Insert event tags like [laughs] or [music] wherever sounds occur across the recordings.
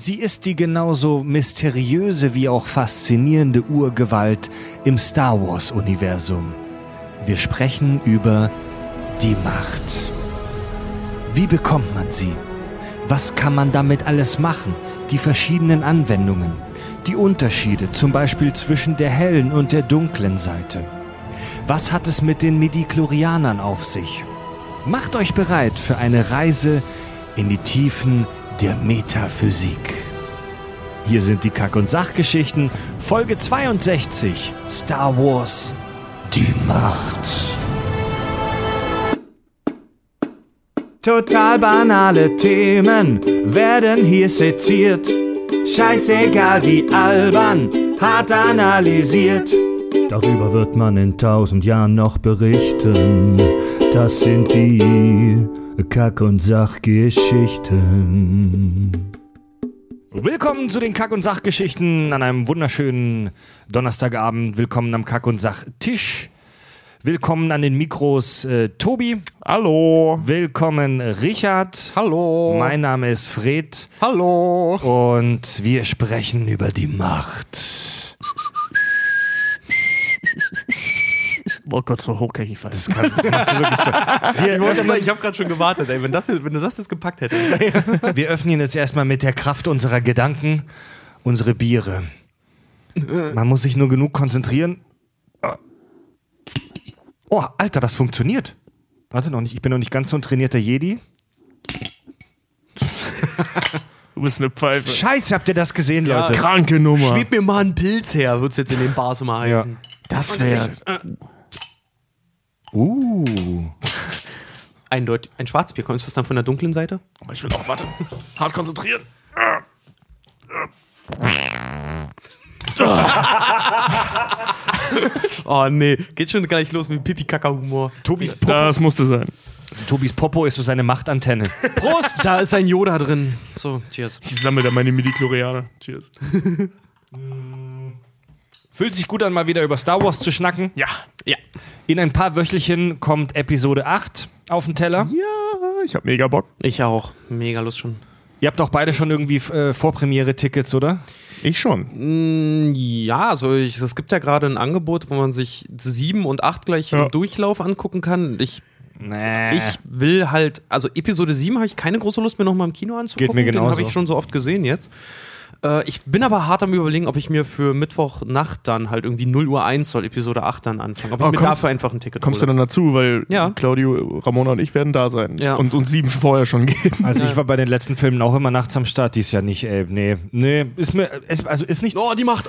Sie ist die genauso mysteriöse wie auch faszinierende Urgewalt im Star Wars-Universum. Wir sprechen über die Macht. Wie bekommt man sie? Was kann man damit alles machen? Die verschiedenen Anwendungen, die Unterschiede zum Beispiel zwischen der hellen und der dunklen Seite. Was hat es mit den Mediklorianern auf sich? Macht euch bereit für eine Reise in die Tiefen der Metaphysik. Hier sind die Kack- und Sachgeschichten, Folge 62, Star Wars, die Macht. Total banale Themen werden hier seziert. Scheißegal wie albern, hart analysiert. Darüber wird man in tausend Jahren noch berichten. Das sind die Kack- und Sachgeschichten. Willkommen zu den Kack- und Sachgeschichten an einem wunderschönen Donnerstagabend. Willkommen am Kack- und Sachtisch. Willkommen an den Mikros äh, Tobi. Hallo. Willkommen Richard. Hallo. Mein Name ist Fred Hallo. und wir sprechen über die Macht. Oh Gott, so hoch kann ich nicht fallen. Das kann, das machst du wirklich toll. [laughs] Wir, Ich, wollte öffnen, sagen, ich habe gerade schon gewartet, ey. Wenn, das, wenn du das jetzt gepackt hättest. [laughs] wir öffnen jetzt erstmal mit der Kraft unserer Gedanken unsere Biere. Man muss sich nur genug konzentrieren. Oh, Alter, das funktioniert. Warte noch nicht, ich bin noch nicht ganz so ein trainierter Jedi. Du bist eine Pfeife. Scheiße, habt ihr das gesehen, Leute? Kranke Nummer. Schwebt mir mal ein Pilz her, wird es jetzt in den Bars immer heißen. das wäre. Uh. Eindeutig. Ein Schwarzbier, ist das dann von der dunklen Seite? Aber ich will auch, warte. Hart konzentrieren. [laughs] Oh nee, geht schon gleich los mit Pipi-Kaka-Humor. Tobis, Popo, Das musste sein. Tobis Popo ist so seine Machtantenne. Prost! Da ist ein Yoda drin. So, cheers. Ich sammle da meine Midi-Chlorianer. Cheers. Fühlt sich gut an, mal wieder über Star Wars zu schnacken. Ja. Ja. In ein paar Wöchelchen kommt Episode 8 auf den Teller. Ja, ich hab mega Bock. Ich auch. Mega Lust schon. Ihr habt auch beide schon irgendwie äh, Vorpremiere-Tickets, oder? Ich schon. Mm, Ja, also ich, es gibt ja gerade ein Angebot, wo man sich sieben und acht gleich Ja. im Durchlauf angucken kann. Ich, Nee. ich will halt, also Episode 7 habe ich keine große Lust, mir nochmal im Kino anzugucken. Geht mir Den genauso. habe ich schon so oft gesehen jetzt. Äh, ich bin aber hart am überlegen, ob ich mir für Mittwochnacht dann halt irgendwie 0 Uhr 1 soll, Episode 8 dann anfangen. Ob ich Aber mir kommst- dafür einfach ein Ticket Kommst du hole. dann dazu, weil Ja. Claudio, Ramona und ich werden da sein. Ja. Und uns sieben vorher schon geben. Also ich war bei den letzten Filmen auch immer nachts am Start, dies Jahr nicht, ey. Nee, nee, ist mir, ist, also ist nicht, Oh, die macht.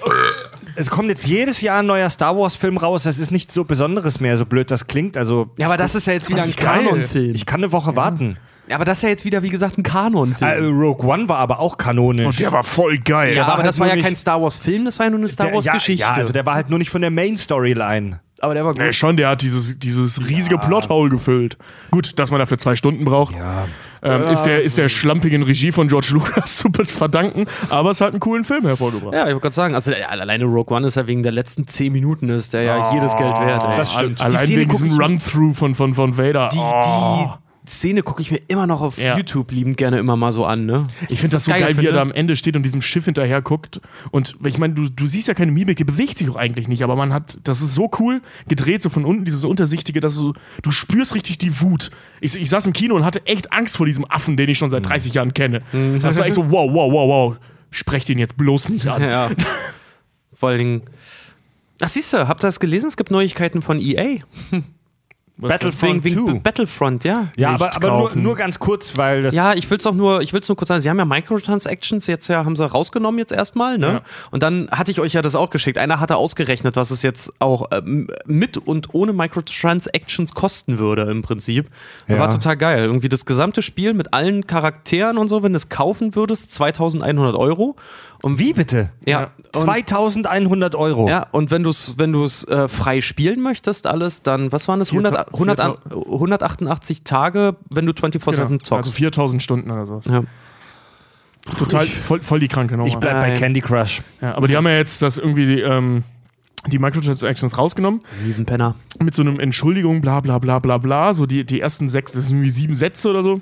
es kommt jetzt jedes Jahr ein neuer Star Wars Film raus, das ist nichts so Besonderes mehr, so blöd das klingt, also Ja, aber das ist ja jetzt wieder ein. Kanonfilm. ich kann eine Woche warten. Ja, aber das ist ja jetzt wieder, wie gesagt, ein Kanonfilm. Äh, Rogue One war aber auch kanonisch. Und der war voll geil. ja, war aber halt das war ja nicht- kein Star Wars-Film, das war ja nur eine Star Wars-Geschichte. Ja, ja, also der war halt nur nicht von der Main Storyline. aber der war gut. Ja, schon, der hat dieses, dieses riesige Plothole gefüllt. Gut, dass man dafür zwei Stunden braucht. Ja. Ähm, ist, der, ist der schlampigen Regie von George [laughs] Lucas zu verdanken, aber es hat einen coolen Film hervorgebracht. Ja, ich wollte gerade sagen, also äh, alleine Rogue One ist ja wegen der letzten 10 Minuten ist der ja jedes Geld wert. Ey. Das stimmt. Die Allein Szene wegen diesem Run-Through von, von, von Vader. Die, Oh. die Szene gucke ich mir immer noch auf Ja. YouTube liebend gerne immer mal so an. Ne? Ich finde das so geil, wie er da am Ende steht und diesem Schiff hinterher guckt. Und ich meine, du, du siehst ja keine Mimik, die bewegt sich auch eigentlich nicht, aber man hat, das ist so cool gedreht, so von unten, dieses Untersichtige, dass du, du spürst richtig die Wut. Ich, ich saß im Kino und hatte echt Angst vor diesem Affen, den ich schon seit 30 Jahren kenne. Das war echt so, wow, wow, wow, wow. Sprech den jetzt bloß nicht an. [laughs] Ja. Vor allen Dingen. Ach, siehst du, habt ihr das gelesen? Es gibt Neuigkeiten von EA. [laughs] Battlefront Wegen, 2. wegen Battlefront, ja. Ja, aber, aber nur, nur ganz kurz, weil das. Ja, ich will es auch nur, ich will nur kurz sagen, sie haben ja Microtransactions jetzt ja, haben sie rausgenommen jetzt erstmal, ne? Ja. Und dann hatte ich euch ja das auch geschickt. Einer hatte ausgerechnet, was es jetzt auch ähm, mit und ohne Microtransactions kosten würde im Prinzip. Ja. War total geil. Irgendwie das gesamte Spiel mit allen Charakteren und so, wenn du es kaufen würdest, 2100 Euro. Und Wie bitte? Ja. Und, 2100 Euro. ja, und wenn du es wenn du's, äh, frei spielen möchtest, alles, dann, was waren das? 100, 100, 188 Tage, wenn du 24-7 Genau. zockst. Also 4000 Stunden oder so. ja. Total, voll, voll die kranke Nummer. Ich bleib bei. Candy Crush. Ja, aber die haben ja jetzt das irgendwie die, ähm, die Microtransactions rausgenommen Riesenpenner. mit so einem Entschuldigung, bla bla bla bla bla. So die, die ersten sechs, das sind irgendwie sieben Sätze oder so.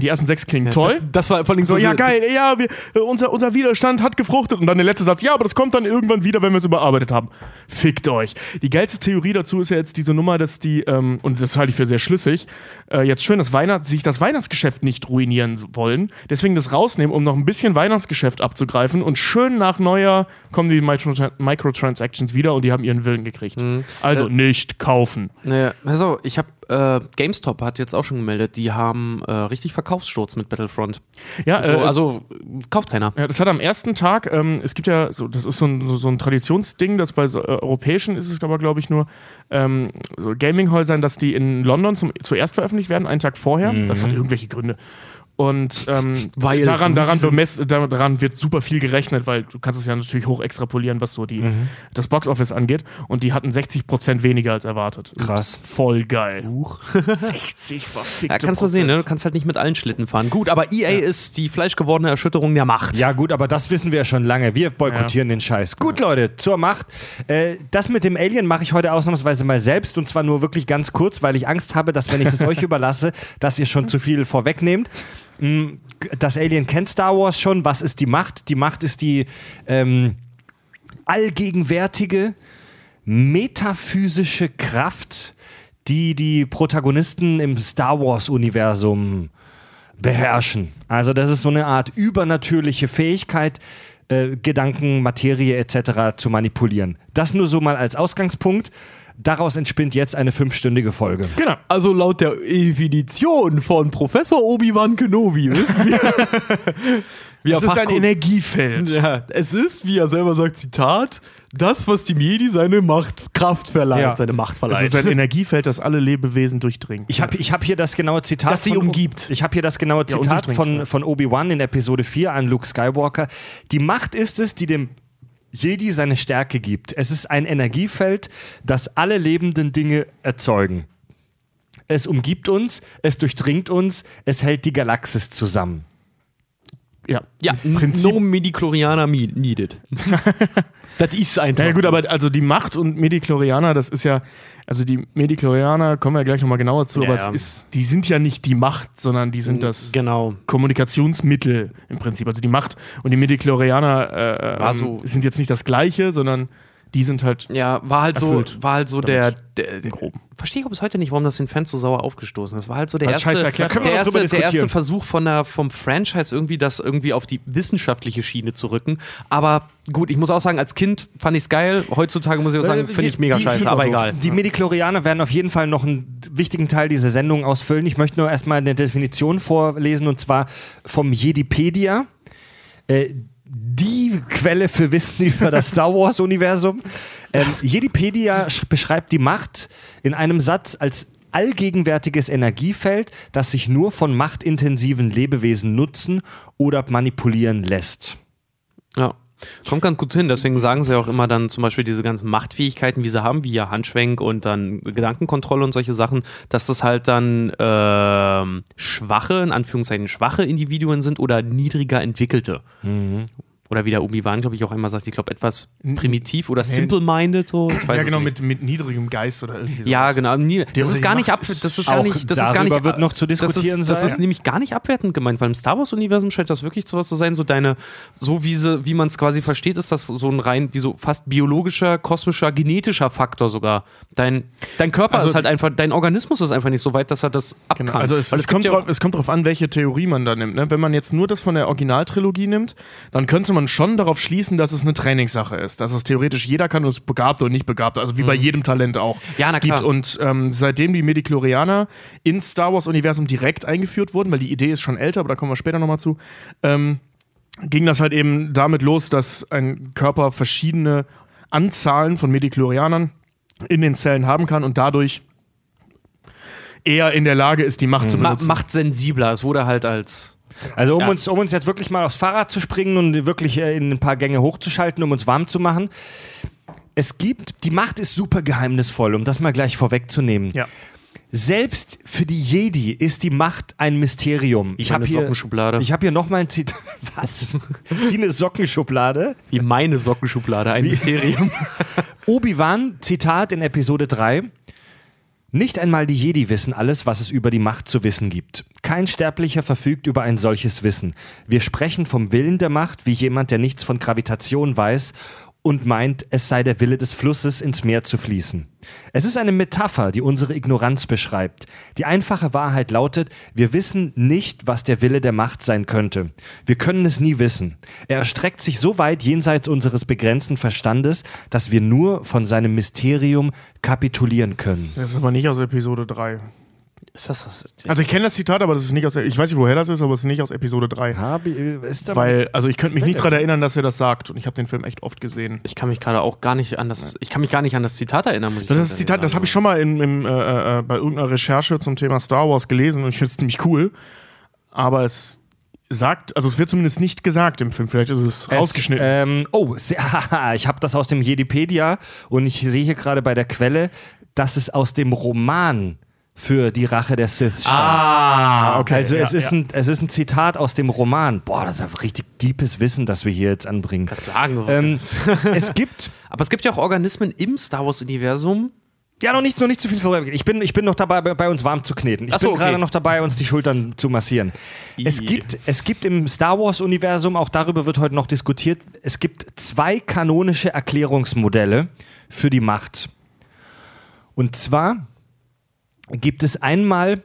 Die ersten sechs klingen toll. Das war vor allem So, ja, geil, ja, wir, äh, unser, unser Widerstand hat gefruchtet. Und dann der letzte Satz, ja, aber das kommt dann irgendwann wieder, wenn wir es überarbeitet haben. Fickt euch. Die geilste Theorie dazu ist ja jetzt diese Nummer, dass die, ähm, und das halte ich für sehr schlüssig, äh, jetzt schön das Weihnacht, sich das Weihnachtsgeschäft nicht ruinieren wollen. Deswegen das rausnehmen, um noch ein bisschen Weihnachtsgeschäft abzugreifen. Und schön nach Neujahr kommen die Micro Microtransactions wieder und die haben ihren Willen gekriegt. Also Äh, nicht kaufen. Naja, also ich habe äh, GameStop hat jetzt auch schon gemeldet, die haben äh, richtig Verkaufssturz mit Battlefront. Ja, So, äh, also kauft keiner. Ja, das hat am ersten Tag, ähm, es gibt ja so, das ist so ein, so ein Traditionsding, das bei so, äh, europäischen ist es aber, glaube ich, nur ähm, so Gaminghäusern, dass die in London zum, zuerst veröffentlicht werden, einen Tag vorher. Das hat irgendwelche Gründe. Und ähm, Weil daran, daran, daran wird super viel gerechnet, weil du kannst es ja natürlich hoch extrapolieren, was so die, das Boxoffice angeht. Und die hatten 60% weniger als erwartet. Krass. Voll geil. 60 [laughs] [laughs] verfickte Ja, kannst mal sehen, ne? Du kannst halt nicht mit allen Schlitten fahren. Gut, aber EA ist die fleischgewordene Erschütterung der Macht. Ja, gut, aber das wissen wir ja schon lange. Wir boykottieren den Scheiß. Gut, Leute, zur Macht. Äh, das mit dem Alien mache ich heute ausnahmsweise mal selbst und zwar nur wirklich ganz kurz, weil ich Angst habe, dass wenn ich das euch [laughs] überlasse, dass ihr schon zu viel vorwegnehmt. Mm, Das Alien kennt Star Wars schon. Was ist die Macht? Die Macht ist die ähm, allgegenwärtige metaphysische Kraft, die die Protagonisten im Star Wars-Universum beherrschen. Also das ist so eine Art übernatürliche Fähigkeit, äh, Gedanken, Materie etc. zu manipulieren. Das nur so mal als Ausgangspunkt. Daraus entspinnt jetzt eine fünfstündige Folge. Genau. Also laut der Definition von Professor Obi-Wan Kenobi wissen wir. [laughs] er ist ein Energiefeld. Ja, es ist, wie er selber sagt, Zitat, das, was dem Jedi seine Macht, Kraft verleiht, Ja. seine Macht Das verleiht. ist ein Energiefeld, das alle Lebewesen durchdringt. Ich habe ich hab hier das genaue Zitat. Das sie von, umgibt. Ich habe hier das genaue Ja, Zitat undurchdringlich, von, ja. von Obi-Wan in Episode 4 an Luke Skywalker. Die Macht ist es, die dem Jedi seine Stärke gibt. Es ist ein Energiefeld, das alle lebenden Dinge erzeugen. Es umgibt uns, es durchdringt uns, es hält die Galaxis zusammen. ja. ja, Prinzip. no Medichlorianer me- needed. [laughs] das ist einfach. Ja, gut, aber also die Macht und Medichlorianer, das ist ja, also die Medichlorianer, kommen wir gleich nochmal genauer zu, Ja, aber ja. es ist, die sind ja nicht die Macht, sondern die sind das Genau. Kommunikationsmittel im Prinzip. Also die Macht und die Medichlorianer äh, ähm, so- sind jetzt nicht das Gleiche, sondern die sind halt Ja, war halt so, Erfüllt war halt so der, der, im Groben. Verstehe ich bis heute nicht, warum das den Fans so sauer aufgestoßen ist. Das war halt so der erste, erklärt der, erste, der erste. Versuch von der, vom Franchise irgendwie das irgendwie auf die wissenschaftliche Schiene zu rücken. Aber gut, ich muss auch sagen, als Kind fand ich es geil. Heutzutage muss ich auch sagen, finde ich mega Die- scheiße, die- aber egal. Die Medichlorianer werden auf jeden Fall noch einen wichtigen Teil dieser Sendung ausfüllen. Ich möchte nur erstmal eine Definition vorlesen und zwar vom Jedipedia. Äh, die Quelle für Wissen [laughs] über das Star Wars-Universum. Ähm, Jedipedia sch- beschreibt die Macht in einem Satz als allgegenwärtiges Energiefeld, das sich nur von machtintensiven Lebewesen nutzen oder manipulieren lässt. Ja. Kommt ganz gut hin, deswegen sagen sie auch immer dann zum Beispiel diese ganzen Machtfähigkeiten, wie sie haben, wie ja Handschwenk und dann Gedankenkontrolle und solche Sachen, dass das halt dann ähm, schwache, in Anführungszeichen schwache Individuen sind oder niedriger entwickelte. Oder wie der Obi-Wan, glaube ich, auch einmal sagt, ich glaube, etwas primitiv oder simple-minded, so. Ja genau, mit, mit niedrigem Geist oder irgendwie Ja, sowas. genau. Das ist gar nicht ab, das ist gar nicht, das ist gar darüber nicht, wird noch zu diskutieren Das ist, das ist nämlich gar nicht abwertend gemeint, weil im Star Wars Universum scheint das wirklich sowas zu sein, so deine, so wie sie, wie man es quasi versteht, ist das so ein rein, wie so fast biologischer, kosmischer, genetischer Faktor sogar. Dein, dein Körper Also- ist halt einfach, dein Organismus ist einfach nicht so weit, dass er das Genau. kann. Also es, es, kommt ja drauf, es kommt darauf an, welche Theorie man da nimmt. Ne? Wenn man jetzt nur das von der Originaltrilogie nimmt, dann könnte man schon darauf schließen, dass es eine Trainingssache ist. Dass es theoretisch jeder kann, und es begabt und nicht begabt. Also wie bei jedem Talent auch. Mhm. Ja, na klar. Gibt. Und ähm, seitdem die Medichlorianer ins Star Wars-Universum direkt eingeführt wurden, weil die Idee ist schon älter, aber da kommen wir später nochmal zu, ähm, ging das halt eben damit los, dass ein Körper verschiedene Anzahlen von Medichlorianern in den Zellen haben kann und dadurch eher in der Lage ist, die Macht zu Ma benutzen. macht sensibler. Es wurde halt als Also um, Ja. uns, um uns jetzt wirklich mal aufs Fahrrad zu springen und wirklich äh, in ein paar Gänge hochzuschalten, um uns warm zu machen. Es gibt, die Macht ist super geheimnisvoll, um das mal gleich vorwegzunehmen. Ja. Selbst für die Jedi ist die Macht ein Mysterium. Ich habe hier, Sockenschublade. ich hab hier nochmal ein Zitat. [laughs] Was? Wie eine Sockenschublade? wie meine Sockenschublade, ein Mysterium. [laughs] Obi-Wan, Zitat in Episode 3. Nicht einmal die Jedi wissen alles, was es über die Macht zu wissen gibt. Kein Sterblicher verfügt über ein solches Wissen. Wir sprechen vom Willen der Macht wie jemand, der nichts von Gravitation weiß und meint, es sei der Wille des Flusses, ins Meer zu fließen. Es ist eine Metapher, die unsere Ignoranz beschreibt. Die einfache Wahrheit lautet, wir wissen nicht, was der Wille der Macht sein könnte. Wir können es nie wissen. Er erstreckt sich so weit jenseits unseres begrenzten Verstandes, dass wir nur von seinem Mysterium kapitulieren können. Das ist aber nicht aus Episode 3. Ist das das? Also ich kenne das Zitat, aber das ist nicht aus. Ich weiß nicht, woher das ist, aber es ist nicht aus Episode 3. Habe, ist Weil, also ich könnte mich nicht daran erinnern, dass er das sagt. Und ich habe den Film echt oft gesehen. Ich kann mich gerade auch gar nicht an das. Ich kann mich gar nicht an das Zitat erinnern, muss ich Das, ehrlich Zitat, das habe ich schon mal in, im, äh, äh, bei irgendeiner Recherche zum Thema Star Wars gelesen und ich finde es ziemlich cool. Aber es sagt, also es wird zumindest nicht gesagt im Film. Vielleicht ist es, Es, rausgeschnitten. Ähm, oh, [laughs] ich habe das aus dem Jedipedia und ich sehe hier gerade bei der Quelle, dass es aus dem Roman für die Rache der Sith stammt. ah, okay. also es, ja, ist ja. Ein, es ist ein Zitat aus dem Roman. Boah, das ist einfach richtig deepes Wissen, das wir hier jetzt anbringen. sagen. Ähm, [laughs] es gibt Aber es gibt ja auch Organismen im Star Wars-Universum. Ja, noch nicht, noch nicht zu viel vorher. Ich bin, ich bin noch dabei, bei, uns warm zu kneten. Ich Ach so, bin gerade okay. noch dabei, uns die Schultern zu massieren. Es gibt, es gibt im Star Wars-Universum, auch darüber wird heute noch diskutiert, es gibt zwei kanonische Erklärungsmodelle für die Macht. Und zwar gibt es einmal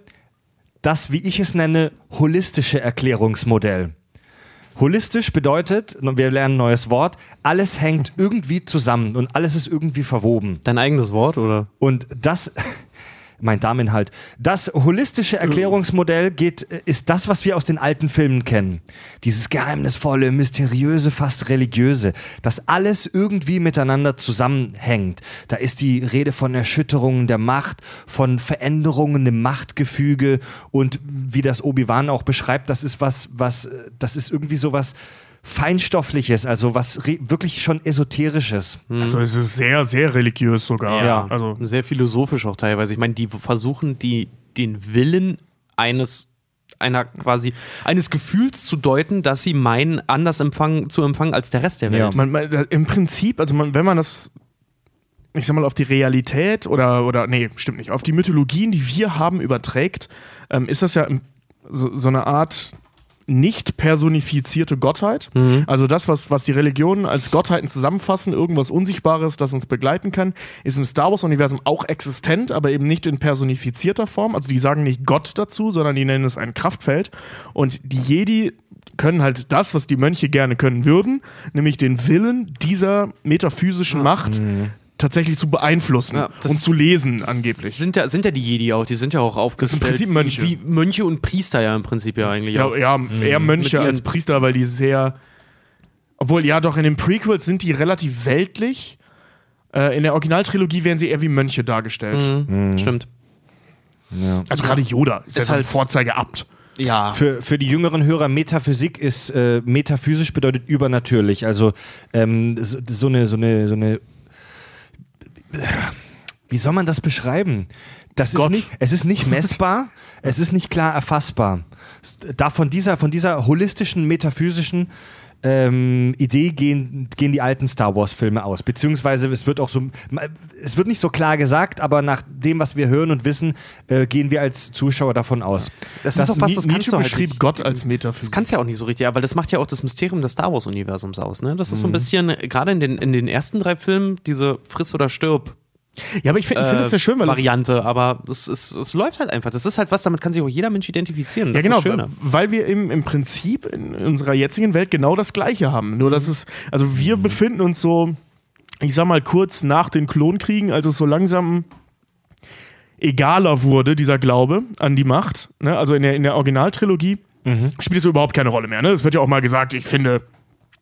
das, wie ich es nenne, holistische Erklärungsmodell. Holistisch bedeutet, und wir lernen ein neues Wort, alles hängt irgendwie zusammen und alles ist irgendwie verwoben. Dein eigenes Wort, oder? Und das, mein Dameninhalt, das holistische Erklärungsmodell geht, ist das, was wir aus den alten Filmen kennen. Dieses geheimnisvolle, mysteriöse, fast religiöse, dass alles irgendwie miteinander zusammenhängt. Da ist die Rede von Erschütterungen der Macht, von Veränderungen im Machtgefüge und wie das Obi-Wan auch beschreibt, das ist was, was, äh, das ist irgendwie sowas Feinstoffliches, also was wirklich schon Esoterisches. Also es ist sehr, sehr religiös sogar. Ja. Also Sehr philosophisch auch teilweise. Ich meine, die versuchen, die, den Willen eines einer quasi eines Gefühls zu deuten, dass sie meinen, anders empfangen, zu empfangen als der Rest der Welt. man, man, im Prinzip, also man, wenn man das, ich sag mal, auf die Realität oder, oder, nee, stimmt nicht, auf die Mythologien, die wir haben, überträgt, ähm, ist das ja so, so eine Art nicht personifizierte Gottheit. Also das, was, was die Religionen als Gottheiten zusammenfassen, irgendwas Unsichtbares, das uns begleiten kann, ist im Star Wars-Universum auch existent, aber eben nicht in personifizierter Form. Also die sagen nicht Gott dazu, sondern die nennen es ein Kraftfeld. Und die Jedi können halt das, was die Mönche gerne können würden, nämlich den Willen dieser metaphysischen Macht tatsächlich zu beeinflussen Ja, das und zu lesen, angeblich. Sind ja, sind ja die Jedi auch, die sind ja auch aufgestellt. Prinzip Mönche. Wie, Mönche und Priester ja im Prinzip ja eigentlich Ja, auch. ja eher Mönche Mit ihren- als Priester, weil die sehr. Obwohl, ja, doch, in den Prequels sind die relativ weltlich. Äh, in der Originaltrilogie werden sie eher wie Mönche dargestellt. Mhm. Stimmt. Ja. Also gerade Yoda ist, ja Ist so ein halt- Vorzeigeabt. Ja. Für, für die jüngeren Hörer, Metaphysik ist, äh, metaphysisch bedeutet übernatürlich. Also ähm, so, so eine, so eine, so eine, wie soll man das beschreiben? Das ist nicht, es ist nicht messbar, [laughs] es ist nicht klar erfassbar. Da von dieser, von dieser holistischen, metaphysischen ähm, Idee gehen, gehen die alten Star Wars-Filme aus. Beziehungsweise es wird auch so, es wird nicht so klar gesagt, aber nach dem, was wir hören und wissen, äh, gehen wir als Zuschauer davon aus. Das ist auch was, das kannst Nietzsche du halt beschrieb nicht- Gott als Das Metaphysik. kannst ja auch nicht so richtig, aber das macht ja auch das Mysterium des Star Wars-Universums aus. Ne? Das ist so Mhm. ein bisschen, gerade in den, in den ersten drei Filmen, diese Friss oder stirb Ja, aber ich finde ich find äh, das sehr schön, weil es Variante, aber es, es, es läuft halt einfach. Das ist halt was, damit kann sich auch jeder Mensch identifizieren. Ja, Das genau, ist das Schöne. weil wir im, im Prinzip in unserer jetzigen Welt genau das Gleiche haben. Nur, dass es, also wir befinden uns so, ich sag mal, kurz nach den Klonkriegen, als es so langsam egaler wurde, dieser Glaube an die Macht. Ne? Also in der, in der Originaltrilogie spielt es überhaupt keine Rolle mehr. Ne? Es wird ja auch mal gesagt, ich finde.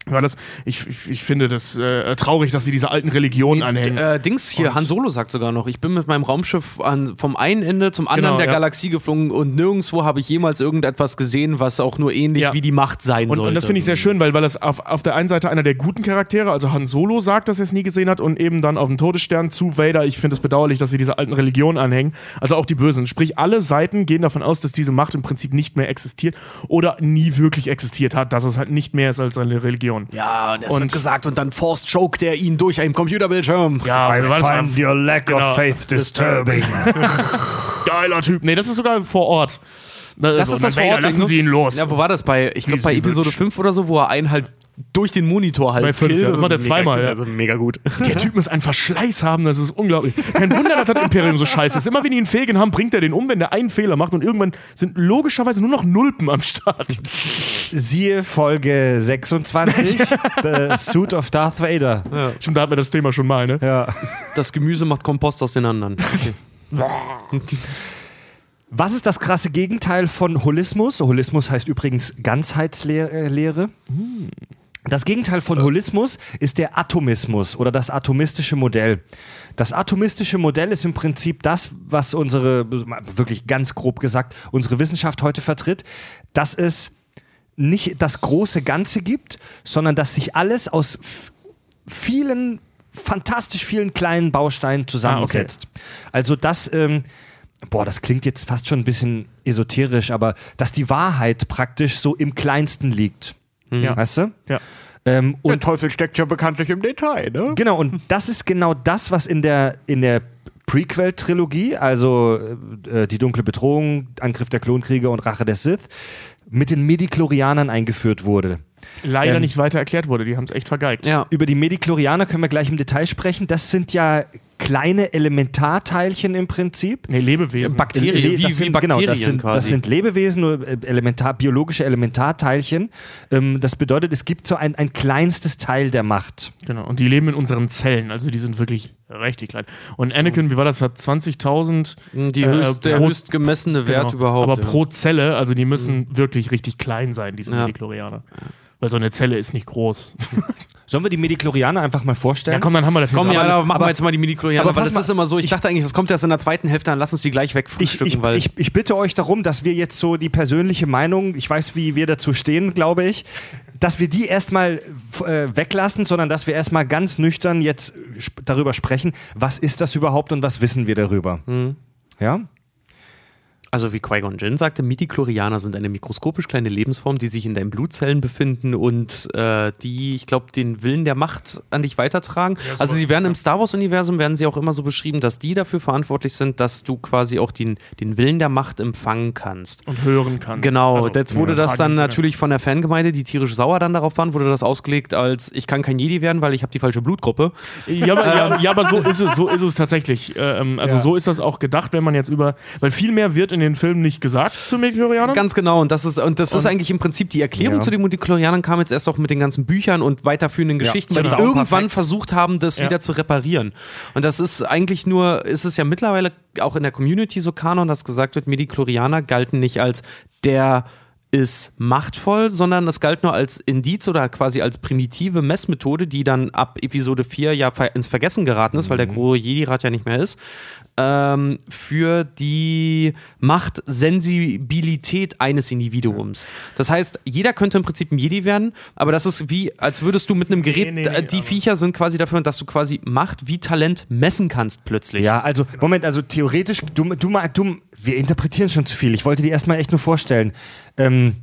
War das, ich, ich, ich finde das äh, traurig, dass sie diese alten Religionen anhängen. Äh, Dings hier, Und- Han Solo sagt sogar noch, ich bin mit meinem Raumschiff an, vom einen Ende zum anderen Genau, der ja. Galaxie geflogen und nirgendwo habe ich jemals irgendetwas gesehen, was auch nur ähnlich Ja. wie die Macht sein Und, sollte. und das finde ich sehr schön, weil, weil das auf, auf der einen Seite einer der guten Charaktere, also Han Solo sagt, dass er es nie gesehen hat und eben dann auf dem Todesstern zu Vader, ich finde es bedauerlich, dass sie diese alten Religionen anhängen, also auch die Bösen. Sprich, alle Seiten gehen davon aus, dass diese Macht im Prinzip nicht mehr existiert oder nie wirklich existiert hat, dass es halt nicht mehr ist als eine Religion. C-Skorpion. Ja, und es Und- wird gesagt und dann Force choked er ihn durch einen Computerbildschirm. Ja, I war find your lack Genau. of faith disturbing. [laughs] geiler Typ. Nee, das ist sogar vor Ort. Das Also, ist das Vader, Vorort, Lassen ne? Sie ihn los. Ja, wo war das bei, ich glaube bei Episode Rich. 5 oder so, wo er einen halt durch den Monitor halt Bei fünf, killt. ja. Das macht er Mega- zweimal, ja. Also mega gut. Der Typ muss einen Verschleiß haben, das ist unglaublich. Kein Wunder, dass das Imperium so scheiße ist. Immer wenn die einen Fähigen haben, bringt er den um, wenn der einen Fehler macht und irgendwann sind logischerweise nur noch Nulpen am Start. Siehe Folge 26, [laughs] The Suit of Darth Vader. Stimmt, da hatten wir das Thema schon mal, ne? Ja. Das Gemüse macht Kompost aus den anderen. [laughs] [laughs] Okay. Was ist das krasse Gegenteil von Holismus? Holismus heißt übrigens Ganzheitslehre. Das Gegenteil von Holismus ist der Atomismus oder das atomistische Modell. Das atomistische Modell ist im Prinzip das, was unsere, wirklich ganz grob gesagt, unsere Wissenschaft heute vertritt, dass es nicht das große Ganze gibt, sondern dass sich alles aus vielen, fantastisch vielen kleinen Bausteinen zusammensetzt. Also das, ähm, boah, das klingt jetzt fast schon ein bisschen esoterisch, aber dass die Wahrheit praktisch so im Kleinsten liegt. Ja. Weißt du? Ja. Ähm, und Teufel steckt ja bekanntlich im Detail, ne? Genau, und das ist genau das, was in der, in der Prequel-Trilogie, also äh, Die dunkle Bedrohung, Angriff der Klonkrieger und Rache der Sith, mit den Medichlorianern eingeführt wurde. Leider Ähm, nicht weiter erklärt wurde, die haben es echt vergeigt. Ja. Über die Medichlorianer können wir gleich im Detail sprechen. Das sind ja kleine Elementarteilchen im Prinzip. Nee, Lebewesen. Bakterien, Le- wie, das wie sind, Bakterien genau, das sind, quasi. Das sind Lebewesen, nur, äh, Elementar, biologische Elementarteilchen. Ähm, das bedeutet, es gibt so ein, ein kleinstes Teil der Macht. Genau. Und die leben in unseren Zellen, also die sind wirklich richtig klein. Und Anakin, wie war das, hat 20.000 die äh, höchst, der pro- höchst gemessene Wert Genau. überhaupt. Aber ja. pro Zelle, also die müssen wirklich richtig klein sein, diese Ja. Medichlorianer. Weil so eine Zelle ist nicht groß. Sollen wir die Medichlorianer einfach mal vorstellen? Ja, komm, dann haben wir das Komm, ja, aber- machen wir jetzt mal die Midi-Chlorianer, aber aber das ist mal, immer so, ich, dachte eigentlich, das kommt erst in der zweiten Hälfte, dann lass uns die gleich Ich, wegfrühstücken, ich, weil ich, ich bitte euch darum, dass wir jetzt so die persönliche Meinung, ich weiß, wie wir dazu stehen, glaube ich, dass wir die erstmal äh, weglassen, sondern dass wir erstmal ganz nüchtern jetzt sp darüber sprechen, was ist das überhaupt und was wissen wir darüber. Mhm. Ja? Also wie Qui-Gon Jinn sagte, Midi-Chlorianer sind eine mikroskopisch kleine Lebensform, die sich in deinen Blutzellen befinden und äh, die, ich glaube, den Willen der Macht an dich weitertragen. also sie werden im Star Wars-Universum, werden sie auch immer so beschrieben, dass die dafür verantwortlich sind, dass du quasi auch den, den Willen der Macht empfangen kannst. und hören kann. Genau, Also, jetzt wurde das dann natürlich von der Fangemeinde, die tierisch sauer dann darauf waren, wurde das ausgelegt als ich kann kein Jedi werden, weil ich habe die falsche Blutgruppe. Ja, aber, ja, [laughs] ja, aber so ist es, so ist es tatsächlich. Ähm, also Ja. so ist das auch gedacht, wenn man jetzt über, weil viel mehr wird in den Filmen nicht gesagt zu Medichlorianern. Ganz genau, und das ist, und das ist Und- eigentlich im Prinzip die Erklärung Ja. zu den Multiklorianern kam jetzt erst auch mit den ganzen Büchern und weiterführenden Geschichten, weil genau. die irgendwann versucht haben, das Ja. wieder zu reparieren. Und das ist eigentlich nur, ist es ja mittlerweile auch in der Community so Kanon, dass gesagt wird, Medichlorianer galten nicht als der ist machtvoll, sondern es galt nur als Indiz oder quasi als primitive Messmethode, die dann ab Episode 4 ja ins Vergessen geraten ist, weil der große Jedi-Rat ja nicht mehr ist, ähm, für die Machtsensibilität eines Individuums. Das heißt, jeder könnte im Prinzip ein Jedi werden, aber das ist wie, als würdest du mit einem Gerät, nee, nee, äh, die Viecher sind quasi dafür, dass du quasi Macht wie Talent messen kannst plötzlich. Ja, also, Moment, also theoretisch, du, du, mal- du, wir interpretieren schon zu viel. Ich wollte dir erstmal echt nur vorstellen. Ähm,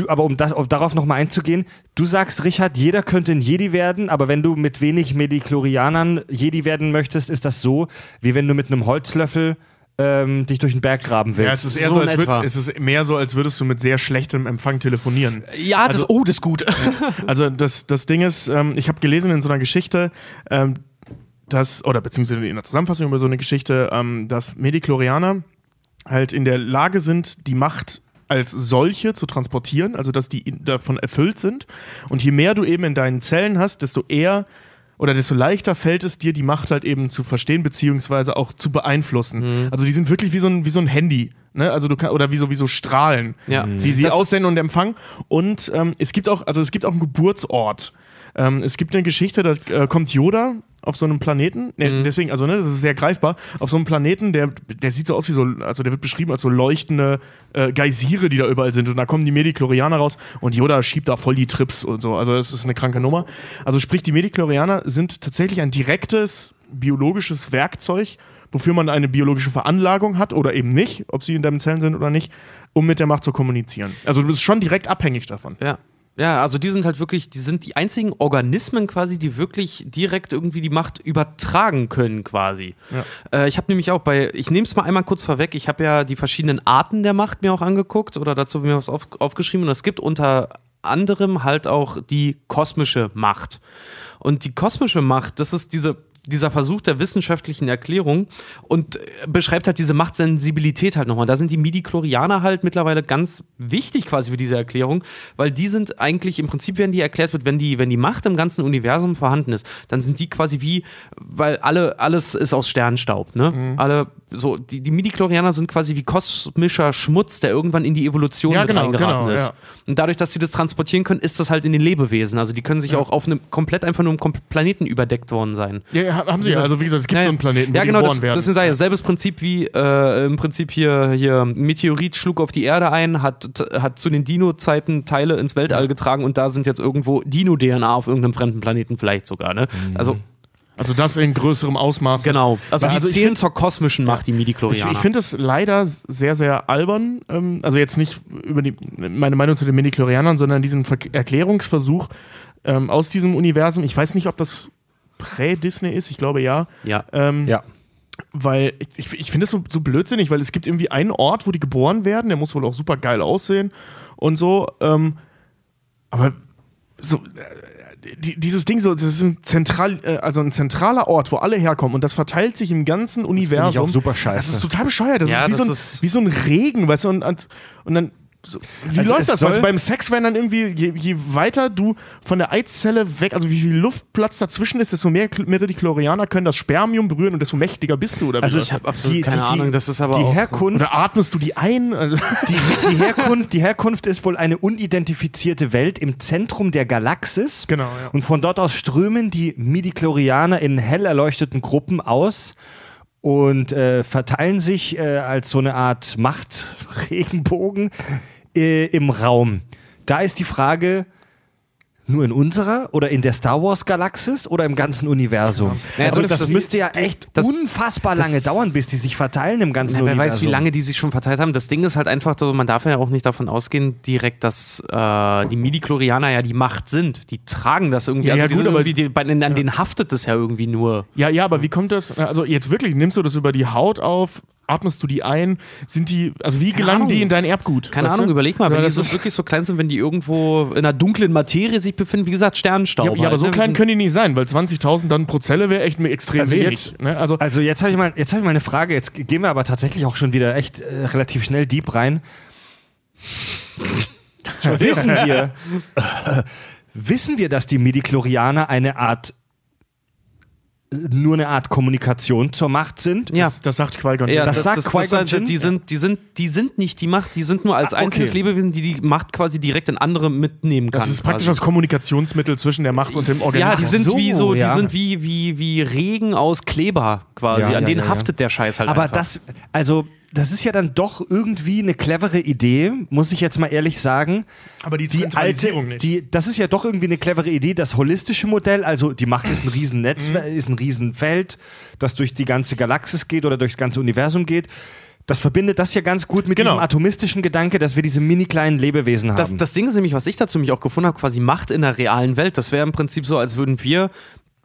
du, aber um, das, um darauf nochmal einzugehen, du sagst, Richard, jeder könnte ein Jedi werden, aber wenn du mit wenig Medichlorianern Jedi werden möchtest, ist das so, wie wenn du mit einem Holzlöffel ähm, dich durch den Berg graben willst. Ja, es ist eher So so, als würd, es ist mehr so, als würdest du mit sehr schlechtem Empfang telefonieren. Ja, das, Also- oh, das ist gut. Also das, das Ding ist, ähm, ich habe gelesen in so einer Geschichte, ähm, dass, oder beziehungsweise in der Zusammenfassung über so eine Geschichte, ähm, dass Medichlorianer halt in der Lage sind, die Macht als solche zu transportieren, also dass die davon erfüllt sind. Und je mehr du eben in deinen Zellen hast, desto eher oder desto leichter fällt es dir, die Macht halt eben zu verstehen, beziehungsweise auch zu beeinflussen. Also die sind wirklich wie so ein, wie so ein Handy. Ne? Also du kann, oder wie so, wie so Strahlen, Ja. die sie Das aussenden und empfangen. Und ähm, es gibt auch, also es gibt auch einen Geburtsort. Ähm, es gibt eine Geschichte, da äh, kommt Yoda auf so einem Planeten, ne, Mhm. deswegen, also ne, das ist sehr greifbar, auf so einem Planeten, der, der sieht so aus wie so, also der wird beschrieben als so leuchtende äh, Geysire, die da überall sind und da kommen die Medichlorianer raus und Yoda schiebt da voll die Trips und so, also das ist eine kranke Nummer. Also sprich, die Medichlorianer sind tatsächlich ein direktes biologisches Werkzeug, wofür man eine biologische Veranlagung hat oder eben nicht, ob sie in deinen Zellen sind oder nicht, um mit der Macht zu kommunizieren. Also du bist schon direkt abhängig davon. Ja. Ja, also die sind halt wirklich, die sind die einzigen Organismen quasi, die wirklich direkt irgendwie die Macht übertragen können quasi. Ja. Äh, ich habe nämlich auch bei, ich nehme es mal einmal kurz vorweg, ich habe ja die verschiedenen Arten der Macht mir auch angeguckt oder dazu mir was auf, aufgeschrieben und es gibt unter anderem halt auch die kosmische Macht. Und die kosmische Macht, das ist diese dieser Versuch der wissenschaftlichen Erklärung und äh, beschreibt halt diese Machtsensibilität halt nochmal. Da sind die Midi-Chlorianer halt mittlerweile ganz wichtig quasi für diese Erklärung, weil die sind eigentlich, im Prinzip werden die erklärt wird, wenn die, wenn die Macht im ganzen Universum vorhanden ist, dann sind die quasi wie, weil alle, alles ist aus Sternstaub, ne? Mhm. Alle, so, die, die Midi-Chlorianer sind quasi wie kosmischer Schmutz, der irgendwann in die Evolution Ja, mit genau, reingeraten genau, ist. ja. Und dadurch, dass sie das transportieren können, ist das halt in den Lebewesen. Also die können sich auch auf einem komplett einfach nur Kom- Planeten überdeckt worden sein. Ja, ja, haben sie ja. Also wie gesagt, es gibt Ja, so einen Planeten, wo ja, die genau, geboren das, werden. das sage ich, selbes Prinzip wie äh, im Prinzip hier, hier Meteorit schlug auf die Erde ein, hat, hat zu den Dino-Zeiten Teile ins Weltall getragen und da sind jetzt irgendwo Dino-DNA auf irgendeinem fremden Planeten vielleicht sogar. Ne? Also also das in größerem Ausmaß. genau, also die also ich zählen zur kosmischen Macht, die Ich, Midi-Chlorianer. ich finde es leider sehr, sehr albern. Ähm, also jetzt nicht über die, meine Meinung zu den Midi-Chlorianern, sondern diesen Ver Erklärungsversuch ähm, aus diesem Universum. Ich weiß nicht, ob das Prä-Disney ist. Ich glaube ja. ja. Ähm, Ja. Weil ich, ich finde es so, so blödsinnig, weil es gibt irgendwie einen Ort, wo die geboren werden, der muss wohl auch super geil aussehen und so. Ähm, aber so, äh, die, dieses Ding so, das ist ein zentral, äh, also ein zentraler Ort, wo alle herkommen und das verteilt sich im ganzen Universum. auch super scheiße. Das ist total bescheuert. Das Ja, ist, wie, das so ein, ist- wie so ein Regen, weißt du, und, und dann. So, wie Also läuft das? Also beim Sex werden dann irgendwie, je, je weiter du von der Eizelle weg, also wie viel Luftplatz dazwischen ist, desto mehr Kl- Midi-Chlorianer können das Spermium berühren und desto mächtiger bist du, oder wie Also ich habe absolut keine Ahnung, das ist aber die auch- Herkunft, oder atmest du die ein? Also, die, die, [laughs] Herkunft, die Herkunft ist wohl eine unidentifizierte Welt im Zentrum der Galaxis. Genau, ja. Und von dort aus strömen die Midi-Chlorianer in hell erleuchteten Gruppen aus und äh, verteilen sich äh, als so eine Art Machtregenbogen äh, im Raum. Da ist die Frage, nur in unserer oder in der Star Wars Galaxis oder im ganzen Universum? Ja, also das, das- müsste ja echt das- unfassbar lange das- dauern, bis die sich verteilen im ganzen Na, wer Universum. weiß, wie lange die sich schon verteilt haben. Das Ding ist halt einfach so, man darf ja auch nicht davon ausgehen, direkt, dass äh, die Midi-Chlorianer ja die Macht sind. Die tragen das irgendwie. Ja, also ja, die gut, sind aber- irgendwie, die, bei, an denen haftet das ja irgendwie nur. ja, ja, aber wie kommt das? Also jetzt wirklich, nimmst du das über die Haut auf? Atmest du die ein? Sind die, also wie gelangen die in dein Erbgut? Keine weißt Ahnung, du? überleg mal, Ja, wenn die das so ist- wirklich so klein sind, wenn die irgendwo in einer dunklen Materie sich befinden, wie gesagt, Sternenstaub. Ja, ja, aber halt, so ne? klein können die nicht sein, weil 20.000 dann pro Zelle wäre echt extrem Also wenig. jetzt- ne? Also, Also jetzt habe ich, mal, jetzt hab ich mal eine Frage, jetzt gehen wir aber tatsächlich auch schon wieder echt äh, relativ schnell deep rein. wissen wir, [laughs] wissen wir, dass die Midichlorianer eine Art nur eine Art Kommunikation zur Macht sind? Ja. das, das sagt Qui-Gon. Ja, Jinn. das sagt Qui-Gon Jinn. die, sind, die, sind, die sind nicht die Macht, die sind nur als Ah, okay. einziges Lebewesen, die die Macht quasi direkt in andere mitnehmen kann. das ist praktisch quasi. das Kommunikationsmittel zwischen der Macht und dem Organismus. Ja, die sind so, wie so, ja. die sind wie, wie, wie Regen aus Kleber quasi. Ja, An ja, denen ja, ja. haftet der Scheiß halt Aber einfach. das, also das ist ja dann doch irgendwie eine clevere Idee, muss ich jetzt mal ehrlich sagen. Aber die die alte, Zentralisierung nicht. die, das ist ja doch irgendwie eine clevere Idee, das holistische Modell, also die Macht ist ein Riesennetz, Mhm. ist ein Riesenfeld, das durch die ganze Galaxis geht oder durchs ganze Universum geht. Das verbindet das ja ganz gut mit Genau. diesem atomistischen Gedanke, dass wir diese mini kleinen Lebewesen haben. Das, das Ding ist nämlich, was ich dazu mich auch gefunden habe, quasi Macht in der realen Welt. Das wäre im Prinzip so, als würden wir,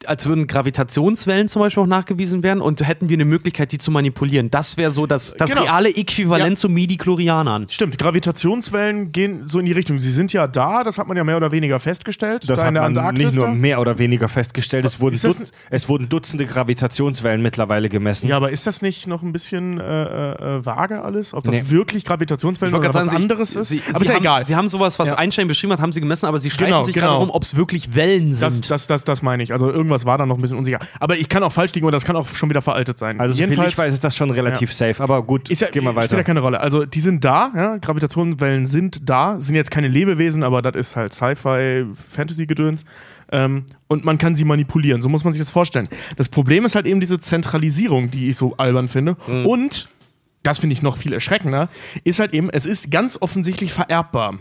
als würden Gravitationswellen zum Beispiel auch nachgewiesen werden und hätten wir eine Möglichkeit, die zu manipulieren. Das wäre so das, das Genau. reale Äquivalent Ja. zu Midi-Chlorianern. Stimmt, Gravitationswellen gehen so in die Richtung. Sie sind ja da, das hat man ja mehr oder weniger festgestellt. das da hat in der man Antarktis. nicht nur mehr oder weniger festgestellt, es wurden, das Dutz, es wurden Dutzende Gravitationswellen mittlerweile gemessen. Ja, aber ist das nicht noch ein bisschen äh, äh, vage alles? Ob das Nee. wirklich Gravitationswellen oder was sagen, anderes sie, ist? Sie, aber sie ist ja haben, egal. Sie haben sowas, was Ja. Einstein beschrieben hat, haben sie gemessen, aber sie streiten Genau, sich genau. gerade darum, ob es wirklich Wellen Das, sind. das, das, das meine ich. Also irgendwas war da noch ein bisschen unsicher. Aber ich kann auch falsch liegen und das kann auch schon wieder veraltet sein. Also Jedenfalls ich weiß, ist das schon relativ safe. Aber gut, ist ja, gehen wir spielt weiter. ja keine Rolle. Also die sind da, ja? Gravitationswellen sind da, sind jetzt keine Lebewesen, aber das ist halt Sci-Fi, Fantasy-Gedöns. Ähm, und man kann sie manipulieren. So muss man sich das vorstellen. Das Problem ist halt eben diese Zentralisierung, die ich so albern finde. Mhm. Und, das finde ich noch viel erschreckender, ist halt eben, es ist ganz offensichtlich vererbbar.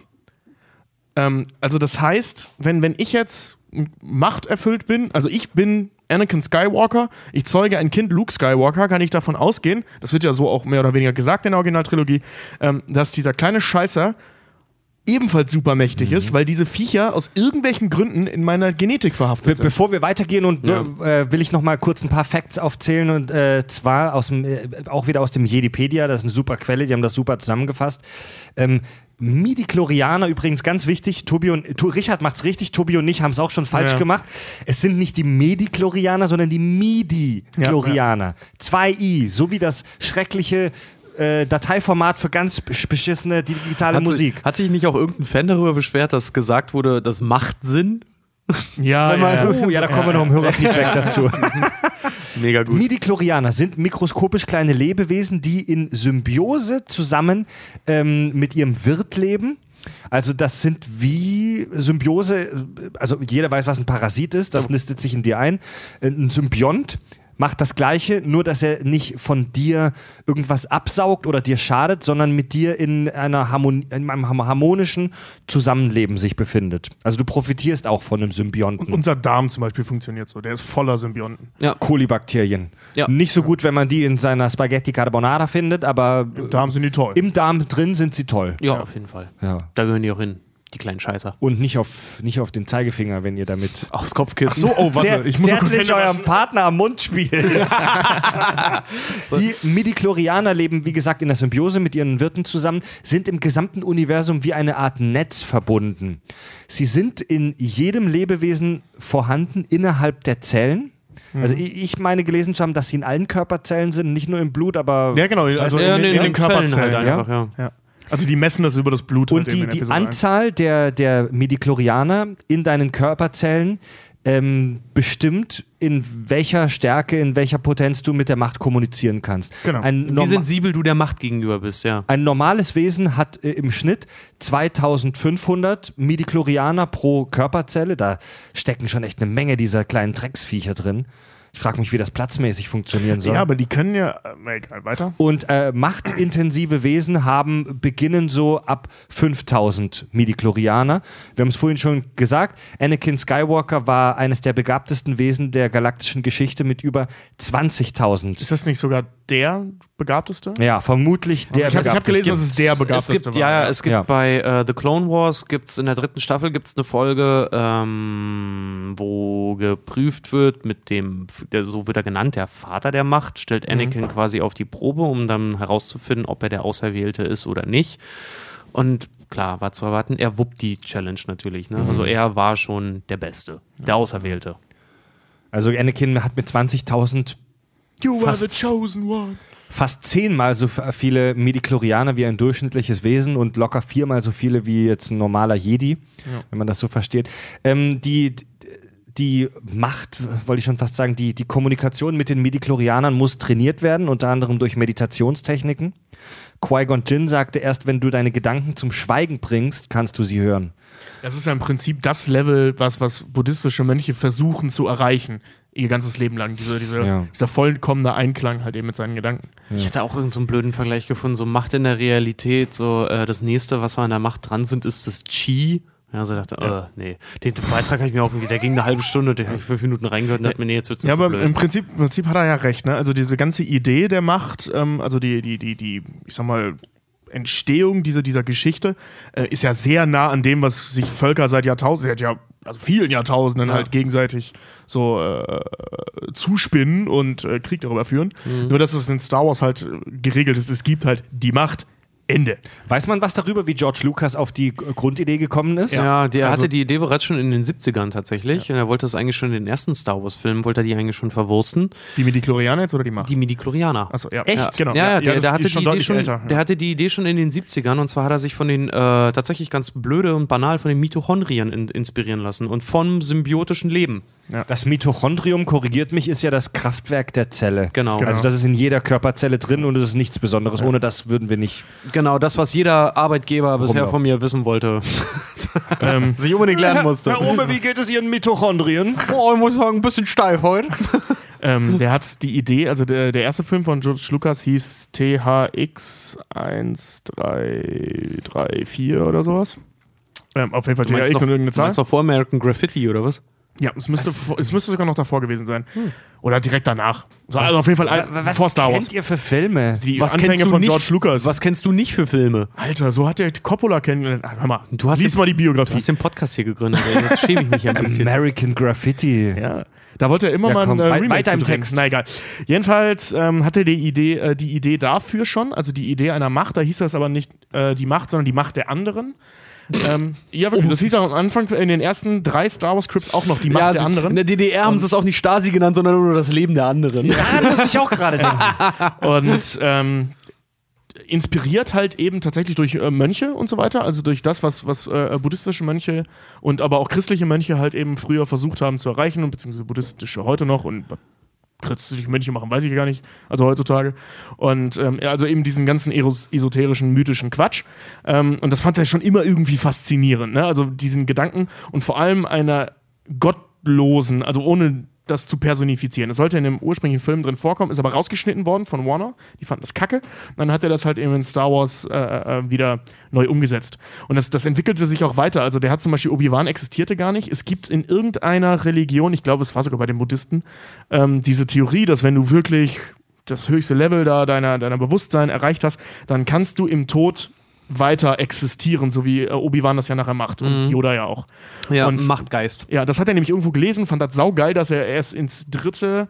Ähm, also das heißt, wenn, wenn ich jetzt machterfüllt bin, also ich bin Anakin Skywalker, ich zeuge ein Kind Luke Skywalker, kann ich davon ausgehen, das wird ja so auch mehr oder weniger gesagt in der Originaltrilogie, ähm, dass dieser kleine Scheißer ebenfalls super mächtig ist, weil diese Viecher aus irgendwelchen Gründen in meiner Genetik verhaftet Be sind. bevor wir weitergehen und äh, will ich noch mal kurz ein paar Facts aufzählen und äh, zwar aus dem, äh, auch wieder aus dem Jedipedia, das ist eine super Quelle, die haben das super zusammengefasst. Ähm, Midi-Chlorianer übrigens ganz wichtig. Tobi und tu, Richard macht's richtig, Tobi und ich haben es auch schon falsch Ja. gemacht. Es sind nicht die Medi-Chlorianer, sondern die Midi-Chlorianer. Zwei I, so wie das schreckliche äh, Dateiformat für ganz besch- beschissene digitale Hat, Musik. Sich, hat sich nicht auch irgendein Fan darüber beschwert, dass gesagt wurde, das macht Sinn? ja, [laughs] ja, ja. Oh, ja, da kommen wir noch im Hörerfeedback [laughs] dazu. [laughs] Mega gut. Midi-Chlorianer sind mikroskopisch kleine Lebewesen, die in Symbiose zusammen ähm, mit ihrem Wirt leben. Also das sind wie Symbiose, äh, also jeder weiß, was ein Parasit ist, das nistet sich in dir ein. Äh, Ein Symbiont macht das Gleiche, nur dass er nicht von dir irgendwas absaugt oder dir schadet, sondern mit dir in, einer Harmon in einem harmonischen Zusammenleben sich befindet. Also du profitierst auch von einem Symbionten. Unser Darm zum Beispiel funktioniert so. Der ist voller Symbionten. Kolibakterien. Ja. Nicht so gut, wenn man die in seiner Spaghetti Carbonara findet, aber Im Darm sind die toll. im Darm drin sind sie toll. Ja, auf jeden Fall. Ja. Da gehören die auch hin, die kleinen Scheißer. Und nicht auf, nicht auf den Zeigefinger, wenn ihr damit Aufs Kopfkissen. so, oh, warte, Zer- ich muss noch kurz eurem. Partner am Mund spielt. [laughs] [laughs] die Midichlorianer leben, wie gesagt, in der Symbiose mit ihren Wirten zusammen, sind im gesamten Universum wie eine Art Netz verbunden. Sie sind in jedem Lebewesen vorhanden innerhalb der Zellen. Mhm. Also ich ich meine gelesen zu haben, dass sie in allen Körperzellen sind, nicht nur im Blut, aber Ja, genau. Also ja, in, nee, in, in den Zellen Körperzellen. halt einfach, ja. Ja. Also die messen das über das Blut. halt Und eben die, die. Anzahl der, der Midichlorianer in deinen Körperzellen ähm, bestimmt, in welcher Stärke, in welcher Potenz du mit der Macht kommunizieren kannst. Genau. Ein, Wie sensibel du der Macht gegenüber bist, ja. ein normales Wesen hat äh, im Schnitt 2500 Midichlorianer pro Körperzelle. Da stecken schon echt eine Menge dieser kleinen Drecksviecher drin. Ich frage mich, wie das platzmäßig funktionieren soll. Ja, aber die können ja. Äh, egal, weiter. Und äh, machtintensive Wesen haben beginnen so ab 5000 Midichlorianer. Wir haben es vorhin schon gesagt, Anakin Skywalker war eines der begabtesten Wesen der galaktischen Geschichte mit über 20.000. Ist das nicht sogar der begabteste? Ja, vermutlich der ich habe hab gelesen, dass begabteste. es der Es begabteste gibt, war. ja, ja, es gibt Ja. bei äh, The Clone Wars gibt's in der dritten Staffel gibt's eine Folge, ähm, wo geprüft wird mit dem, der, so wird er genannt, der Vater der Macht, stellt Anakin quasi auf die Probe, um dann herauszufinden, ob er der Auserwählte ist oder nicht. Und klar, war zu erwarten, er wuppt die Challenge natürlich. Ne? Also er war schon der Beste, der Auserwählte. Also Anakin hat mit 20.000 You are Fast- the chosen one. fast zehnmal so viele Midichlorianer wie ein durchschnittliches Wesen und locker viermal so viele wie jetzt ein normaler Jedi, wenn man das so versteht. Ähm, die, die Macht, wollte ich schon fast sagen, die, die Kommunikation mit den Midichlorianern muss trainiert werden, unter anderem durch Meditationstechniken. Qui-Gon Jinn sagte, erst wenn du deine Gedanken zum Schweigen bringst, kannst du sie hören. Das ist ja im Prinzip das Level, was, was buddhistische Mönche versuchen zu erreichen, ihr ganzes Leben lang. Diese, diese, Ja. Dieser vollkommene Einklang halt eben mit seinen Gedanken. Ich hatte auch irgendeinen so einen blöden Vergleich gefunden, so Macht in der Realität, so äh, das nächste, was wir an der Macht dran sind, ist das Chi. Ja, also dachte, äh, nee. Den Beitrag habe ich mir auch der ging eine halbe Stunde, den habe ich fünf Minuten reingehört und dachte mir, nee, jetzt wird's mir Ja, aber blöd. im Prinzip, im Prinzip hat er ja recht, ne? Also diese ganze Idee der Macht, ähm, also die, die, die, die, ich sag mal, Entstehung dieser, dieser Geschichte äh, ist ja sehr nah an dem, was sich Völker seit Jahrtausenden, seit ja, also vielen Jahrtausenden Ja. halt gegenseitig so äh, zuspinnen und äh, Krieg darüber führen. Nur, dass es in Star Wars halt äh, geregelt ist, es gibt halt die Macht, Ende. Weiß man was darüber, wie George Lucas auf die Grundidee gekommen ist? Ja, der also- hatte die Idee bereits schon in den 70ern tatsächlich. Und er wollte das eigentlich schon in den ersten Star Wars-Filmen, wollte er die eigentlich schon verwursten. Die Midichlorianer jetzt oder die Macht? Die Midi-Chlorianer. Achso, ja. Echt? Ja, genau. Ja, ja, der, das- der, die hatte ist die Idee schon, älter. der hatte die Idee schon in den 70ern und zwar hat er sich von den äh, tatsächlich ganz blöde und banal von den Mitochondrien in, inspirieren lassen und vom symbiotischen Leben. Das Mitochondrium, korrigiert mich, ist ja das Kraftwerk der Zelle. Genau. Also das ist in jeder Körperzelle drin und es ist nichts Besonderes. Ohne das würden wir nicht. Genau, das, was jeder Arbeitgeber bisher von mir wissen wollte. [laughs] ähm, [laughs] Sich unbedingt lernen musste. Herr Ome, wie geht es Ihren Mitochondrien? Oh, ich muss sagen, ein bisschen steif heute. [laughs] Ähm, der hat die Idee, also der, der erste Film von George Lucas hieß THX1334 oder sowas. Ähm, auf jeden Fall Du meinst THX noch, und irgendeine du Zahl. meinst noch vor American Graffiti oder was? Ja, es müsste, es müsste sogar noch davor gewesen sein. Oder direkt danach. So, also auf jeden Fall ein, was vor Star Wars. kennt ihr für Filme? Die Was Anfänge kennst du von nicht? George Lucas. Was kennst du nicht für Filme? Alter, so hat der Coppola kennengelernt. Ah, Hör mal, Du hast lies den- mal die Du Biografie. hast den Podcast hier gegründet, ey. Jetzt schäme ich mich ein bisschen. American Graffiti. Ja. Da wollte er immer Ja, mal komm, ein äh, Remake im. Text. Na egal. Jedenfalls ähm, hatte die Idee, äh, die Idee dafür schon, also die Idee einer Macht, da hieß das aber nicht äh, die Macht, sondern die Macht der anderen. Ähm, ja, wirklich. Das hieß auch am Anfang in den ersten drei Star Wars Scripts auch noch die Macht Ja, der also anderen. In der DDR haben sie es auch nicht Stasi genannt, sondern nur das Leben der anderen. Daran musste ich auch gerade denken. [laughs] Und ähm, inspiriert halt eben tatsächlich durch äh, Mönche und so weiter, also durch das, was, was äh, buddhistische Mönche und aber auch christliche Mönche halt eben früher versucht haben zu erreichen, und beziehungsweise buddhistische heute noch und was christliche Mönche machen, weiß ich gar nicht, also heutzutage. Und ähm, also eben diesen ganzen esoterischen, mythischen Quatsch. Ähm, und das fand er schon immer irgendwie faszinierend, ne? Also diesen Gedanken und vor allem einer gottlosen, also ohne das zu personifizieren. Es sollte in dem ursprünglichen Film drin vorkommen, ist aber rausgeschnitten worden von Warner. Die fanden das kacke. Dann hat er das halt eben in Star Wars äh, äh, wieder neu umgesetzt. Und das, das entwickelte sich auch weiter. Also der hat zum Beispiel Obi-Wan existierte gar nicht. Es gibt in irgendeiner Religion, ich glaube, es war sogar bei den Buddhisten, ähm, diese Theorie, dass wenn du wirklich das höchste Level da deiner, deiner Bewusstsein erreicht hast, dann kannst du im Tod weiter existieren, so wie äh, Obi-Wan das ja nachher macht und Yoda ja auch. Ja, Und- Machtgeist. Ja, das hat er nämlich irgendwo gelesen, fand das saugeil, dass er erst ins dritte,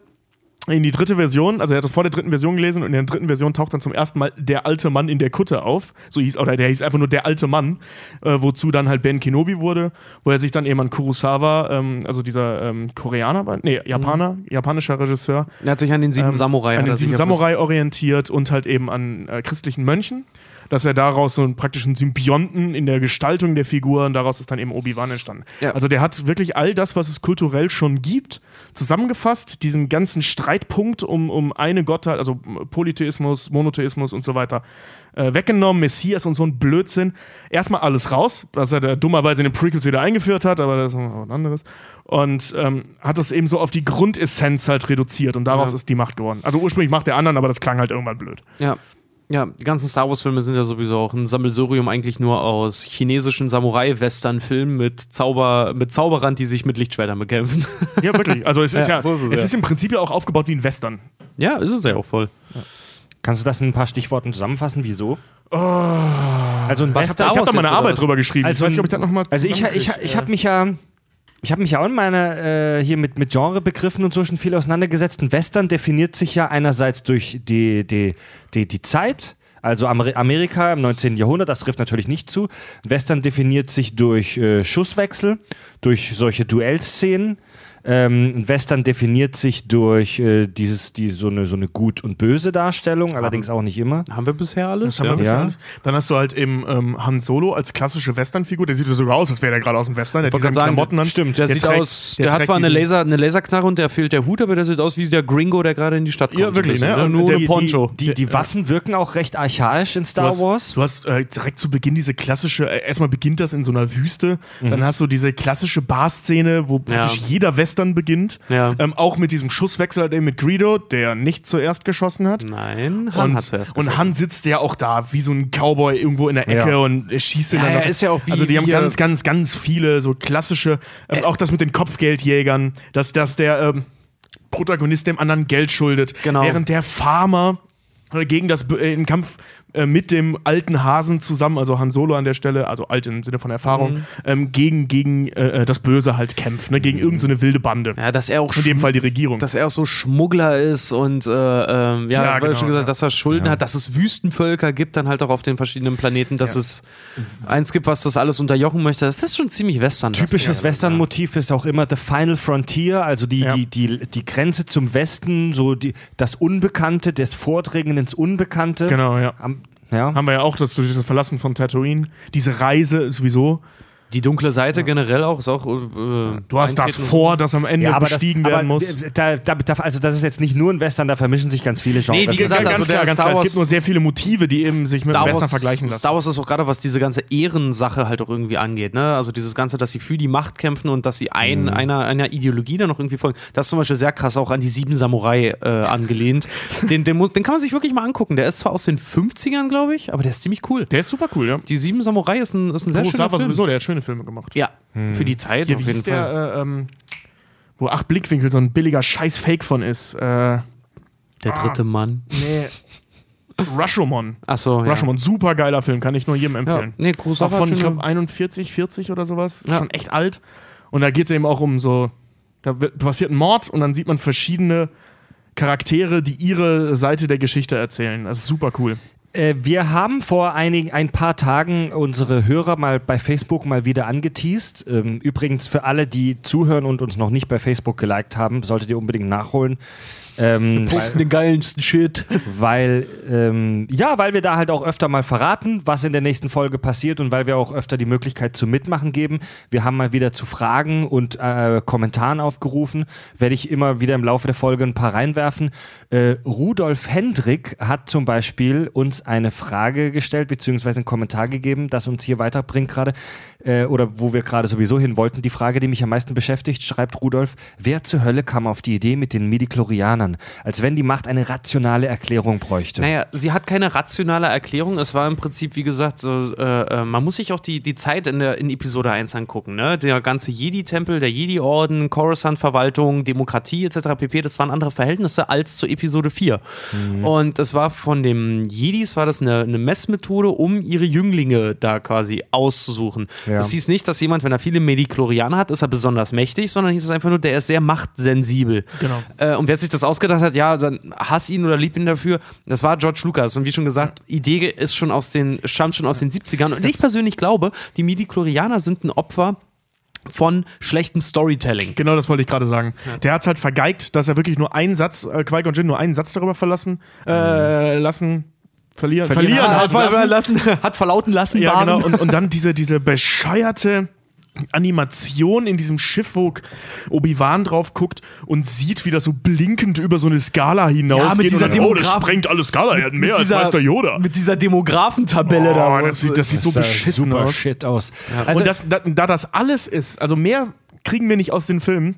in die dritte Version, also er hat das vor der dritten Version gelesen und in der dritten Version taucht dann zum ersten Mal der alte Mann in der Kutte auf. So hieß, oder der hieß einfach nur der alte Mann, äh, wozu dann halt Ben Kenobi wurde, wo er sich dann eben an Kurosawa, ähm, also dieser ähm, Koreaner, nee, Japaner, japanischer Regisseur, Er hat sich an den sieben ähm, Samurai an den sieben Samurai orientiert und halt eben an äh, christlichen Mönchen, dass er daraus so einen praktischen Symbionten in der Gestaltung der Figuren, daraus ist dann eben Obi-Wan entstanden. Ja. Also der hat wirklich all das, was es kulturell schon gibt, zusammengefasst, diesen ganzen Streitpunkt um, um eine Gottheit, also Polytheismus, Monotheismus und so weiter, äh, weggenommen, Messias und so ein Blödsinn. Erstmal alles raus, was er da dummerweise in den Prequels wieder eingeführt hat, aber das ist noch was anderes. Und ähm, hat das eben so auf die Grundessenz halt reduziert und daraus Ja. ist die Macht geworden. Also ursprünglich Macht der anderen, aber das klang halt irgendwann blöd. Ja. Ja, die ganzen Star Wars-Filme sind ja sowieso auch ein Sammelsurium eigentlich nur aus chinesischen Samurai-Western-Filmen mit, Zauber, mit Zauberern, die sich mit Lichtschwertern bekämpfen. Ja, wirklich. Also es ist [laughs] ja, Ja, so ist es, es ja. ist im Prinzip ja auch aufgebaut wie ein Western. ja, ist es ja auch voll. Kannst du das in ein paar Stichworten zusammenfassen? Wieso? also ein Western, ich habe Wars da mal eine Arbeit drüber geschrieben. Also ich weiß nicht, ob ich das nochmal Also ich, ich, ich habe mich ja, ich habe mich ja auch in meiner äh, hier mit mit Genrebegriffen und so schon viel auseinandergesetzt. Ein Western definiert sich ja einerseits durch die die die, die Zeit. Also Amer Amerika im 19. Jahrhundert, das trifft natürlich nicht zu. Western definiert sich durch äh, Schusswechsel, durch solche Duellszenen. Ähm, ein Western definiert sich durch äh, dieses, die, so, eine, so eine gut und böse Darstellung, allerdings auch nicht immer. Haben wir bisher alles? Das haben wir bisher Ja. alles. Dann hast du halt eben ähm, Han Solo als klassische Western-Figur. Der sieht ja sogar aus, als wäre der gerade aus dem Western. Der hat wollte diese gerade sagen, Klamotten an. stimmt, Der, Der sieht trägt- aus, der der, hat trägt zwar eine, diesen- Laser, eine Laserknarre und der fehlt der Hut, aber der sieht aus wie der Gringo, der gerade in die Stadt kommt. Ja, wirklich, ne? bisschen, Und Nur der- ohne Poncho. Die, die, die Waffen wirken auch recht archaisch in Du Star hast, Wars. du hast äh, direkt zu Beginn diese klassische, äh, erstmal beginnt das in so einer Wüste, dann hast du diese klassische Bar-Szene, wo praktisch jeder Western beginnt. Ja. Ähm, auch mit diesem Schusswechsel halt mit Greedo, der nicht zuerst geschossen hat. Nein, Han und, hat zuerst und geschossen. Han sitzt ja auch da wie so ein Cowboy irgendwo in der Ecke Ja. und schießt Ja, ineinander. er ist ja auch wie- Also die haben ganz, äh, ganz, ganz viele so klassische, ähm, auch das mit den Kopfgeldjägern, dass, dass der ähm, Protagonist dem anderen Geld schuldet, Genau. während der Farmer äh, gegen das äh, im Kampf äh, mit dem alten Hasen zusammen, also Han Solo an der Stelle, also alt im Sinne von Erfahrung, Mhm. ähm, gegen, gegen äh, das Böse halt kämpft, ne? gegen irgendeine so wilde Bande. Ja, dass er auch In dem Fall die Regierung. dass er auch so Schmuggler ist und äh, ähm, ja, Ja, genau, schon gesagt, ja. dass er Schulden hat, dass es Wüstenvölker gibt, dann halt auch auf den verschiedenen Planeten, dass Ja. es eins gibt, was das alles unterjochen möchte. Das ist schon ziemlich Western. Typisches Western-Motiv ist auch immer The Final Frontier, also die, Ja. die, die, die Grenze zum Westen, so die, das Unbekannte, das Vordringen ins Unbekannte. genau, ja. Am, ja. Haben wir ja auch das durch das Verlassen von Tatooine. Diese Reise sowieso. Die dunkle Seite generell auch ist auch. Äh, Du hast das vor, das am Ende Ja, aber das, bestiegen aber werden muss. Da, da, da, also das ist jetzt nicht nur ein Western, da vermischen sich ganz viele Genres. Nee, wie gesagt, Ja, also ganz der klar, ganz klar. Es gibt nur sehr viele Motive, die eben sich mit Star Western Wars, vergleichen lassen. Star Wars ist auch gerade, was diese ganze Ehrensache halt auch irgendwie angeht. Ne? Also dieses Ganze, dass sie für die Macht kämpfen und dass sie ein, Mhm. einer, einer Ideologie dann noch irgendwie folgen. Das ist zum Beispiel sehr krass auch an die Sieben Samurai äh, angelehnt. [laughs] den, den, den kann man sich wirklich mal angucken. Der ist zwar aus den 50ern, glaube ich, aber der ist ziemlich cool. Der ist super cool, ja. Die Sieben Samurai ist ein, ist ein sehr schöner Film. sowieso, der hat schöne Filme gemacht. Ja, für die Zeit Hier, auf wie jeden hieß Fall. der, äh, ähm, wo acht Blickwinkel so ein billiger Scheiß-Fake von ist. Äh, Der dritte Mann. nee. Rashomon. Achso, ja. Rashomon, super geiler Film, kann ich nur jedem Ja, empfehlen. nee, Auch Kurosawa von, hat ich glaube, 41, 40 oder sowas. Ja. Schon echt alt. Und da geht es eben auch um so, da wird, passiert ein Mord und dann sieht man verschiedene Charaktere, die ihre Seite der Geschichte erzählen. Das ist super cool. Äh, wir haben vor einigen, ein paar Tagen unsere Hörer mal bei Facebook mal wieder angeteased. Ähm, übrigens für alle, die zuhören und uns noch nicht bei Facebook geliked haben, solltet ihr unbedingt nachholen. Ähm, weil, den geilsten Shit. weil ähm, ja, weil wir da halt auch öfter mal verraten, was in der nächsten Folge passiert und weil wir auch öfter die Möglichkeit zu Mitmachen geben. Wir haben mal wieder zu Fragen und äh, Kommentaren aufgerufen. Werde ich immer wieder im Laufe der Folge ein paar reinwerfen. Äh, Rudolf Hendrick hat zum Beispiel uns eine Frage gestellt, beziehungsweise einen Kommentar gegeben, das uns hier weiterbringt gerade, äh, oder wo wir gerade sowieso hin wollten. Die Frage, die mich am meisten beschäftigt, schreibt Rudolf, wer zur Hölle kam auf die Idee mit den Midichlorianern? Als wenn die Macht eine rationale Erklärung bräuchte. Naja, sie hat keine rationale Erklärung. Es war im Prinzip, wie gesagt, so, äh, äh, man muss sich auch die, die Zeit in, der, in Episode 1 angucken. Ne? Der ganze Jedi-Tempel, der Jedi-Orden, Coruscant-Verwaltung, Demokratie etc. pp., das waren andere Verhältnisse als zu Episode 4. Und es war von den Jedis, war das eine, eine Messmethode, um ihre Jünglinge da quasi auszusuchen. Ja. Das hieß nicht, dass jemand, wenn er viele Mediklorianer hat, ist er besonders mächtig, sondern hieß es einfach nur, der ist sehr machtsensibel. Genau. Äh, und wer sich das ausgedacht hat, ja, dann hass ihn oder lieb ihn dafür. Das war George Lucas. Und wie schon gesagt, Idee ist schon aus den, stammt schon aus den 70ern. Und ich persönlich glaube, die Midichlorianer sind ein Opfer von schlechtem Storytelling. Genau, das wollte ich gerade sagen. Der hat es halt vergeigt, dass er wirklich nur einen Satz, äh, Qui-Gon Jinn nur einen Satz darüber verlassen, äh, lassen, verlieren, verlieren, Verlieren hat hat, lassen. lassen, hat verlauten lassen. Ja, waren. genau. Und, und dann diese, diese bescheuerte Animation in diesem Schiff, wo Obi-Wan drauf guckt und sieht, wie das so blinkend über so eine Skala hinausgeht. mit dieser und dann, oh, das sprengt alle Skala, er hat mehr mit als dieser- Meister Yoda. Mit dieser Demografentabelle Oh, da. das sieht, das sieht so sah beschissen super aus. shit aus. Also, und das, da, da das alles ist, also mehr kriegen wir nicht aus den Filmen,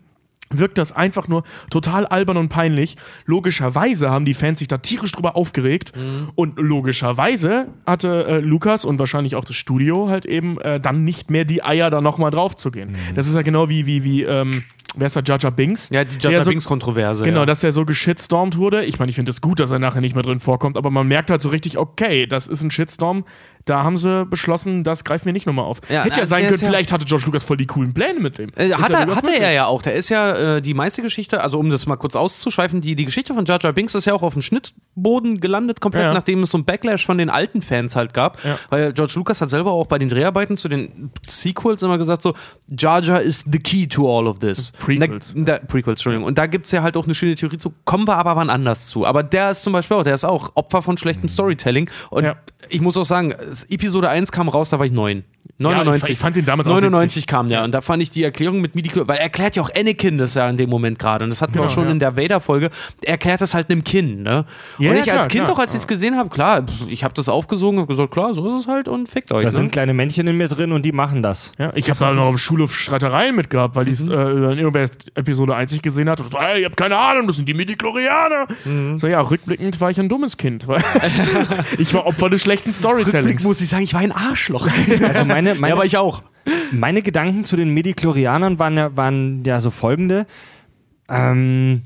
wirkt das einfach nur total albern und peinlich. Logischerweise haben die Fans sich da tierisch drüber aufgeregt und logischerweise hatte äh, Lukas und wahrscheinlich auch das Studio halt eben äh, dann nicht mehr die Eier, da nochmal drauf zu gehen. Das ist ja genau wie, wie, wie, ähm, wer ist der Jar Binks? ja, die so- Binks-Kontroverse. Genau, ja. dass der so geschitstormt wurde. Ich meine, ich finde es gut, dass er nachher nicht mehr drin vorkommt, aber man merkt halt so richtig, okay, das ist ein Shitstorm. Da haben sie beschlossen, das greifen wir nicht nochmal auf. Ja, Hätte ja sein können, vielleicht hatte George Lucas voll die coolen Pläne mit dem. Äh, hat er, hatte er ja auch. Der ist ja äh, die meiste Geschichte, also um das mal kurz auszuschweifen, die, die Geschichte von Jar Binks ist ja auch auf dem Schnittboden gelandet, komplett, Ja. nachdem es so ein Backlash von den alten Fans halt gab. Weil George Lucas hat selber auch bei den Dreharbeiten zu den Sequels immer gesagt, so, Jar is the key to all of this. Prequels. Da, da, Prequels, Entschuldigung. Und da gibt es ja halt auch eine schöne Theorie zu, kommen wir aber wann anders zu. Aber der ist zum Beispiel auch, der ist auch Opfer von schlechtem Storytelling. Und Ja. ich muss auch sagen, Episode 1 kam raus, da war ich neun. 99. ich, ich fand den damals auch 99 kam der und da fand ich die Erklärung mit Midi, weil er erklärt ja auch Anakin das ja in dem Moment gerade und das hatten wir Genau, auch schon ja. in der Vader-Folge, er erklärt das halt einem Kind, ne? Ja, und ja, ich als klar, Kind klar. auch, als ich es gesehen habe, klar, ich habe das aufgesogen und gesagt, klar, so ist es halt und fickt euch. da ne? sind kleine Männchen in mir drin und die machen das. Ja, ich habe da noch im Schulhof Streitereien mit gehabt, weil die Mhm. äh, in irgendwer Episode 1 nicht gesehen hat. Und so, hey, ihr habt keine Ahnung, das sind die Midichlorianer. Mhm. So, ja, rückblickend war ich ein dummes Kind. Weil [laughs] ich war Opfer des schlechten Rückblick Storytellings. muss ich sagen, ich war ein Arschloch. [laughs] Also meine, meine, ja, aber ich auch. meine Gedanken zu den Midichlorianern waren ja, waren ja so folgende. Ähm,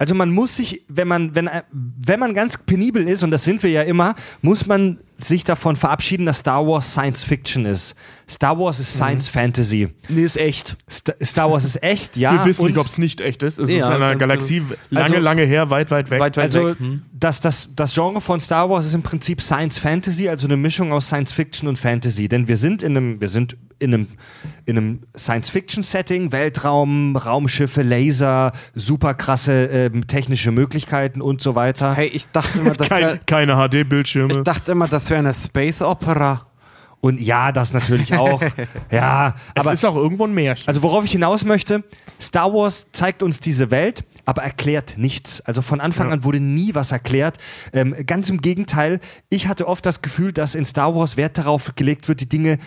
also man muss sich, wenn man, wenn, wenn man ganz penibel ist, und das sind wir ja immer, muss man sich davon verabschieden, dass Star Wars Science Fiction ist. Star Wars ist Science Fantasy. Nee, ist echt. Sta Star Wars ist echt, ja. Wir wissen nicht, ob es nicht echt ist. Es Ja, ist in einer Galaxie lange, Also- lange her, weit, weit weg. Weit, weit Also weg. Hm. das, das, das Genre von Star Wars ist im Prinzip Science Fantasy, also eine Mischung aus Science Fiction und Fantasy. Denn wir sind in einem, wir sind in einem, in einem Science Fiction Setting, Weltraum, Raumschiffe, Laser, super krasse ähm, technische Möglichkeiten und so weiter. Hey, ich dachte immer, das Kein, wäre keine HD-Bildschirme. ich dachte immer, das wäre eine Space Opera. Und ja, das natürlich auch. [laughs] ja, es aber ist auch irgendwo ein Märchen. Also worauf ich hinaus möchte, Star Wars zeigt uns diese Welt, aber erklärt nichts. Also von Anfang Ja. an wurde nie was erklärt. Ähm, ganz im Gegenteil, ich hatte oft das Gefühl, dass in Star Wars Wert darauf gelegt wird, die Dinge äh,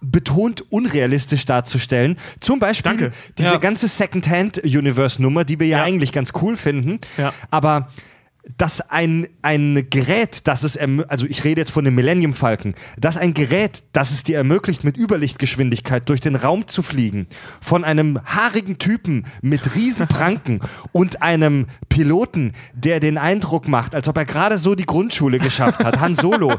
betont unrealistisch darzustellen. Zum Beispiel Danke. diese Ja. ganze Second-Hand-Universe-Nummer, die wir ja, Ja. eigentlich ganz cool finden. Ja. Aber dass ein, ein Gerät, das es, also ich rede jetzt von dem Millennium Falcon, dass ein Gerät, das es dir ermöglicht, mit Überlichtgeschwindigkeit durch den Raum zu fliegen, von einem haarigen Typen mit Riesenpranken [laughs] und einem Piloten, der den Eindruck macht, als ob er gerade so die Grundschule geschafft hat, Han Solo,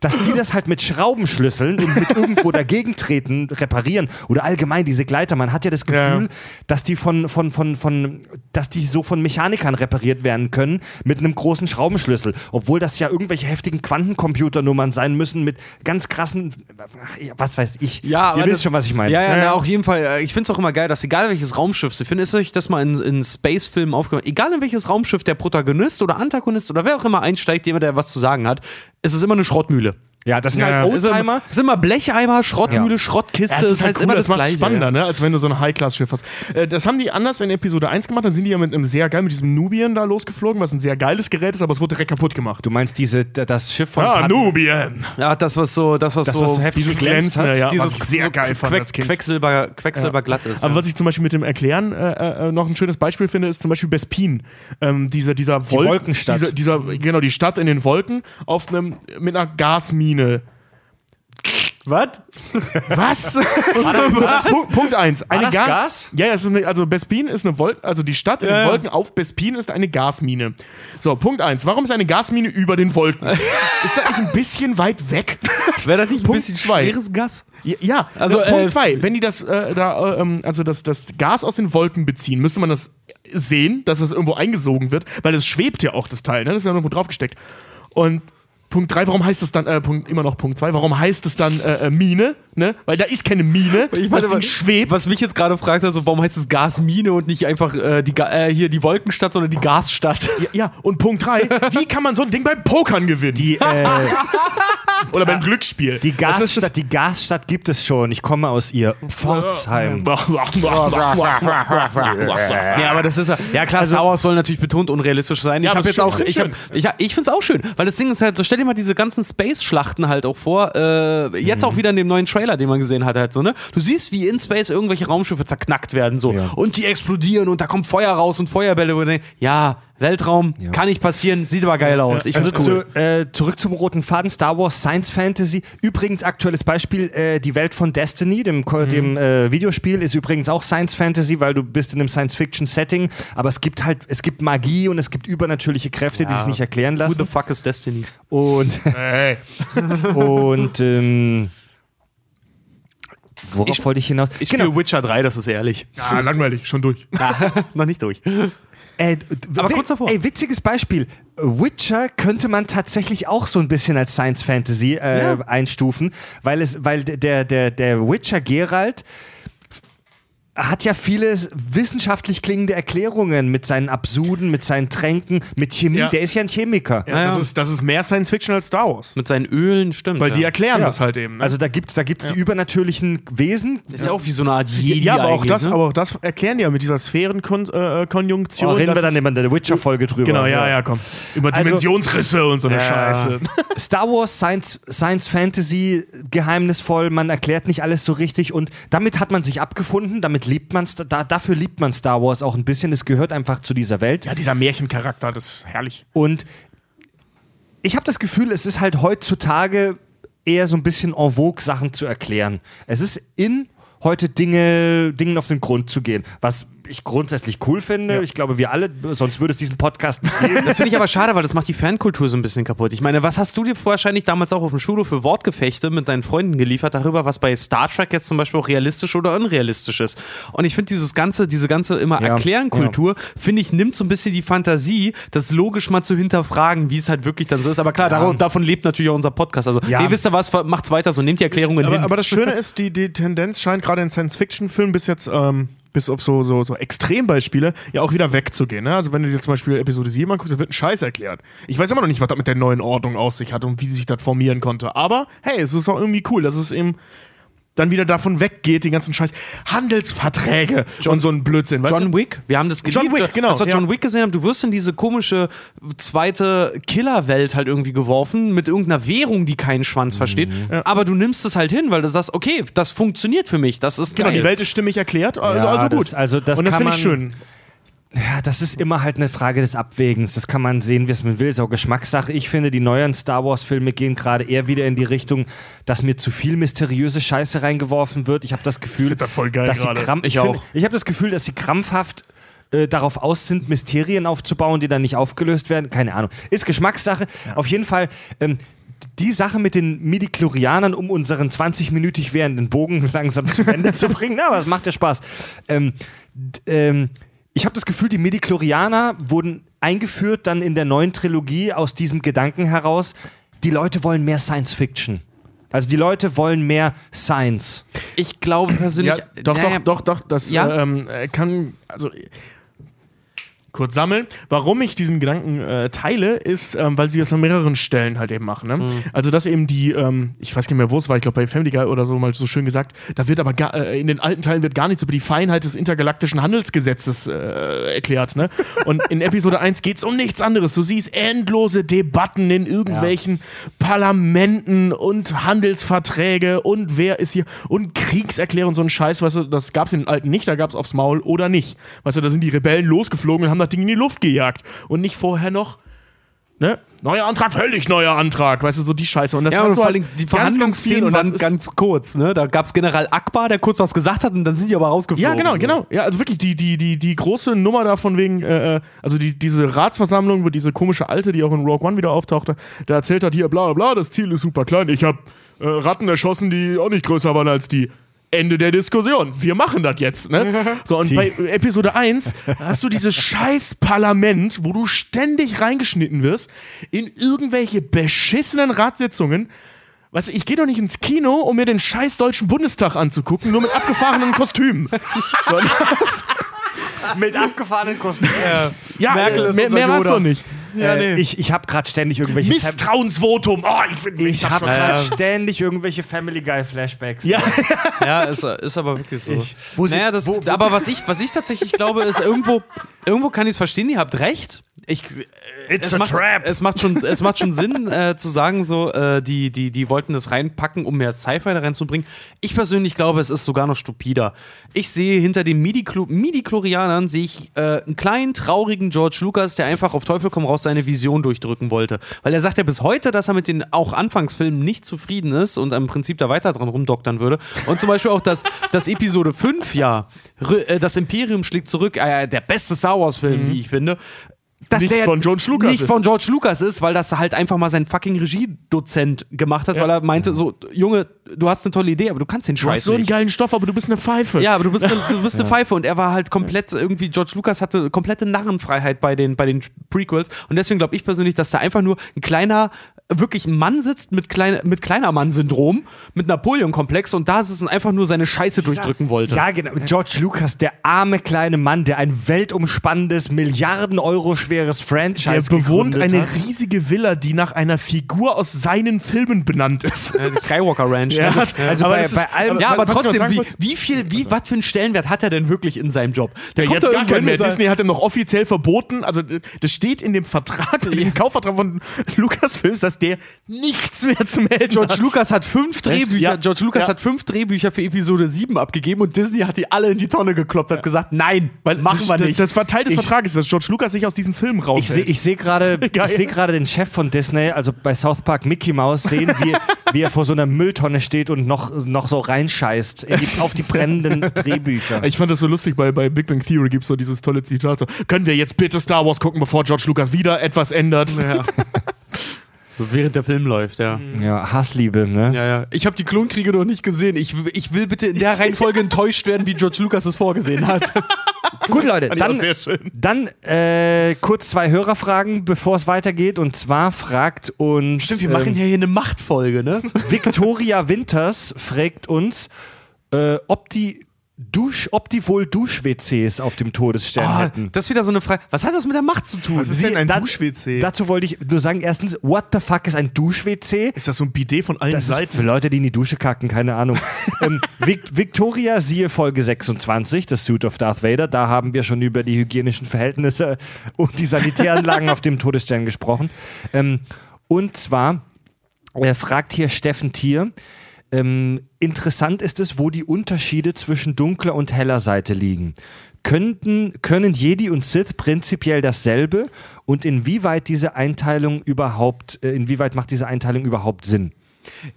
dass die das halt mit Schraubenschlüsseln und mit irgendwo dagegen treten, reparieren oder allgemein diese Gleiter, man hat ja das Gefühl, Ja. dass die von, von, von, von, dass die so von Mechanikern repariert werden können mit einem großen Schraubenschlüssel. Obwohl das ja irgendwelche heftigen Quantencomputernummern sein müssen mit ganz krassen, ach, was weiß ich. Ja, Ihr aber wisst das- schon, was ich meine. Ja, ja, Ja, na, auf jeden Fall. äh, Ich finde es auch immer geil, dass egal welches Raumschiff Sie finden, ist euch das mal in, in Space-Filmen aufgemacht, egal in welches Raumschiff der Protagonist oder Antagonist oder wer auch immer einsteigt, jemand, der was zu sagen hat, es ist immer eine Schrottmühle. Ja, das sind Ja, halt immer, Oldtimer. es ist immer Blecheimer, Schrottmühle, Ja. Schrottkiste, Ja, es es ist halt cool, das, macht Gleiche. spannender, ne? als wenn du so ein High-Class-Schiff hast. Äh, das haben die anders in Episode 1 gemacht, dann sind die ja mit einem sehr geil, mit diesem Nubian da losgeflogen, was ein sehr geiles Gerät ist, aber es wurde direkt kaputt gemacht. Du meinst diese, das Schiff von Ah, Pat- Nubian! Ja, das, was so, das, was Das, so, was so heftig dieses geglänzt Glänzende, hat. ja, dieses was sehr so geil fand Queck, als Kind. Quecksilber, Quecksilber glatt ist. Aber ja. was ich zum Beispiel mit dem Erklären äh, äh, noch ein schönes Beispiel finde, ist zum Beispiel Bespin. Ähm, dieser, dieser Wolken, Wolkenstadt. Dieser, dieser, genau, die Stadt in den Wolken auf einem, mit einer Gasmine. Was? Was? [laughs] Punkt, Punkt eins. Eine das Ga- Gas? Ja, ja, es ist eine, also Bespin ist eine Wolke, also die Stadt in den Ja. Wolken auf Bespin ist eine Gasmine. So, Punkt eins. Warum ist eine Gasmine über den Wolken? [laughs] ist das nicht ein bisschen weit weg? [laughs] Wäre das nicht ein Punkt bisschen zwei. schweres Gas? Ja, ja. Also, also Punkt äh, zwei, wenn die das äh, da, äh, ähm, also das, das Gas aus den Wolken beziehen, müsste man das sehen, dass das irgendwo eingesogen wird, weil es schwebt ja auch das Teil, ne? Das ist ja irgendwo draufgesteckt. Und Punkt drei, warum heißt es dann, äh, Punkt, immer noch Punkt zwei, warum heißt es dann äh, äh, Mine? Ne? Weil da ist keine Mine, Ich das meine, Ding was- schwebt. Was mich jetzt gerade fragt, also warum heißt es Gasmine und nicht einfach äh, die, äh, hier die Wolkenstadt, sondern die Gasstadt? Ja, ja, und Punkt drei, [laughs] wie kann man so ein Ding beim Pokern gewinnen? Die, äh, [laughs] Oder beim Glücksspiel. die, Das Gasstadt, die Gasstadt gibt es schon. Ich komme aus ihr. Pforzheim. Ja, [laughs] aber das ist ja. Ja, klar, Star Wars soll natürlich betont unrealistisch sein. Ja, ich aber habe jetzt schön, auch. Ich, hab, ich, ich finde es auch schön, weil das Ding ist halt, so stell dir mal diese ganzen Space-Schlachten halt auch vor. Äh, jetzt auch wieder in dem neuen Trailer, den man gesehen hat, halt so, ne? Du siehst, wie in Space irgendwelche Raumschiffe zerknackt werden, so. Ja. Und die explodieren und da kommt Feuer raus und Feuerbälle. Wo du denkst, ja, Weltraum, kann nicht passieren, sieht aber geil aus. Ich Also find's cool. zu, äh, zurück zum roten Faden, Star Wars, Science Fantasy. Übrigens aktuelles Beispiel, äh, die Welt von Destiny, dem, Ko- dem äh, Videospiel, ist übrigens auch Science Fantasy, weil du bist in einem Science-Fiction-Setting, aber es gibt halt, es gibt Magie und es gibt übernatürliche Kräfte, die sich nicht erklären Who the lassen. fuck is Destiny? Und, Hey. [laughs] und ähm, worauf Ich- wollte ich hinaus? Ich spiele Witcher 3, das ist ehrlich. Ja, langweilig, schon durch. [laughs] [laughs] Noch nicht durch. Äh, Aber kurz davor. Ey, witziges Beispiel. Witcher könnte man tatsächlich auch so ein bisschen als Science Fantasy äh, Ja. einstufen, weil es, weil der, der, der Witcher Geralt hat ja viele wissenschaftlich klingende Erklärungen mit seinen Absuden, mit seinen Tränken, mit Chemie. Ja. Der ist ja ein Chemiker. Ja, das, ja. ist, das ist mehr Science Fiction als Star Wars. Mit seinen Ölen, stimmt. Weil die erklären Ja. das halt eben. Ne? Also da gibt's da gibt's die übernatürlichen Wesen. ist ja auch wie so eine Art Jedi ja, aber auch, das, ne? aber auch das erklären die ja mit dieser Sphärenkonjunktion. Oh, reden wir das dann immer in der Witcher-Folge drüber. Genau, ja, ja, komm. Über Also- Dimensionsrisse und so eine Ja. Scheiße. [laughs] Star Wars, Science, Science Fantasy, geheimnisvoll, man erklärt nicht alles so richtig und damit hat man sich abgefunden, damit liebt man da, dafür liebt man Star Wars auch ein bisschen, es gehört einfach zu dieser Welt. Ja, dieser Märchencharakter, das ist herrlich. Und ich habe das Gefühl, es ist halt heutzutage eher so ein bisschen en vogue, Sachen zu erklären. Es ist in, heute Dinge, Dingen auf den Grund zu gehen, was ich grundsätzlich cool finde. Ich glaube, wir alle, sonst würde es diesen Podcast nicht geben. Das finde ich aber schade, weil das macht die Fankultur so ein bisschen kaputt. Ich meine, was hast du dir wahrscheinlich damals auch auf dem Schulhof für Wortgefechte mit deinen Freunden geliefert darüber, was bei Star Trek jetzt zum Beispiel auch realistisch oder unrealistisch ist? Und ich finde dieses ganze, diese ganze immer Ja, Erklären-Kultur, finde ich, nimmt so ein bisschen die Fantasie, das logisch mal zu hinterfragen, wie es halt wirklich dann so ist. Aber klar, darauf, davon lebt natürlich auch unser Podcast. Also, Ja. hey, wisst ihr was, macht's weiter so, nehmt die Erklärungen Aber, hin. aber das Schöne [laughs] ist, die, die Tendenz scheint gerade in Science-Fiction-Filmen bis jetzt, ähm, bis auf so, so, so Extrembeispiele, ja auch wieder wegzugehen. Ne? Also wenn du dir zum Beispiel Episode 7 anguckst, da wird ein Scheiß erklärt. Ich weiß immer noch nicht, was das mit der neuen Ordnung aus sich hat und wie sich das formieren konnte. Aber hey, es ist auch irgendwie cool, dass es eben dann wieder davon weggeht, die ganzen Scheiß Handelsverträge und so ein Blödsinn. Weißt John du? Wick, wir haben das geliebt. John Wick, genau, Als wir ja. John Wick gesehen haben, du wirst in diese komische zweite Killerwelt halt irgendwie geworfen mit irgendeiner Währung, die keinen Schwanz versteht. Aber du nimmst es halt hin, weil du sagst, okay, das funktioniert für mich, das ist Genau, geil. die Welt ist stimmig erklärt, also, Ja, also das- gut. also das und das finde ich schön. Ja, das ist immer halt eine Frage des Abwägens. Das kann man sehen, wie es man will. Ist auch Geschmackssache. Ich finde, die neuen Star Wars-Filme gehen gerade eher wieder in die Richtung, dass mir zu viel mysteriöse Scheiße reingeworfen wird. Ich habe das Gefühl, das voll geil dass sie krampf, Ich ich, find, ich habe das Gefühl, dass sie krampfhaft äh, darauf aus sind, Mysterien aufzubauen, die dann nicht aufgelöst werden. Keine Ahnung. Ist Geschmackssache. Auf jeden Fall. Ähm, die Sache mit den Midichlorianern, um unseren 20-minütig währenden Bogen [laughs] langsam zu Ende zu bringen, na, aber es macht ja Spaß. Ähm, ähm, ich habe das Gefühl, die Midichlorianer wurden eingeführt dann in der neuen Trilogie aus diesem Gedanken heraus, die Leute wollen mehr Science Fiction. Also die Leute wollen mehr Science. Ich glaube persönlich. Ja, doch, naja, doch, doch, doch, das Ja? äh, ähm, äh, kann, also kurz sammeln. Warum ich diesen Gedanken äh, teile, ist, ähm, weil sie das an mehreren Stellen halt eben machen. Ne? Mhm. Also, dass eben die, ähm, ich weiß gar nicht mehr, wo es war, ich glaube bei Family Guy oder so mal so schön gesagt, da wird aber gar, äh, in den alten Teilen wird gar nichts über die Feinheit des intergalaktischen Handelsgesetzes äh, erklärt. Ne? Und in Episode 1 geht es um nichts anderes. Du siehst endlose Debatten in irgendwelchen Parlamenten und Handelsverträge und wer ist hier und Kriegserklärung, so ein Scheiß, weißt du, das gab es in den alten nicht, da gab es aufs Maul oder nicht. Weißt du, da sind die Rebellen losgeflogen und haben das Ding in die Luft gejagt und nicht vorher noch, ne? Neuer Antrag, völlig neuer Antrag, weißt du, so die Scheiße. Und das Ja, hast und vor halt allem die Verhandlungsszenen waren ganz kurz, ne? Da gab es General Akbar, der kurz was gesagt hat und dann sind die aber rausgeflogen. Ja, genau, genau. Ja, also wirklich die, die, die, die große Nummer da von wegen, äh, äh, also die, diese Ratsversammlung, wo diese komische Alte, die auch in Rogue One wieder auftauchte, da erzählt hat hier, bla bla bla, das Ziel ist super klein. Ich habe äh, Ratten erschossen, die auch nicht größer waren als die. Ende der Diskussion. Wir machen das jetzt, ne? [laughs] So, und bei Episode 1 hast du dieses scheiß Parlament, wo du ständig reingeschnitten wirst in irgendwelche beschissenen Ratssitzungen. Weißt du, ich gehe doch nicht ins Kino, um mir den scheiß deutschen Bundestag anzugucken, nur mit abgefahrenen Kostümen. [laughs] So, das, [laughs] Mit abgefahrenen Kosten. ja, Merkel äh, ist mehr, unser mehr war's Yoda. doch nicht. Ja, äh, nee. Ich, ich habe gerade ständig irgendwelche Misstrauensvotum. Oh, ich finde ich habe gerade ständig irgendwelche Family Guy Flashbacks. Ja, [laughs] Ja, ist, ist aber wirklich so. Ich- naja, das, wo- wo- aber was ich, was ich tatsächlich glaube, ist, irgendwo, irgendwo kann ich es verstehen, ihr habt recht. Ich, It's es, a macht, trap. es macht schon, es macht schon Sinn, äh, zu sagen, so, äh, die, die, die wollten das reinpacken, um mehr Sci-Fi da reinzubringen. Ich persönlich glaube, es ist sogar noch stupider. Ich sehe hinter den Midi-Chlorianern sehe ich äh, einen kleinen, traurigen George Lucas, der einfach auf Teufel komm raus seine Vision durchdrücken wollte. Weil er sagt ja bis heute, dass er mit den auch Anfangsfilmen nicht zufrieden ist und im Prinzip da weiter dran rumdoktern würde. Und zum Beispiel auch das, das Episode 5, ja, äh, das Imperium schlägt zurück, äh, der beste Star Wars-Film, wie ich finde. Dass Nicht der von George Lucas Nicht ist. von George Lucas ist, weil das halt einfach mal sein fucking Regiedozent gemacht hat, weil er meinte so, Junge, du hast eine tolle Idee, aber du kannst den du hast Scheiß so einen nicht. geilen Stoff, aber du bist eine Pfeife. Ja, aber du bist eine, du bist eine Pfeife und er war halt komplett irgendwie George Lucas hatte komplette Narrenfreiheit bei den bei den Prequels und deswegen glaube ich persönlich, dass da einfach nur ein kleiner wirklich ein Mann sitzt mit klein, mit kleiner Mann-Syndrom, mit Napoleon-Komplex und da sitzen einfach nur seine Scheiße durchdrücken wollte. Ja, genau. George Lucas, der arme kleine Mann, der ein weltumspannendes, Milliarden Euro schweres Der Franchise bewohnt gegründet eine hat. riesige Villa, die nach einer Figur aus seinen Filmen benannt ist. Äh, die Skywalker Ranch. Ja, Also, also aber bei- ist- bei allem- ja, aber trotzdem, wie, wie viel, wie, was für einen Stellenwert hat er denn wirklich in seinem Job? Der Ja, kommt jetzt gar keinen mehr. Disney hat ihm noch offiziell verboten, also das steht in dem Vertrag, in dem Kaufvertrag von Lucasfilms, dass der nichts mehr zum melden George hat. Lucas hat fünf Drehbücher, Ja. George Lucas Ja. hat fünf Drehbücher für Episode 7 abgegeben und Disney hat die alle in die Tonne gekloppt, hat gesagt, nein, machen das, wir nicht. Das war Teil des Vertrages, dass George Lucas sich aus diesem Film Ich sehe ich seh gerade [laughs] ich seh gerade den Chef von Disney, also bei South Park Mickey Mouse, sehen, wie, wie er vor so einer Mülltonne steht und noch, noch so reinscheißt die, auf die brennenden Drehbücher. Ich fand das so lustig, bei, bei Big Bang Theory gibt es so dieses tolle Zitat. So, können wir jetzt bitte Star Wars gucken, bevor George Lucas wieder etwas ändert? [laughs] Während der Film läuft, ja. Ja, Hassliebe, ne? Ja, ja. Ich habe die Klonkriege noch nicht gesehen. Ich, ich will bitte in der Reihenfolge [laughs] enttäuscht werden, wie George Lucas es vorgesehen hat. [laughs] Gut, Leute, dann, sehr schön. dann äh, kurz zwei Hörerfragen, bevor es weitergeht. Und zwar fragt uns Stimmt, wir machen ähm, ja hier eine Machtfolge, ne? [laughs] Victoria Winters fragt uns, äh, ob die Dusch, ob die wohl Dusch-WCs auf dem Todesstern Ah, hätten. das ist wieder so eine Frage. Was hat das mit der Macht zu tun? Was ist denn ein da- Dusch-WC? Dazu wollte ich nur sagen, erstens, what the fuck ist ein Dusch-WC? Ist das so ein Bidet von allen Das ist Seiten? für Leute, die in die Dusche kacken, keine Ahnung. [laughs] ähm, Vic Victoria, siehe Folge 26, das Suit of Darth Vader. Da haben wir schon über die hygienischen Verhältnisse und die Sanitäranlagen [laughs] auf dem Todesstern gesprochen. Ähm, und zwar äh, fragt hier Steffen Thier, Ähm, interessant ist es, wo die Unterschiede zwischen dunkler und heller Seite liegen. Könnten, können Jedi und Sith prinzipiell dasselbe und inwieweit diese Einteilung überhaupt, äh, inwieweit macht diese Einteilung überhaupt Sinn?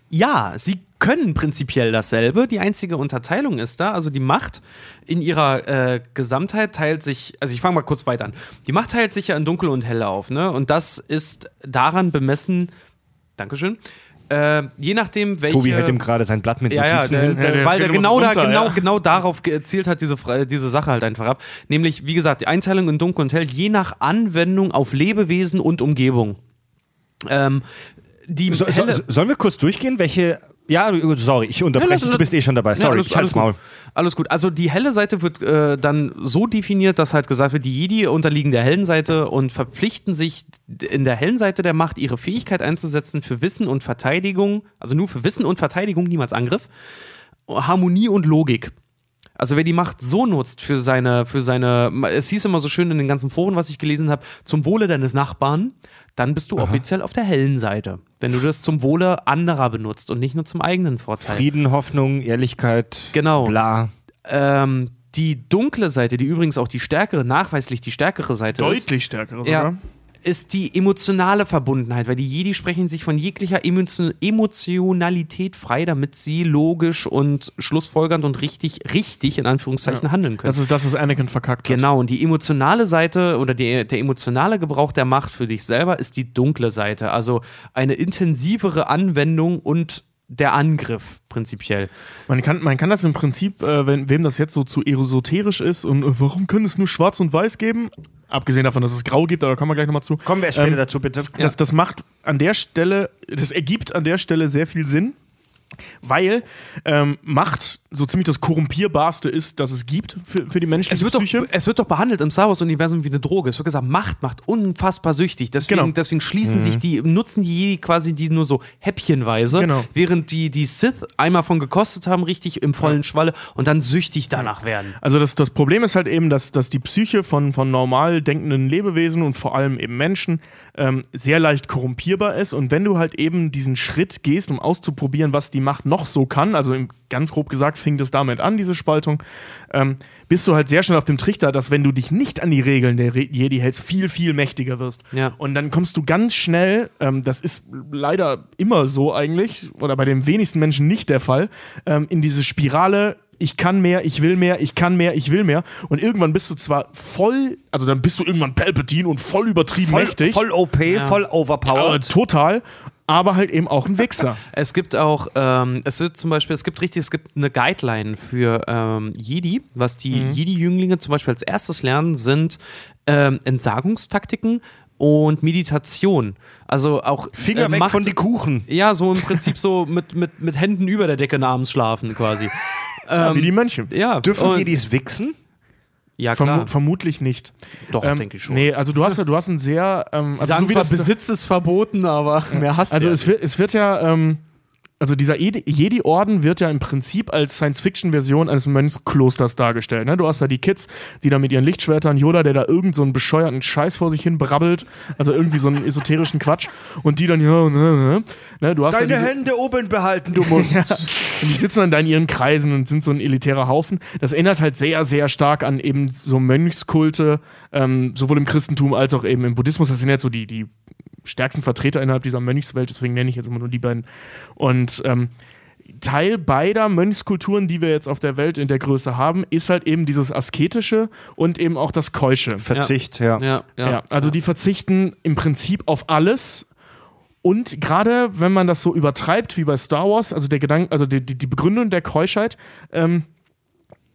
Ja, sie können prinzipiell dasselbe. Die einzige Unterteilung ist da, also die Macht in ihrer äh, Gesamtheit teilt sich, also ich fange mal kurz weiter an. Die Macht teilt sich ja in dunkel und hell auf, ne? Und das ist daran bemessen, Dankeschön, äh, je nachdem, welche. Tobi hält ihm gerade sein Blatt mit ja, ja, Notizen der, hin. der, Ja, der weil der genau, so da, runter, genau, ja. genau darauf gezielt hat diese, diese Sache halt einfach ab. Nämlich, wie gesagt, die Einteilung in Dunkel und Hell, je nach Anwendung auf Lebewesen und Umgebung. Ähm, die So, so, sollen wir kurz durchgehen, welche. Ja, sorry, ich unterbreche Ja, dich, lass- du bist eh schon dabei. Ja, Sorry, alles, ich alles, halt's Maul. gut. alles gut. Also die helle Seite wird äh, dann so definiert, dass halt gesagt wird, die Jedi unterliegen der hellen Seite und verpflichten sich in der hellen Seite der Macht ihre Fähigkeit einzusetzen für Wissen und Verteidigung, also nur für Wissen und Verteidigung, niemals Angriff, Harmonie und Logik. Also wer die Macht so nutzt für seine, für seine, es hieß immer so schön in den ganzen Foren, was ich gelesen habe, zum Wohle deines Nachbarn, dann bist du offiziell auf der hellen Seite. Wenn du das zum Wohle anderer benutzt und nicht nur zum eigenen Vorteil. Frieden, Hoffnung, Ehrlichkeit, Genau. bla. Ähm, die dunkle Seite, die übrigens auch die stärkere, nachweislich die stärkere Seite Deutlich stärkere ist, sogar. ja, ist die emotionale Verbundenheit, weil die Jedi sprechen sich von jeglicher Emotio Emotionalität frei, damit sie logisch und schlussfolgernd und richtig, richtig in Anführungszeichen handeln können. Das ist das, was Anakin verkackt hat. Genau, und die emotionale Seite oder die, der emotionale Gebrauch der Macht für dich selber ist die dunkle Seite. Also eine intensivere Anwendung und der Angriff prinzipiell. Man kann, man kann das im Prinzip, äh, wenn, wem das jetzt so zu esoterisch ist und äh, warum kann es nur schwarz und weiß geben? Abgesehen davon, dass es grau gibt, aber da kommen wir gleich nochmal zu. Kommen wir erst später Ähm, dazu, bitte. Das, das macht an der Stelle, das ergibt an der Stelle sehr viel Sinn, weil ähm, Macht so ziemlich das korrumpierbarste ist, das es gibt für, für die menschliche Es wird, doch, Psyche. es wird doch behandelt im Star Wars-Universum wie eine Droge. Es wird gesagt, Macht macht unfassbar süchtig. Deswegen, Genau. deswegen schließen sich die, nutzen die Jedi quasi die nur so häppchenweise, Genau. während die, die Sith einmal von gekostet haben, richtig im vollen Schwalle und dann süchtig danach werden. Also das, das Problem ist halt eben, dass, dass die Psyche von, von normal denkenden Lebewesen und vor allem eben Menschen ähm, sehr leicht korrumpierbar ist. Und wenn du halt eben diesen Schritt gehst, um auszuprobieren, was die Macht noch so kann, also ganz grob gesagt fing das damit an, diese Spaltung, ähm, bist du halt sehr schnell auf dem Trichter, dass wenn du dich nicht an die Regeln der Jedi hältst, viel, viel mächtiger wirst. Ja. Und dann kommst du ganz schnell, ähm, das ist leider immer so eigentlich, oder bei den wenigsten Menschen nicht der Fall, ähm, in diese Spirale, ich kann mehr, ich will mehr, ich kann mehr, ich will mehr. Und irgendwann bist du zwar voll, also dann bist du irgendwann Palpatine und voll übertrieben Voll, mächtig. voll OP, voll aber overpowered. total, aber halt eben auch ein Wichser. [laughs] Es gibt auch, ähm, es wird zum Beispiel, es gibt richtig, es gibt eine Guideline für ähm, Jedi. Was die Mhm. Jedi-Jünglinge zum Beispiel als erstes lernen, sind ähm, Entsagungstactiken und Meditation. Also auch Finger äh, weg Macht- von die Kuchen. Ja, so im Prinzip so mit, mit, mit Händen über der Decke abends schlafen quasi. [laughs] Ja, wie die Mönche. Ja, Dürfen und- Jedis wichsen? Ja, klar. vermutlich nicht. Doch, Ähm, denke ich schon. Nee, also du hast ja, du hast ein sehr, ähm, also, so wie das, Besitz ist verboten, aber mehr hast also es wird, es wird ja, ähm, also dieser Jedi- Jedi-Orden wird ja im Prinzip als Science-Fiction-Version eines Mönchsklosters dargestellt. Ne? Du hast da die Kids, die da mit ihren Lichtschwertern, Yoda, der da irgend so einen bescheuerten Scheiß vor sich hin brabbelt, also irgendwie so einen esoterischen Quatsch, und die dann, ja, ne, ne, ne? Du hast Deine diese, Hände oben behalten, du musst. [laughs] und die sitzen dann da in ihren Kreisen und sind so ein elitärer Haufen. Das erinnert halt sehr, sehr stark an eben so Mönchskulte, ähm, sowohl im Christentum als auch eben im Buddhismus. Das sind jetzt so die, die stärksten Vertreter innerhalb dieser Mönchswelt, deswegen nenne ich jetzt immer nur die beiden. Und ähm, Teil beider Mönchskulturen, die wir jetzt auf der Welt in der Größe haben, ist halt eben dieses Asketische und eben auch das Keusche. Verzicht, ja. ja, ja. Ja, also die verzichten im Prinzip auf alles. Und gerade wenn man das so übertreibt wie bei Star Wars, also der Gedanke, also die, die, die Begründung der Keuschheit, ähm,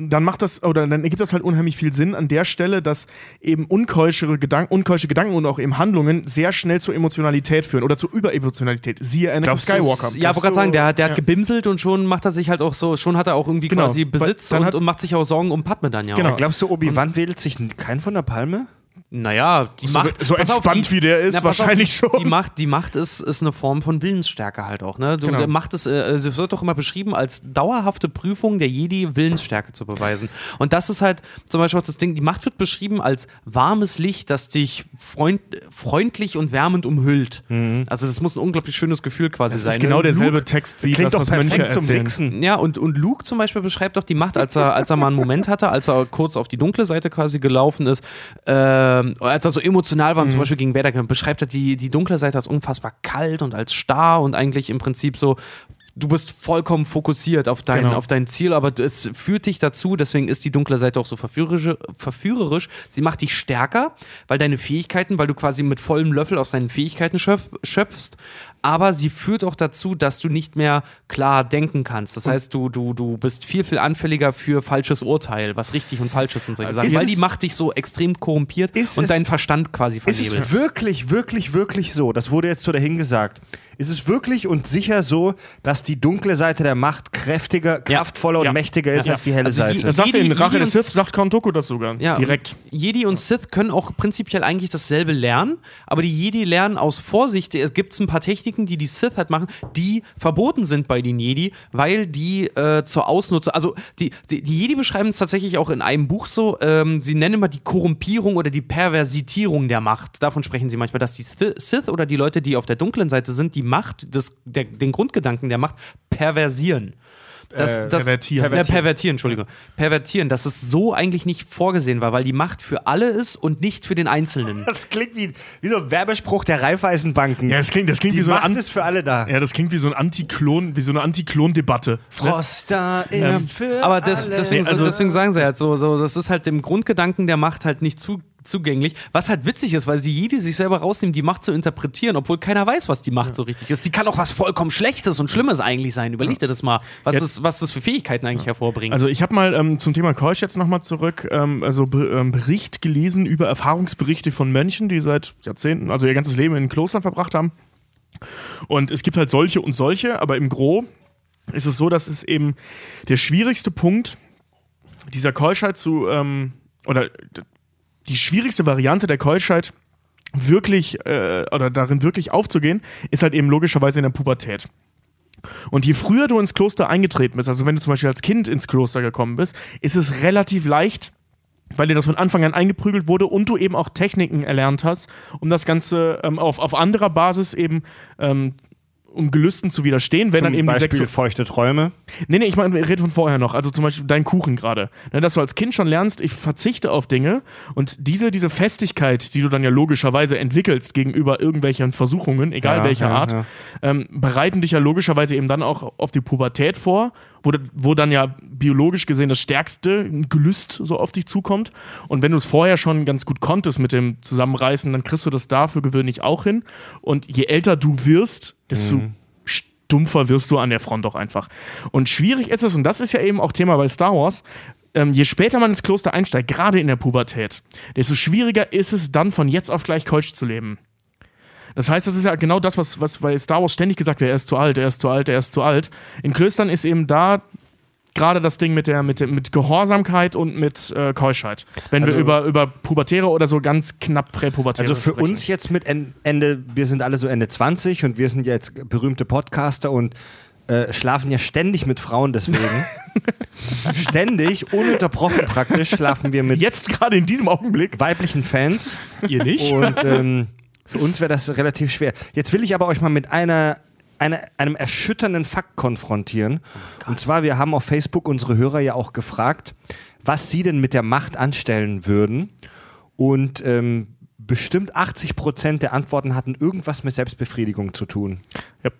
dann macht das, oder dann ergibt das halt unheimlich viel Sinn an der Stelle, dass eben unkeuschere Gedanken, unkeusche Gedanken und auch eben Handlungen sehr schnell zur Emotionalität führen oder zur Überemotionalität. Siehe Anakin Glaubst Skywalker. Ja, wollte gerade sagen, der, hat- der hat Ja. gebimselt und schon macht er sich halt auch so, schon hat er auch irgendwie Genau, quasi Besitz und, und macht sich auch Sorgen um Padme dann ja Genau. auch. Glaubst du, Obi-Wan wedelt sich kein von der Palme? Naja, die So, Macht. so pass auf, entspannt die, wie der ist, Na, wahrscheinlich auf, die, schon. Die Macht, die Macht ist, ist eine Form von Willensstärke halt auch. Ne? Du, Genau. Macht ist, äh, es wird doch immer beschrieben als dauerhafte Prüfung der Jedi, Willensstärke zu beweisen. Und das ist halt zum Beispiel auch das Ding, die Macht wird beschrieben als warmes Licht, das dich freund, freundlich und wärmend umhüllt. Also das muss ein unglaublich schönes Gefühl quasi Das sein. ist genau ne? derselbe Luke, Text wie Klingt das, doch was Mönche zum. Wichsen. ja, und, und Luke zum Beispiel beschreibt doch die Macht, als er, als er mal einen Moment hatte, als er kurz auf die dunkle Seite quasi gelaufen ist, ähm, als er so emotional war und zum Beispiel gegen kämpft, beschreibt er die, die dunkle Seite als unfassbar kalt und als starr und eigentlich im Prinzip so. Du bist vollkommen fokussiert auf dein, Genau. auf dein Ziel, aber es führt dich dazu, deswegen ist die dunkle Seite auch so verführerisch, verführerisch. Sie macht dich stärker, weil deine Fähigkeiten, weil du quasi mit vollem Löffel aus deinen Fähigkeiten schöpf, schöpfst, aber sie führt auch dazu, dass du nicht mehr klar denken kannst. Das heißt, du, du, du bist viel, viel anfälliger für falsches Urteil, was richtig und falsch ist und solche Sachen, ist weil es- die Macht dich so extrem korrumpiert Ist und deinen Verstand quasi Ist vernebelt. es wirklich, wirklich, wirklich so? Das wurde jetzt so dahingesagt. Ist es wirklich und sicher so, dass die dunkle Seite der Macht kräftiger, kraftvoller Ja. und mächtiger ist Ja. als die helle Also Seite? Das sagt Jedi- in Rache des Sith, sagt Count Dooku das sogar. Ja, Direkt. Jedi und Sith können auch prinzipiell eigentlich dasselbe lernen, aber die Jedi lernen aus Vorsicht. Es gibt ein paar Techniken, die die Sith halt machen, die verboten sind bei den Jedi, weil die äh, zur Ausnutzung, also die, die, die Jedi beschreiben es tatsächlich auch in einem Buch so, ähm, sie nennen immer die Korrumpierung oder die Perversitierung der Macht. Davon sprechen sie manchmal, dass die Sith oder die Leute, die auf der dunklen Seite sind, die Macht, des, der, den Grundgedanken der Macht perversieren. Das, Äh, das, pervertieren. Pervertieren. Ja, pervertieren, Entschuldigung. Pervertieren, dass es so eigentlich nicht vorgesehen war, weil die Macht für alle ist und nicht für den Einzelnen. [laughs] Das klingt wie, wie so ein Werbespruch der Raiffeisenbanken. Ja, das klingt, das klingt die wie so eine Macht An ist für alle da. ja, das klingt wie so ein Antiklon, wie so eine Antiklon-Debatte. Froster ist für Aber das, alle. deswegen, also- deswegen sagen sie halt so, so, das ist halt dem Grundgedanken der Macht halt nicht zu, zugänglich. Was halt witzig ist, weil die Jedi sich selber rausnehmen, die Macht zu interpretieren, obwohl keiner weiß, was die Macht so richtig ist. Die kann auch was vollkommen Schlechtes und Schlimmes eigentlich sein. Überleg dir das mal, was, Ja. das, was das für Fähigkeiten eigentlich hervorbringt. Also ich habe mal ähm, zum Thema Keusch jetzt nochmal zurück, ähm, also Be ähm, Bericht gelesen über Erfahrungsberichte von Mönchen, die seit Jahrzehnten, also ihr ganzes Leben in Klostern verbracht haben. Und es gibt halt solche und solche, aber im Gro ist es so, dass es eben der schwierigste Punkt dieser Keuschheit zu, ähm, oder die schwierigste Variante der Keuschheit wirklich, äh, oder darin wirklich aufzugehen, ist halt eben logischerweise in der Pubertät. Und je früher du ins Kloster eingetreten bist, also wenn du zum Beispiel als Kind ins Kloster gekommen bist, ist es relativ leicht, weil dir das von Anfang an eingeprügelt wurde und du eben auch Techniken erlernt hast, um das Ganze ähm, auf, auf anderer Basis eben ähm, um Gelüsten zu widerstehen, wenn Zum dann eben die Beispiel Sexu feuchte Träume. Nee, nee, ich meine, wir reden von vorher noch. Also zum Beispiel dein Kuchen gerade. Ne, dass du als Kind schon lernst, ich verzichte auf Dinge und diese, diese Festigkeit, die du dann ja logischerweise entwickelst gegenüber irgendwelchen Versuchungen, egal Ja, welcher ja, Art, ja. Ähm, bereiten dich ja logischerweise eben dann auch auf die Pubertät vor, wo, wo dann ja biologisch gesehen das stärkste Gelüst so auf dich zukommt. Und wenn du es vorher schon ganz gut konntest mit dem Zusammenreißen, dann kriegst du das dafür gewöhnlich auch hin. Und je älter du wirst, desto Mhm. stumpfer wirst du an der Front auch einfach. Und schwierig ist es, und das ist ja eben auch Thema bei Star Wars, ähm, je später man ins Kloster einsteigt, gerade in der Pubertät, desto schwieriger ist es dann von jetzt auf gleich Keusch zu leben. Das heißt, das ist ja genau das, was, was bei Star Wars ständig gesagt wird, er ist zu alt, er ist zu alt, er ist zu alt. In Klöstern ist eben da gerade das Ding mit der, mit mit Gehorsamkeit und mit äh, Keuschheit. Wenn Also- wir über, über Pubertäre oder so ganz knapp Präpubertäre Also für sprechen. uns jetzt mit En- Ende, wir sind alle so Ende 20 und wir sind jetzt berühmte Podcaster und äh, schlafen ja ständig mit Frauen deswegen. [laughs] ständig, ununterbrochen praktisch, schlafen wir mit Jetzt gerade in diesem Augenblick. weiblichen Fans. Ihr nicht? Und ähm, für uns wäre das relativ schwer. Jetzt will ich aber euch mal mit einer, einer, einem erschütternden Fakt konfrontieren. Und zwar, wir haben auf Facebook unsere Hörer ja auch gefragt, was sie denn mit der Macht anstellen würden. Und ähm, bestimmt 80 Prozent der Antworten hatten irgendwas mit Selbstbefriedigung zu tun. Ja.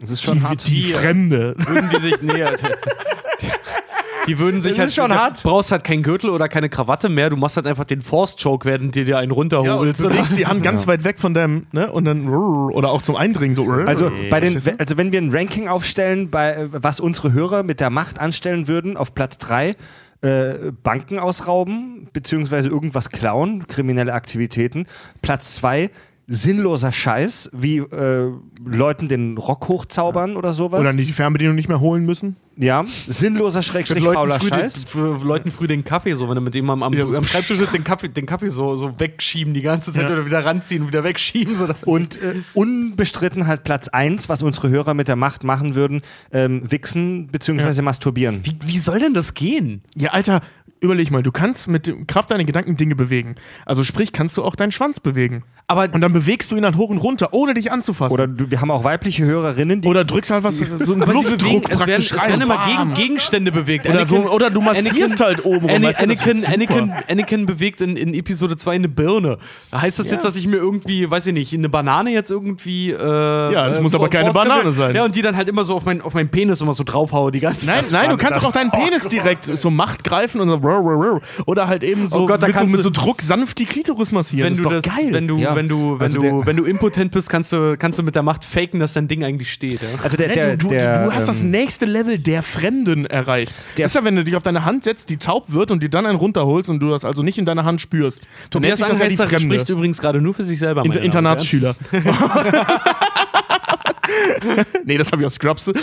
Das ist schon die, hart. die Fremde. würden die sich näher. [laughs] [laughs] Die würden sich Das halt ist schon du hart. brauchst halt keinen Gürtel oder keine Krawatte mehr, du machst halt einfach den Force-Choke, während dir dir einen Ja, und runterholst. du legst die Hand ganz weit weg von deinem, ne? Und dann oder auch zum Eindringen so. Also, bei den, du? also wenn wir ein Ranking aufstellen, bei, was unsere Hörer mit der Macht anstellen würden, auf Platz 3 äh, Banken ausrauben, beziehungsweise irgendwas klauen, kriminelle Aktivitäten. Platz 2 sinnloser Scheiß, wie äh, Leuten den Rock hochzaubern oder sowas. Oder die Fernbedienung nicht mehr holen müssen. Ja, sinnloser Schrägstrich Leuten fauler früh den, Scheiß. für Leuten früh den Kaffee so, wenn du mit dem am, am, Ja, so- am Schreibtisch den Kaffee, den Kaffee so, so wegschieben die ganze Zeit Ja. oder wieder ranziehen und wieder wegschieben. So dass Und äh, unbestritten halt Platz 1, was unsere Hörer mit der Macht machen würden, ähm, wichsen bzw. masturbieren. wie, wie soll denn das gehen? Ja, Alter, überleg mal, du kannst mit Kraft deiner Gedanken Dinge bewegen. Also sprich, kannst du auch deinen Schwanz bewegen. Aber Und dann bewegst du ihn dann hoch und runter, ohne dich anzufassen. Oder du, wir haben auch weibliche Hörerinnen, die Oder drückst halt was, so einen [laughs] Aber sie Luftdruck bewegen, es werden, praktisch es rein. werden immer gegen, Gegenstände bewegt. Oder, so, oder du massierst halt oben rum. Weißt du, Anakin. Anakin, Anakin bewegt in, in Episode 2 eine Birne. Heißt das jetzt, dass ich mir irgendwie, weiß ich nicht, eine Banane jetzt irgendwie. Äh, ja, das muss aber keine Banane sein. Ja, und die dann halt immer so auf, mein, auf meinen Penis immer so draufhaue die ganze Nein, Zeit. nein, du kannst doch auch deinen Penis direkt so Macht greifen und so oder halt eben so, Oh Gott, da mit, so mit so Druck sanft die Klitoris massieren. Wenn das du ist das, doch geil. wenn du, Ja. Wenn du, wenn Also du, der- wenn du impotent bist, kannst du, kannst du mit der Macht faken, dass dein Ding eigentlich steht. Ja? Also der, Nee, der, du, du, der, du hast das ähm, nächste Level der Fremden erreicht. Der- das ist ja, wenn du dich auf deine Hand setzt, die taub wird und dir dann einen runterholst und du das also nicht in deiner Hand spürst. Tobias das ja spricht übrigens gerade nur für sich selber. Und Internatsschüler. [laughs] [laughs] nee, das habe ich aus Scrubs. [laughs] Und,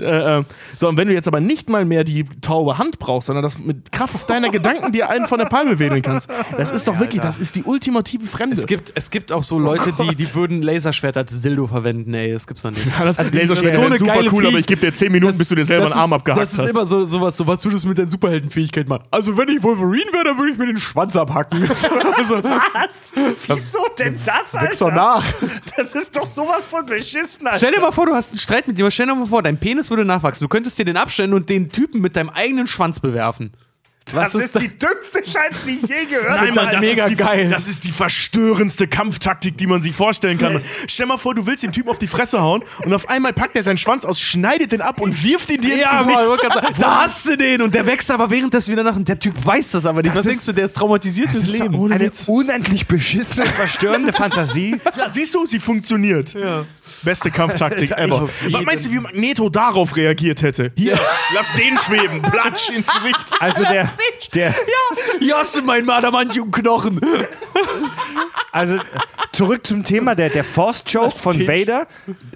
äh, äh, so, und wenn du jetzt aber nicht mal mehr die taube Hand brauchst, sondern das mit Kraft deiner Gedanken dir einen von der Palme wedeln kannst, das ist doch wirklich, das ist die ultimative Fremde. Es gibt, es gibt auch so Leute, die, die würden Laserschwert als Dildo verwenden, ey, das gibt's doch nicht. Ja, das also Laserschwert so eine super cool, aber Vieh- ich gebe dir 10 Minuten, bis du dir selber das einen Arm ist- abgehackt Das ist hast. immer so sowas, so was würdest du mit deiner Superheldenfähigkeit machen? Also wenn ich Wolverine wäre, dann würde ich mir den Schwanz abhacken. [laughs] also, Wieso denn das, Wächst doch nach. Das ist doch sowas von beschissen, Alter. Stell dir mal vor, du hast einen Streit mit jemandem. Stell dir mal vor, dein Penis würde nachwachsen. Du könntest dir den abstellen und den Typen mit deinem eigenen Schwanz bewerfen. Das Was ist die dümmste Scheiß, die ich je gehört habe. Nein, Mann, das, mega ist die, geil. das ist die verstörendste Kampftaktik, die man sich vorstellen kann. Stell mal vor, du willst dem Typen auf die Fresse hauen und auf einmal packt er seinen Schwanz aus, schneidet den ab und wirft ihn dir ins Ja, Gesicht. Mann, [laughs] da hast du den und der wächst aber währenddessen wieder nach und der Typ weiß das aber nicht. Was ist- denkst du, der ist traumatisiert fürs ist Leben? Eine unendlich beschissene, verstörende Fantasie. Ja, siehst du, sie funktioniert. Beste Kampftaktik [laughs] ever. Was meinst du, wie Magneto darauf reagiert hätte? Hier, lass den schweben, [laughs] platsch ins Gewicht. Also der, der, Hier hast du meinen Adamantium-Knochen. also zurück zum Thema der, der Force Choke von Tisch. Vader.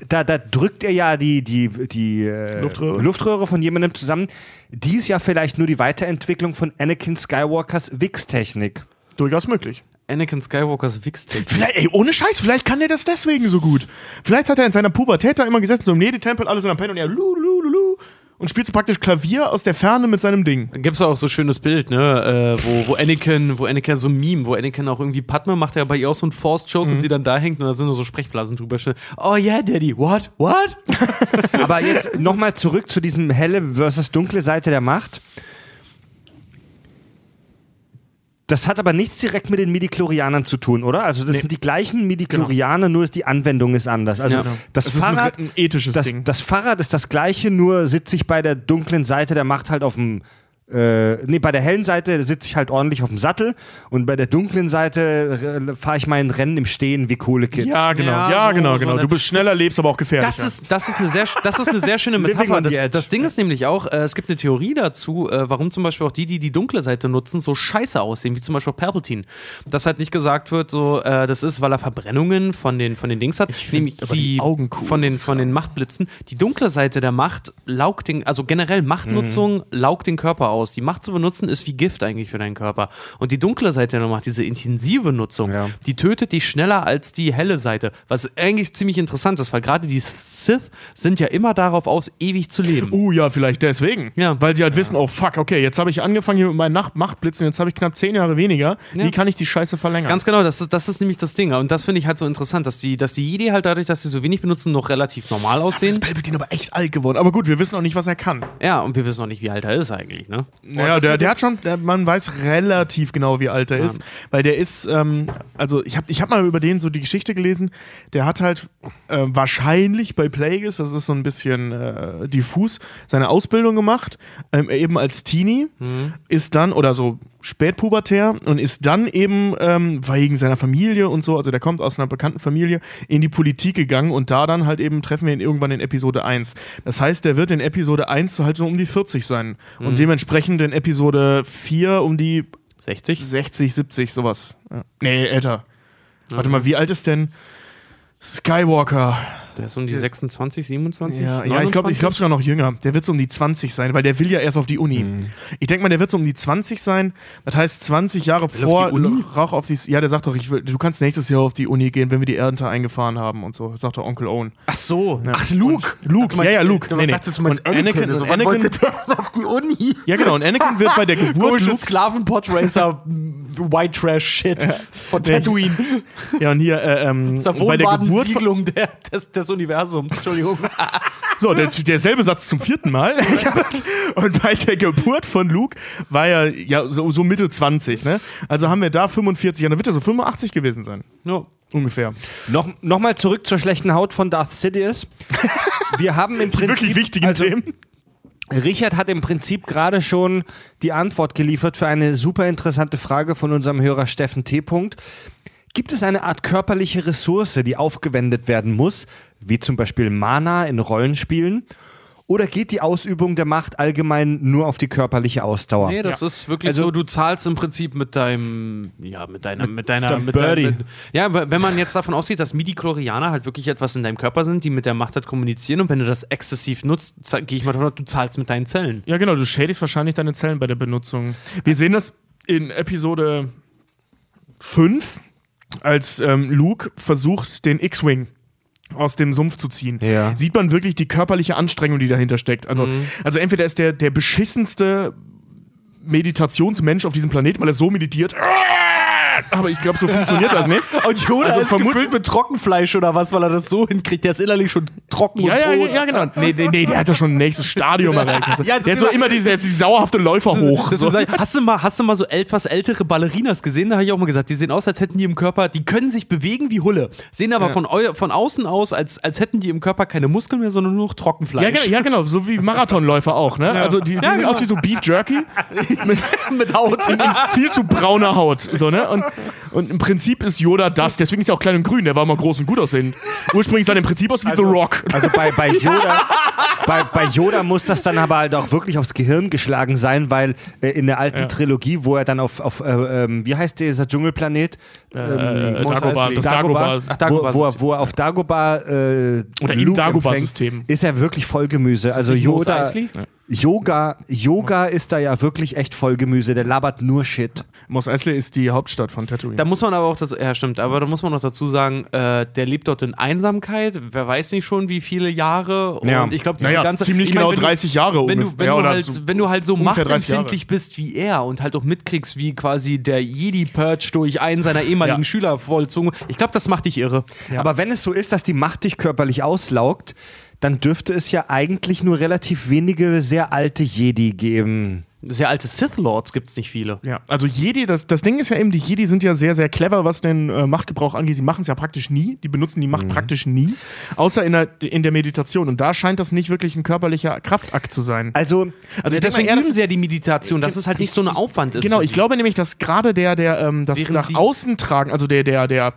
Da, da drückt er ja die, die, die äh, Luftröhre. Luftröhre von jemandem zusammen. Die ist ja vielleicht nur die Weiterentwicklung von Anakin Skywalkers Wix-Technik. Durchaus möglich. Anakin Skywalkers Wix-Technik. Vielleicht, ey, ohne Scheiß, vielleicht kann der das deswegen so gut. Vielleicht hat er in seiner Pubertät da immer gesessen, so im Nedi-Tempel, alles in der Pen und er lu, lu, lu, lu, und spielt so praktisch Klavier aus der Ferne mit seinem Ding. Da gibt's auch so ein schönes Bild, ne, äh, wo, wo Anakin, wo Anakin so ein Meme, wo Anakin auch irgendwie Padme macht ja bei ihr auch so einen Force-Choke und sie dann da hängt und da sind nur so Sprechblasen drüber. Oh yeah, Daddy, what, what? [laughs] Aber jetzt nochmal zurück zu diesem helle versus dunkle Seite der Macht. Das hat aber nichts direkt mit den Midichlorianern zu tun, oder? Also das sind die gleichen Midichlorianer, nur ist die Anwendung ist anders. Also Ja. das, Das ist ein, Fahrrad, ethisches das, Ding. das Fahrrad ist das gleiche, nur sitze ich bei der dunklen Seite der Macht halt auf dem äh, nee, bei der hellen Seite sitze ich halt ordentlich auf dem Sattel und bei der dunklen Seite äh, fahre ich mein Rennen im Stehen wie coole Kids. ja, genau, Ja, ja, so- genau, so genau. eine- Du bist schneller, lebst aber auch gefährlicher. Das ist, das, ist eine sehr, das ist eine sehr schöne [laughs] Metapher. Das, das Ding ist nämlich auch, äh, es gibt eine Theorie dazu, äh, warum zum Beispiel auch die, die die dunkle Seite nutzen, so scheiße aussehen, wie zum Beispiel Palpatine. Dass halt nicht gesagt wird, so, äh, das ist, weil er Verbrennungen von den, von den Dings hat, nämlich aber die Augen cool, von, den, ich von den Machtblitzen. Die dunkle Seite der Macht laugt den, also generell Machtnutzung Mhm. laugt den Körper aus. Die Macht zu benutzen ist wie Gift eigentlich für deinen Körper. Und die dunkle Seite der Macht, diese intensive Nutzung, Ja. die tötet dich schneller als die helle Seite. Was eigentlich ziemlich interessant ist, weil gerade die Sith sind ja immer darauf aus, ewig zu leben. Uh, ja, vielleicht deswegen. Ja. Weil sie halt wissen, oh fuck, okay, jetzt habe ich angefangen hier mit meinen Nacht Machtblitzen, jetzt habe ich knapp zehn Jahre weniger. Ja. Wie kann ich die Scheiße verlängern? Ganz genau, das ist, das ist nämlich das Ding. Und das finde ich halt so interessant, dass die, dass die Jedi halt dadurch, dass sie so wenig benutzen, noch relativ normal Dafür ist aussehen. Palpatine aber echt alt geworden. Aber gut, wir wissen auch nicht, was er kann. Ja, und wir wissen noch nicht, wie alt er ist eigentlich, ne? Naja, der, der hat schon, der, man weiß relativ genau, wie alt er Ja. ist. Weil der ist, ähm, also ich habe ich hab mal über den so die Geschichte gelesen, der hat halt äh, wahrscheinlich bei Plagueis, das ist so ein bisschen äh, diffus, seine Ausbildung gemacht, ähm, eben als Teenie, ist dann, oder so spätpubertär und ist dann eben ähm, wegen seiner Familie und so, also der kommt aus einer bekannten Familie, in die Politik gegangen und da dann halt eben treffen wir ihn irgendwann in Episode 1. Das heißt, der wird in Episode 1 so halt so um die 40 sein und dementsprechend in Episode 4 um die 60? 60, 70, sowas. Ja. Nee, älter. Warte mal, wie alt ist denn Skywalker? Der ist um die 26, 27? Ja, ja ich glaube ich glaub sogar noch jünger. Der wird so um die 20 sein, weil der will ja erst auf die Uni. Ich denke mal, der wird so um die 20 sein. Das heißt 20 Jahre vor die Uni? Rauch auf die. Ja, der sagt doch, ich will, du kannst nächstes Jahr auf die Uni gehen, wenn wir die Ernte eingefahren haben und so. Sagt doch Onkel Owen. Ach so. Ach, Luke. Luke, ja, ja, Luke. Nee, nee. Und Anakin, und Anakin, [laughs] auf die Uni. ja, genau. Und Anakin wird bei der Geburt Komisches Lukes Sklaven-Podracer [laughs] White Trash Shit von Tatooine. Ja, und hier äh, ähm, Das ist bei der Geburt. Von, Siedlung der, des, des Universums. Entschuldigung. [laughs] so, der, derselbe Satz zum vierten Mal. [laughs] und bei der Geburt von Luke war er ja so, so Mitte 20, ne? Also haben wir da 45, ja, dann wird er so 85 gewesen sein. Ja. Ungefähr. Noch, noch mal zurück zur schlechten Haut von Darth Sidious. [laughs] Wir haben im Prinzip Wirklich wichtigen also, Themen. Richard hat im Prinzip gerade schon die Antwort geliefert für eine super interessante Frage von unserem Hörer Steffen T. Punkt. Gibt es eine Art körperliche Ressource, die aufgewendet werden muss, wie zum Beispiel Mana in Rollenspielen? Oder geht die Ausübung der Macht allgemein nur auf die körperliche Ausdauer? Nee, das ist wirklich Also- so, du zahlst im Prinzip mit deinem, ja, mit deiner, mit, deiner, deinem mit Birdie. mit, ja, wenn man jetzt davon ausgeht, dass Midi-Chlorianer halt wirklich etwas in deinem Körper sind, die mit der Macht halt kommunizieren und wenn du das exzessiv nutzt, gehe ich mal davon aus, du zahlst mit deinen Zellen. Ja, genau, du schädigst wahrscheinlich deine Zellen bei der Benutzung. Wir sehen das in Episode 5, als ähm, Luke versucht, den X-Wing aus dem Sumpf zu ziehen. Ja. Sieht man wirklich die körperliche Anstrengung, die dahinter steckt. Also, also entweder ist der, der beschissenste Meditationsmensch auf diesem Planeten, weil er so meditiert. Aber ich glaube, so funktioniert das nicht. [laughs] Und Yoda Also ist gefüllt mit Trockenfleisch oder was, weil er das so hinkriegt. Der ist innerlich schon trocken Ja, und ja, ja, tot. ja, genau. [laughs] Nee, nee, nee, der hat ja schon ein nächstes Stadium erreicht. Also, Ja, der hat ist so immer- diese, diese dauerhafte Läufer hoch. So. hast, du mal, hast du mal so etwas ältere Ballerinas gesehen? Da habe ich auch mal gesagt, die sehen aus, als hätten die im Körper, die können sich bewegen wie Hulle, sehen aber von, eu, von außen aus, als, als hätten die im Körper keine Muskeln mehr, sondern nur noch Trockenfleisch. Ja, genau, ja, genau, so wie Marathonläufer auch, ne? Also die, die sehen aus wie so Beef Jerky [laughs] mit, mit Haut. in viel zu brauner Haut, so, ne? Und, und im Prinzip ist Yoda das, deswegen ist er auch klein und grün, der war mal groß und gut aussehend. Ursprünglich sah er im Prinzip aus wie The Rock. Also bei, bei, [laughs] Yoda, bei, bei Yoda muss das dann aber halt auch wirklich aufs Gehirn geschlagen sein, weil äh, in der alten Ja. Trilogie, wo er dann auf, auf äh, ähm, wie heißt dieser Dschungelplanet? Äh, Mos Dagobah, Eisley. das Dagobah, Dagobah. Ach, Dagobah wo, wo, er, wo er auf Dagobah äh, Oder im Luke Dagobah-System. empfängt, Ist er wirklich Vollgemüse. Also Yoda? Yoga, Yoga ist da ja wirklich echt Vollgemüse. Der labert nur Shit. Mos Eisley ist die Hauptstadt von Tatooine. Da muss man aber auch dazu, ja stimmt, aber da muss man noch dazu sagen, äh, der lebt dort in Einsamkeit, wer weiß nicht schon wie viele Jahre und Ja. ich glaube, diese naja, ganze ziemlich ich mein, genau wenn du- 30 Jahre wenn du, wenn, Ja, du oder halt, so wenn du halt so ungefähr 30 Jahre. machtempfindlich bist wie er und halt auch mitkriegst, wie quasi der Jedi-Purge durch einen seiner ehemaligen Ja. Schüler vollzogen, ich glaube, das macht dich irre. Aber wenn es so ist, dass die Macht dich körperlich auslaugt, dann dürfte es ja eigentlich nur relativ wenige sehr alte Jedi geben. Sehr alte Sith-Lords gibt es nicht viele. Ja, also Jedi, das, das Ding ist ja eben, die Jedi sind ja sehr, sehr clever, was den äh, Machtgebrauch angeht. Die machen es ja praktisch nie. Die benutzen die Macht praktisch nie. Außer in der, in der Meditation. Und da scheint das nicht wirklich ein körperlicher Kraftakt zu sein. Also, Also ich denk Deswegen eher, üben sie ja die Meditation, dass es halt nicht so ein Aufwand ist. Genau, ich glaube nämlich, dass gerade der, der, ähm, das Während nach außen tragen, also der, der, der,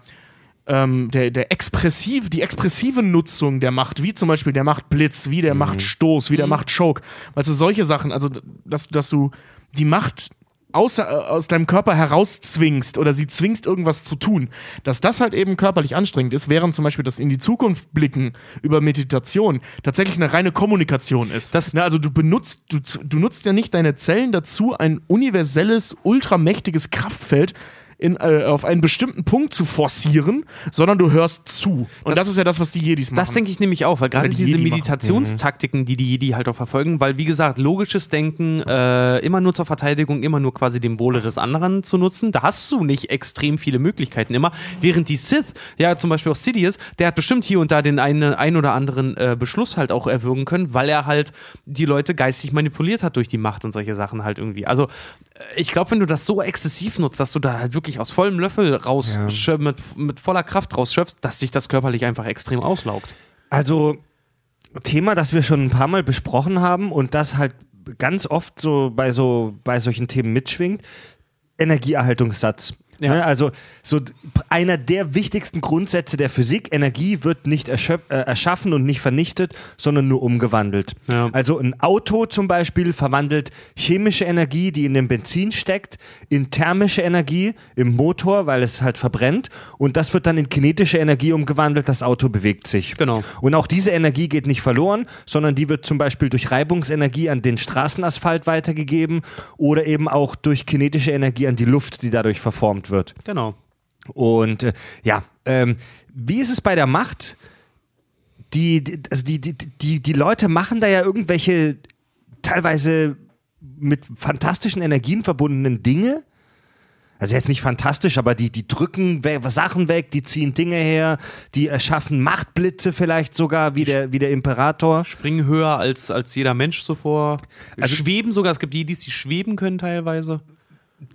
ähm, der, der expressiv, die expressive Nutzung der Macht, wie zum Beispiel der Machtblitz, wie der Machtstoß, wie der Machtchoke, weißt du, solche Sachen, also dass, dass du die Macht außer, äh, aus deinem Körper herauszwingst oder sie zwingst, irgendwas zu tun, dass das halt eben körperlich anstrengend ist, während zum Beispiel das in die Zukunft blicken über Meditation tatsächlich eine reine Kommunikation ist. Das- ne, also du benutzt, du, du nutzt ja nicht deine Zellen dazu, ein universelles, ultramächtiges Kraftfeld in, äh, auf einen bestimmten Punkt zu forcieren, sondern du hörst zu. Und das, Das- ist ja das, was die Jedis machen. Das denke ich nämlich auch, weil gerade die diese Jedi. Meditationstaktiken, die die Jedi halt auch verfolgen, weil wie gesagt, logisches Denken, äh, immer nur zur Verteidigung, immer nur quasi dem Wohle des anderen zu nutzen, da hast du nicht extrem viele Möglichkeiten immer. Während die Sith, ja zum Beispiel auch Sidious, der hat bestimmt hier und da den einen, ein oder anderen äh, Beschluss halt auch erwürgen können, weil er halt die Leute geistig manipuliert hat durch die Macht und solche Sachen halt irgendwie. Also ich glaube, wenn du das so exzessiv nutzt, dass du da halt wirklich aus vollem Löffel rausschöpfst, mit, mit voller Kraft rausschöpfst, dass sich das körperlich einfach extrem auslaugt. Also Thema, das wir schon ein paar Mal besprochen haben und das halt ganz oft so bei so bei solchen Themen mitschwingt, Energieerhaltungssatz. Ja. Ne? Also so einer der wichtigsten Grundsätze der Physik, Energie wird nicht äh, erschaffen und nicht vernichtet, sondern nur umgewandelt. Ja. Also ein Auto zum Beispiel verwandelt chemische Energie, die in dem Benzin steckt, in thermische Energie im Motor, weil es halt verbrennt und das wird dann in kinetische Energie umgewandelt, das Auto bewegt sich. Genau. Und auch diese Energie geht nicht verloren, sondern die wird zum Beispiel durch Reibungsenergie an den Straßenasphalt weitergegeben oder eben auch durch kinetische Energie an die Luft, die dadurch verformt wird. Genau. Und äh, ja, ähm, wie ist es bei der Macht? Die, die, also die, die, die, die Leute machen da ja irgendwelche teilweise mit fantastischen Energien verbundenen Dinge. Also jetzt nicht fantastisch, aber die, die drücken we Sachen weg, die ziehen Dinge her, die erschaffen Machtblitze vielleicht sogar, wie der, wie der Imperator. Springen höher als, als jeder Mensch zuvor. Also- schweben sogar. Es gibt die, die schweben können teilweise.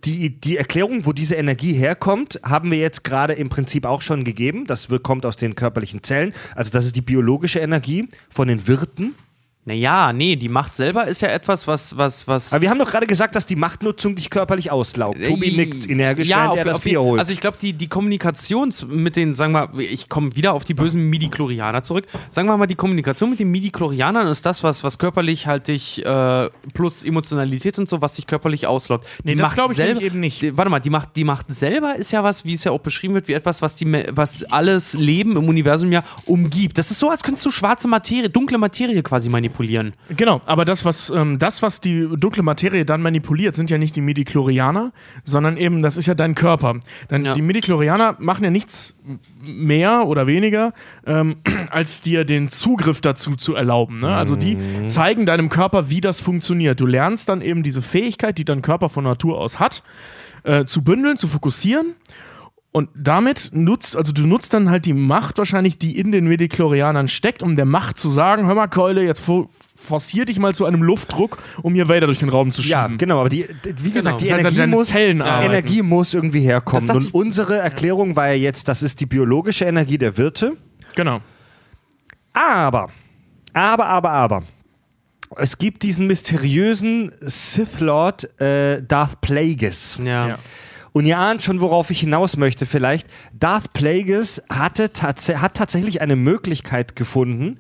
Die, die Erklärung, wo diese Energie herkommt, haben wir jetzt gerade im Prinzip auch schon gegeben. Das kommt aus den körperlichen Zellen. Also das ist die biologische Energie von den Wirten. Naja, nee, die Macht selber ist ja etwas, was, was, was. Aber wir haben doch gerade gesagt, dass die Machtnutzung dich körperlich auslaugt. Tobi Äh, nickt energisch, ja, während auf, er das Bier holt. Also ich glaube, die, die Kommunikation mit den, sagen wir, ich komme wieder auf die bösen Midi-Chlorianer zurück. Sagen wir mal, die Kommunikation mit den Midi-Chlorianern ist das, was, was körperlich halt dich, äh, plus Emotionalität und so, was dich körperlich auslockt. Nee, Die das glaube ich selber- eben nicht. Die, warte mal, die Macht, die Macht selber ist ja was, wie es ja auch beschrieben wird, wie etwas, was, die, was alles Leben im Universum ja umgibt. Das ist so, als könntest du schwarze Materie, dunkle Materie quasi manipulieren. Genau, aber das, was, ähm, das, was die dunkle Materie dann manipuliert, sind ja nicht die Midichlorianer, sondern eben, das ist ja dein Körper. Dann, Ja. Die Midichlorianer machen ja nichts mehr oder weniger, ähm, [clears throat] als dir den Zugriff dazu zu erlauben. Ne? Also die zeigen deinem Körper, wie das funktioniert. Du lernst dann eben diese Fähigkeit, die dein Körper von Natur aus hat, äh, zu bündeln, zu fokussieren. Und damit nutzt, also du nutzt dann halt die Macht wahrscheinlich, die in den Medichlorianern steckt, um der Macht zu sagen, hör mal Keule, jetzt fo- forcier dich mal zu einem Luftdruck, um hier Vader durch den Raum zu ja, schieben. genau, aber die, wie gesagt, die Das heißt, Energie, muss. Energie muss irgendwie herkommen. Und unsere Erklärung war ja jetzt, das ist die biologische Energie der Wirte. Genau. Aber, aber, aber, aber. Es gibt diesen mysteriösen Sith Lord äh, Darth Plagueis. Ja. Ja. Und ihr ahnt schon, worauf ich hinaus möchte vielleicht. Darth Plagueis hatte tats hat tatsächlich eine Möglichkeit gefunden,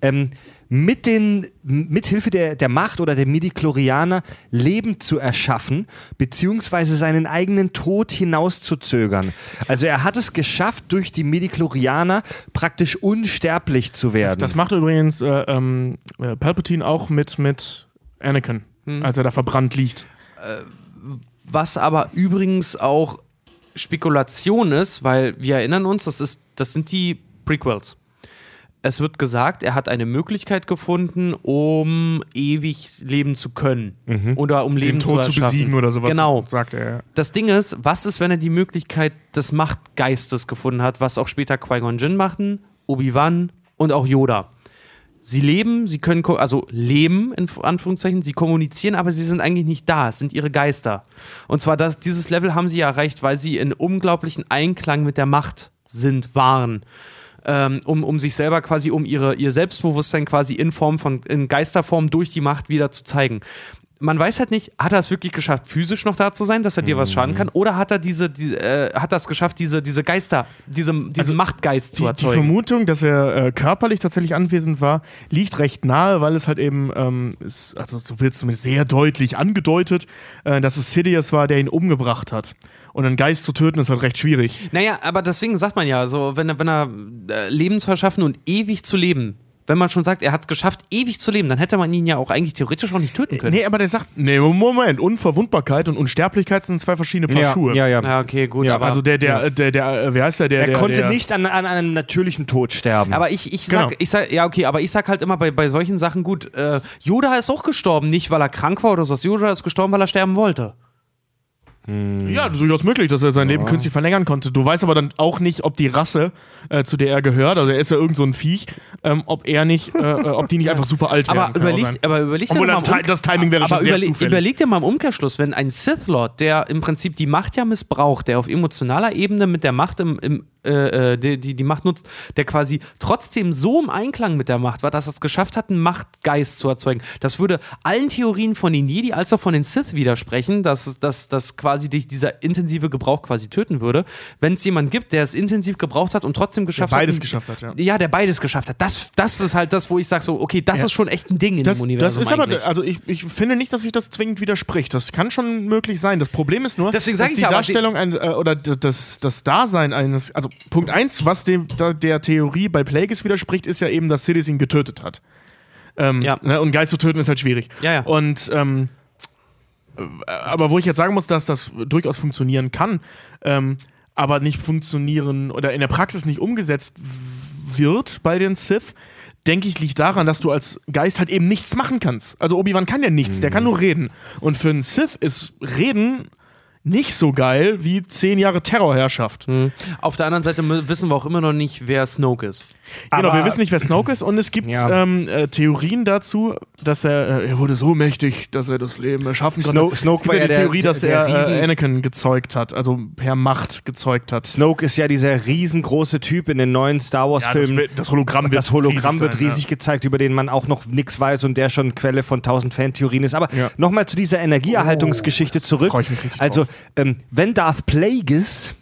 ähm, mit den, mit Hilfe der, der Macht oder der Midichlorianer Leben zu erschaffen, beziehungsweise seinen eigenen Tod hinauszuzögern. Also er hat es geschafft, durch die Midichlorianer praktisch unsterblich zu werden. Das macht übrigens äh, ähm, äh, Palpatine auch mit, mit Anakin, als er da verbrannt liegt. Was aber übrigens auch Spekulation ist, weil wir erinnern uns, das, ist, das sind die Prequels. Es wird gesagt, er hat eine Möglichkeit gefunden, um ewig leben zu können. Oder um Leben Den Tod zu besiegen oder sowas. Genau. Sagt er. ja. Das Ding ist, was ist, wenn er die Möglichkeit des Machtgeistes gefunden hat, was auch später Qui-Gon Jinn machten, Obi-Wan und auch Yoda. Sie leben, sie können, also leben, in Anführungszeichen, sie kommunizieren, aber sie sind eigentlich nicht da, es sind ihre Geister. Und zwar, das, dieses Level haben sie erreicht, weil sie in unglaublichen Einklang mit der Macht sind, waren. Ähm, um, um sich selber quasi, um ihre, ihr Selbstbewusstsein quasi in Form von, in Geisterform durch die Macht wieder zu zeigen. Man weiß halt nicht, hat er es wirklich geschafft, physisch noch da zu sein, dass er dir was schaden kann, oder hat er diese, diese äh, hat er es geschafft, diese, diese Geister, diese, diesen Also, Machtgeist zu Die, die erzeugen? Vermutung, dass er äh, körperlich tatsächlich anwesend war, liegt recht nahe, weil es halt eben, ähm, ist, also so wird es zumindest sehr deutlich angedeutet, äh, dass es Sidious war, der ihn umgebracht hat. Und einen Geist zu töten ist halt recht schwierig. Naja, aber deswegen sagt man ja, so, wenn er, wenn er äh, Leben zu erschaffen und ewig zu leben, wenn man schon sagt, er hat es geschafft, ewig zu leben, dann hätte man ihn ja auch eigentlich theoretisch auch nicht töten können. Nee, aber der sagt, nee, Moment, Unverwundbarkeit und Unsterblichkeit sind zwei verschiedene Paar ja, Schuhe. ja, ja. Ja, okay, gut, Ja, aber. Also der, der, der, der, äh, wie heißt der, der, er der, konnte der, nicht an, an einem natürlichen Tod sterben. aber ich, ich sag, Genau. ich sag, ja, okay, aber ich sag halt immer bei, bei solchen Sachen, gut, äh, Yoda ist auch gestorben, nicht weil er krank war oder so. Yoda ist gestorben, weil er sterben wollte. Ja, durchaus möglich, dass er sein Leben künstlich verlängern konnte. Du weißt aber dann auch nicht, ob die Rasse, äh, zu der er gehört, also er ist ja irgend so ein Viech, ähm, ob er nicht, äh, äh, ob die nicht einfach super alt wären. Aber überlegt, aber überlegt Obwohl ja mal im ti- das Timing wäre aber schon sehr überle zufällig. überlegt ja mal im Umkehrschluss, wenn ein Sith Lord, der im Prinzip die Macht ja missbraucht, der auf emotionaler Ebene mit der Macht im, im äh, äh, die, die die Macht nutzt, der quasi trotzdem so im Einklang mit der Macht war, dass er es geschafft hat, einen Machtgeist zu erzeugen. Das würde allen Theorien von den Jedi als auch von den Sith widersprechen, dass dass dass quasi dich dieser intensive Gebrauch quasi töten würde. Wenn es jemanden gibt, der es intensiv gebraucht hat und trotzdem geschafft beides hat, geschafft hat, ja. Ja, der beides geschafft hat. Das, das ist halt das, wo ich sage so, okay, das Ja. ist schon echt ein Ding in Das, dem das Universum ist aber, eigentlich. also ich, ich finde nicht, dass sich das zwingend widerspricht. Das kann schon möglich sein. Das Problem ist nur, Deswegen dass ich die aber Darstellung ein, äh, oder das, das Dasein eines, also Punkt eins, was dem, da, der Theorie bei Plagueis widerspricht, ist ja eben, dass Sidious ihn getötet hat. Ähm, Ja. ne, und Geist zu töten ist halt schwierig. Ja, ja. Und ähm, äh, aber wo ich jetzt sagen muss, dass das durchaus funktionieren kann, ähm, aber nicht funktionieren oder in der Praxis nicht umgesetzt wird bei den Sith, denke ich, liegt daran, dass du als Geist halt eben nichts machen kannst. Also Obi-Wan kann ja nichts, der kann nur reden. Und für einen Sith ist Reden nicht so geil wie zehn Jahre Terrorherrschaft. Auf der anderen Seite wissen wir auch immer noch nicht, wer Snoke ist. Genau, Aber- wir wissen nicht, wer Snoke ist und es gibt Ja. ähm, äh, Theorien dazu, dass er, äh, er wurde so mächtig, dass er das Leben erschaffen konnte. Snoke- Snoke es gibt war ja ja die der- Theorie, dass der- der er äh, Riesen- Anakin gezeugt hat, also per Macht gezeugt hat. Snoke ist ja dieser riesengroße Typ in den neuen Star Ja, das, Wars-Filmen. wird- das Hologramm wird das Hologramm wird sein, riesig gezeigt, über den man auch noch nichts weiß und der schon Quelle von tausend Fantheorien ist. Aber Ja. nochmal zu dieser Energieerhaltungsgeschichte zurück. mich richtig Also, ähm, wenn Darth Plagueis,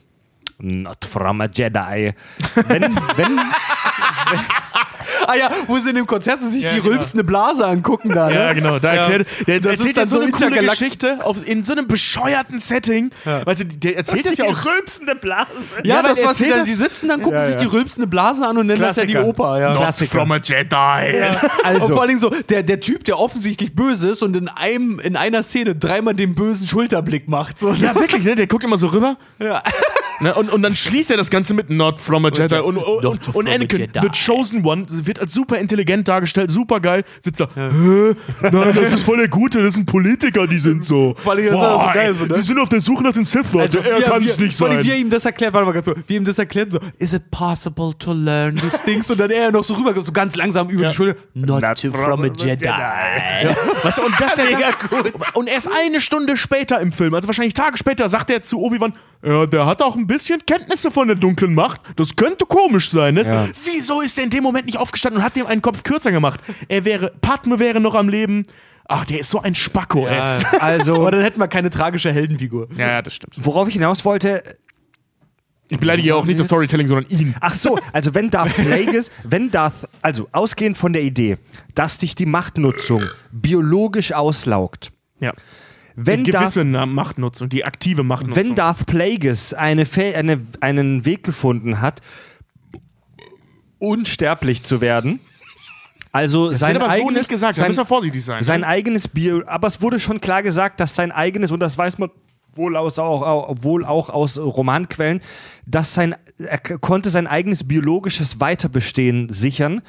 not from a Jedi, wenn, wenn, [laughs] Ah ja, wo sie in dem Konzert sich Ja, die genau. rülpsende Blase angucken da, Ja, ne? genau. Da Ja. erklärt der, der Das erzählt ist ja dann so so eine coole Geschichte auf, in so einem bescheuerten Setting. Weißt du, der erzählt das ja auch. rülpsende Blase. Ja, Ja, das, was sie erzählt dann, die sitzen dann, gucken Ja, sich ja. die rülpsende Blase an und nennen das ja die. Oper, ja. Not Klassiker. from a Jedi. Also, Und vor allen Dingen so, der, der Typ, der offensichtlich böse ist und in, einem, in einer Szene dreimal den bösen Schulterblick macht. So. Ja, wirklich, ne? Der guckt immer so rüber. Ja. Ne? Und, und dann schließt er das Ganze mit Not from a Jedi. Und, und, und, und Anakin, Jedi. the chosen one, wird als super intelligent dargestellt, super geil. Sitzt da, hä? Nein, das ist voll der Gute, das sind Politiker, die sind so. Vor allem, das ist Boah, so geil so, ne? Die sind auf der Suche nach den Sith, Leute. er wie kann es nicht sein. Wie er ihm das erklärt, warte mal ganz so, wie ihm das erklärt, so, is it possible to learn these things? Und dann er noch so rüber, so ganz langsam über Ja. die Schulter, not, Not from from a a Jedi. [laughs] Weißt du, und das ja Mega dann, Und erst eine Stunde später im Film, also wahrscheinlich Tage später, sagt er zu Obi-Wan, ja, der hat auch ein bisschen Kenntnisse von der dunklen Macht. Das könnte komisch sein. Ne? Ja. Wieso ist er in dem Moment nicht aufgestanden und hat dem einen Kopf kürzer gemacht? Er wäre, Padme wäre noch am Leben. Ach, der ist so ein Spacko, ey. also, [laughs] Aber dann hätten wir keine tragische Heldenfigur. Ja, ja, das stimmt. worauf ich hinaus wollte, Ich beleidige ja auch nicht das Storytelling, sondern ihn. Ach so, also wenn Darth [laughs] Plagueis, wenn Darth, also ausgehend von der Idee, dass dich die Machtnutzung biologisch auslaugt, Ja. wenn die Darth, gewisse Na- Machtnutzung, die aktive Machtnutzung. wenn Darth Plagueis eine, eine, einen Weg gefunden hat, unsterblich zu werden, also das sein wird aber so eigenes, nicht gesagt, da sein, müssen wir vorsichtig sein. sein eigenes Bio, aber es wurde schon klar gesagt, dass sein eigenes, und das weiß man wohl, aus, auch, wohl auch aus Romanquellen, dass sein, er konnte sein eigenes biologisches Weiterbestehen sichern.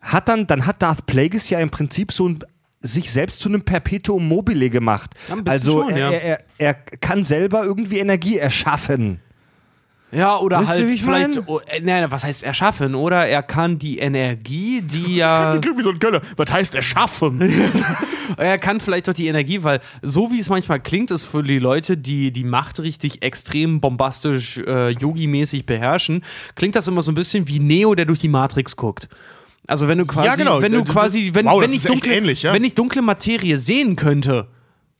Hat dann, dann hat Darth Plagueis ja im Prinzip so ein, sich selbst zu einem Perpetuum mobile gemacht. Ja, ein bisschen also schon, er, ja. er, er, er kann selber irgendwie Energie erschaffen. Ja, oder Wisst halt vielleicht, oh, äh, nein, was heißt erschaffen? Oder er kann die Energie, die ja, Klingt wie so ein Kölner. Was heißt erschaffen? [laughs] er kann vielleicht doch die Energie, weil so wie es manchmal klingt, ist für die Leute, die die Macht richtig extrem bombastisch, äh, Yogi-mäßig beherrschen, klingt das immer so ein bisschen wie Neo, der durch die Matrix guckt. Also wenn du quasi, Ja, genau. wenn du Das- quasi, wenn, wow, wenn das ich dunkle, ähnlich, ja. wenn ich dunkle Materie sehen könnte,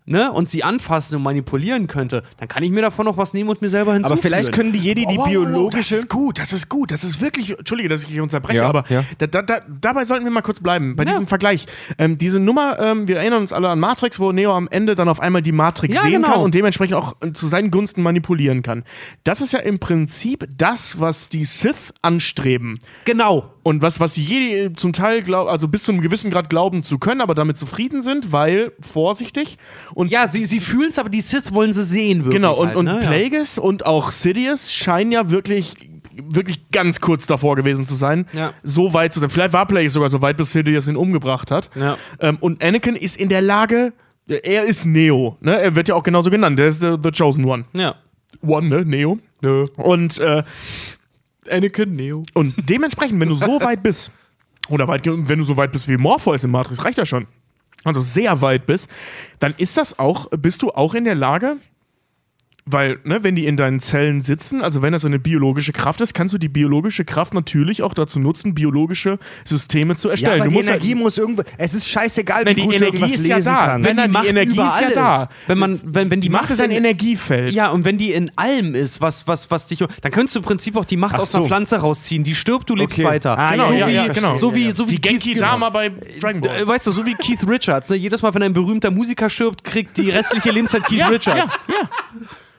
ne, und sie anfassen und manipulieren könnte, dann kann ich mir davon noch was nehmen und mir selber hinzufügen. Aber vielleicht können die Jedi die Oh, biologische. Das ist gut, das ist gut, das ist wirklich. Entschuldige, dass ich hier unterbreche, Ja, aber ja. Da, da, da, dabei sollten wir mal kurz bleiben, bei diesem Vergleich. Ähm, diese Nummer, ähm, wir erinnern uns alle an Matrix, wo Neo am Ende dann auf einmal die Matrix Ja, sehen genau. kann und dementsprechend auch äh, zu seinen Gunsten manipulieren kann. Das ist ja im Prinzip das, was die Sith anstreben. genau. Und was, was die Jedi zum Teil glaub, also bis zu einem gewissen Grad glauben zu können, aber damit zufrieden sind, weil vorsichtig. Und Ja, sie, sie fühlen es, aber die Sith wollen sie sehen, wirklich. Genau, und, halt, und ne? Ja. Plagueis und auch Sidious scheinen ja wirklich, wirklich ganz kurz davor gewesen zu sein, Ja. so weit zu sein. Vielleicht war Plagueis sogar so weit, bis Sidious ihn umgebracht hat. Ja. Ähm, und Anakin ist in der Lage, er ist Neo, ne? Er wird ja auch genauso genannt, der ist the, the Chosen One. Ja. One, ne? Neo. Und, äh, Anakin Neo. und dementsprechend, wenn du so [laughs] weit bist, oder weit, wenn du so weit bist wie Morpheus in Matrix, reicht ja schon. Also sehr weit bist, dann ist das auch, bist du auch in der Lage, Weil, ne, wenn die in deinen Zellen sitzen, also wenn das eine biologische Kraft ist, kannst du die biologische Kraft natürlich auch dazu nutzen, biologische Systeme zu Ja, erstellen. aber du die Energie muss irgendwo. Es ist scheißegal, wie die Energie ist ja da. kannst. Wenn dann die Energie ist ja da. Wenn man, wenn, wenn die, die Macht ist ein in- Energiefeld. Ja, und wenn die in allem ist, was, was, was dich. Dann könntest du im Prinzip auch die Macht Ach aus einer so. Pflanze rausziehen. Die stirbt, du lebst Okay. weiter. Ah, Genau, so ja, wie, ja, genau. So wie, so wie Die Genki Keith- Dama bei Dragon Ball. Äh, Weißt du, so wie Keith Richards. Ne? Jedes Mal, wenn ein berühmter Musiker stirbt, kriegt die restliche Lebenszeit Keith ja, Richards. Ja, ja.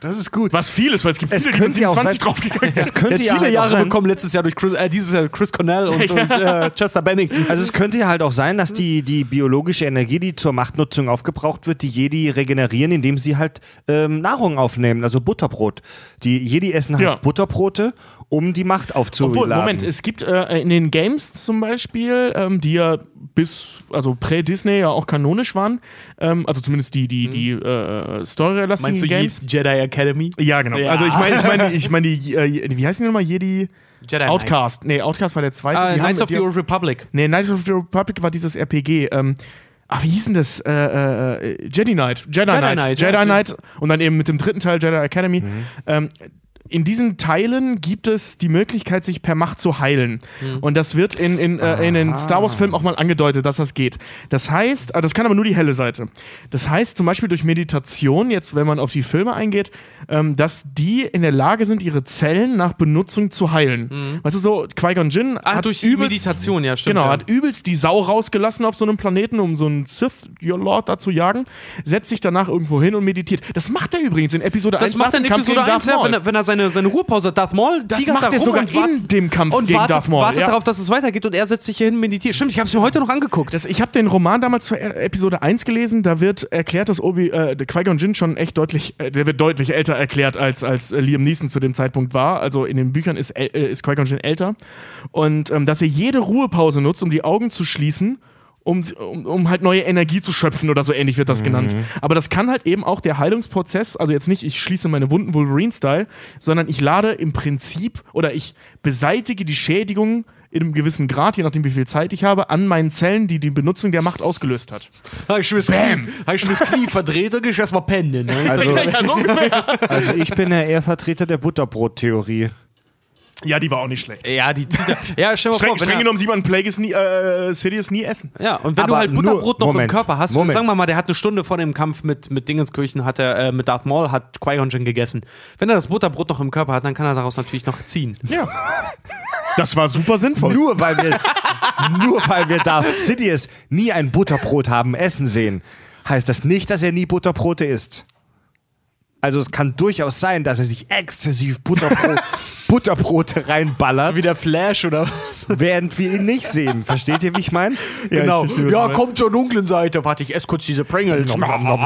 Das ist gut. Was viel ist, weil es gibt Es viele, die könnte mit ja auch 27 sein- draufgegangen sind. Es könnte ja viele halt Jahre sein, bekommen letztes Jahr durch Chris, äh, dieses Jahr Chris Cornell und [laughs] durch äh, Chester Bennington. Also es könnte ja halt auch sein, dass die, die biologische Energie, die zur Machtnutzung aufgebraucht wird, die Jedi regenerieren, indem sie halt ähm, Nahrung aufnehmen, also Butterbrot. Die Jedi essen halt Ja. Butterbrote, um die Macht aufzuladen. Obwohl, Moment, es gibt äh, in den Games zum Beispiel, ähm, die ja bis, also prä-Disney ja auch kanonisch waren, ähm, also zumindest die, die, die äh, story-lastigen Meinst du Games. Jedi Academy? Ja, genau. Ja. Also ich meine, ich meine, ich meine, die, [laughs] äh, wie heißen die nochmal? Jedi Jedi Outcast. Nee, Outcast war der zweite. Uh, Die haben- Knights of die the Old Republic. Nee, Knights of the Republic war dieses RPG. Ähm, ach, wie hieß denn das? Äh, äh, äh, Jedi Knight. Jedi, Knight. Knight, Jedi ja, Knight. Und dann eben mit dem dritten Teil Jedi Academy. Mhm. Ähm, in diesen Teilen gibt es die Möglichkeit, sich per Macht zu heilen. Mhm. Und das wird in, in, äh, in den Star Wars-Filmen auch mal angedeutet, dass das geht. Das heißt, äh, das kann aber nur die helle Seite. Das heißt zum Beispiel durch Meditation, jetzt wenn man auf die Filme eingeht, ähm, dass die in der Lage sind, ihre Zellen nach Benutzung zu heilen. Weißt du, so Qui-Gon Jinn Mhm. Ah, hat durch übelst, Meditation, ja, stimmt. Genau, ja. hat übelst die Sau rausgelassen auf so einem Planeten, um so einen Sith Lord da zu jagen, setzt sich danach irgendwo hin und meditiert. Das macht er übrigens in Episode Das 1 macht nach er in Episode gegen 1, Darth ja, wenn er, wenn er seine, seine Ruhepause. Darth Maul Das macht da er sogar wart- in dem Kampf und gegen wartet, Darth Maul. wartet ja. darauf, dass es weitergeht und er setzt sich hier hin meditiert. Stimmt, ich habe es mir heute noch angeguckt. Das, ich habe den Roman damals zur E- Episode 1 gelesen, da wird erklärt, dass Obi, äh, Qui-Gon Jinn schon echt deutlich, äh, der wird deutlich älter erklärt, als, als äh, Liam Neeson zu dem Zeitpunkt war. Also in den Büchern ist, äl- äh, ist Qui-Gon Jinn älter. Und ähm, dass er jede Ruhepause nutzt, um die Augen zu schließen, um, um, um halt neue Energie zu schöpfen oder so ähnlich wird das genannt. Aber das kann halt eben auch der Heilungsprozess, also jetzt nicht, ich schließe meine Wunden Wolverine-Style, sondern ich lade im Prinzip oder ich beseitige die Schädigung in einem gewissen Grad, je nachdem wie viel Zeit ich habe, an meinen Zellen, die die Benutzung der Macht ausgelöst hat. Habe ich mir das Knie, hab ich mir das Knie verdreht und ich erstmal pennen. Ne? Also, [laughs] also ich bin ja eher Vertreter der Butterbrot-Theorie. Ja, die war auch nicht schlecht. Ja, die [laughs] Ja, stell mal Streng, vor, wenn streng genommen sieht man Plagueis nie, äh, Sidious nie essen. Ja, und wenn Aber du halt nur- Butterbrot noch Moment, im Körper hast, Moment. sagen wir mal, der hat eine Stunde vor dem Kampf mit, mit Dingenskirchen, hat er, äh, mit Darth Maul, hat Qui-Gon Jinn gegessen. Wenn er das Butterbrot noch im Körper hat, dann kann er daraus natürlich noch ziehen. Ja. Das war super sinnvoll. Nur weil wir, nur weil wir Darth Sidious nie ein Butterbrot haben essen sehen, heißt das nicht, dass er nie Butterbrote isst. Also es kann durchaus sein, dass er sich exzessiv Butterbrot, [laughs] Butterbrote reinballert, der Flash oder was? während wir ihn nicht sehen. Versteht ihr, wie ich meine? Genau. ich verstehe, Ja, kommt zur dunklen Seite. Warte, ich esse kurz diese Pringles.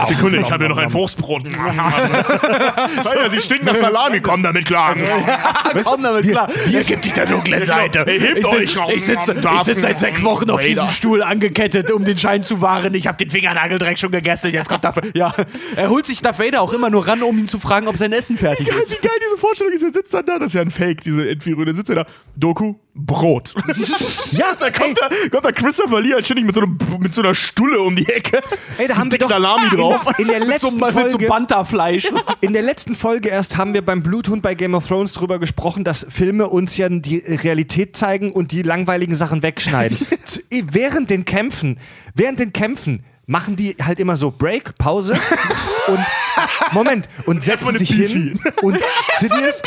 Sekunde, ich habe hier noch ein Wurstbrot. [laughs] ja, sie stinken nach Salami, komm damit klar. [laughs] Komm damit klar. Hier gibt dich der dunklen Seite. Hebt Ich, euch. sitz, ich, sitze, ich sitze seit sechs Wochen auf diesem Stuhl angekettet, um den Schein zu wahren. Ich habe den Fingernageldreck schon gegessen. Jetzt kommt Darth Ja, er holt sich Darth Vader auch immer nur ran, um ihn zu fragen, ob sein Essen fertig Geil, ist. wie geil diese Vorstellung ist. Er sitzt dann da, das ist ja ein Fake, diese Entführung. Dann sitzt er da, Doku, Brot. [laughs] Ja, Da kommt, da, kommt da Christopher Lee halt ständig mit so, einem, mit so einer Stulle um die Ecke. Ey, da haben wir doch Salami drauf. In der, in der [laughs] so, letzten so Folge, Bantafleisch. in der letzten Folge erst haben wir beim Bluthund bei Game of Thrones drüber gesprochen, dass Filme uns ja die Realität zeigen und die langweiligen Sachen wegschneiden. [laughs] Während den Kämpfen, während den Kämpfen machen die halt immer so Break, Pause und Moment und setzen sich hin und [laughs] Sidious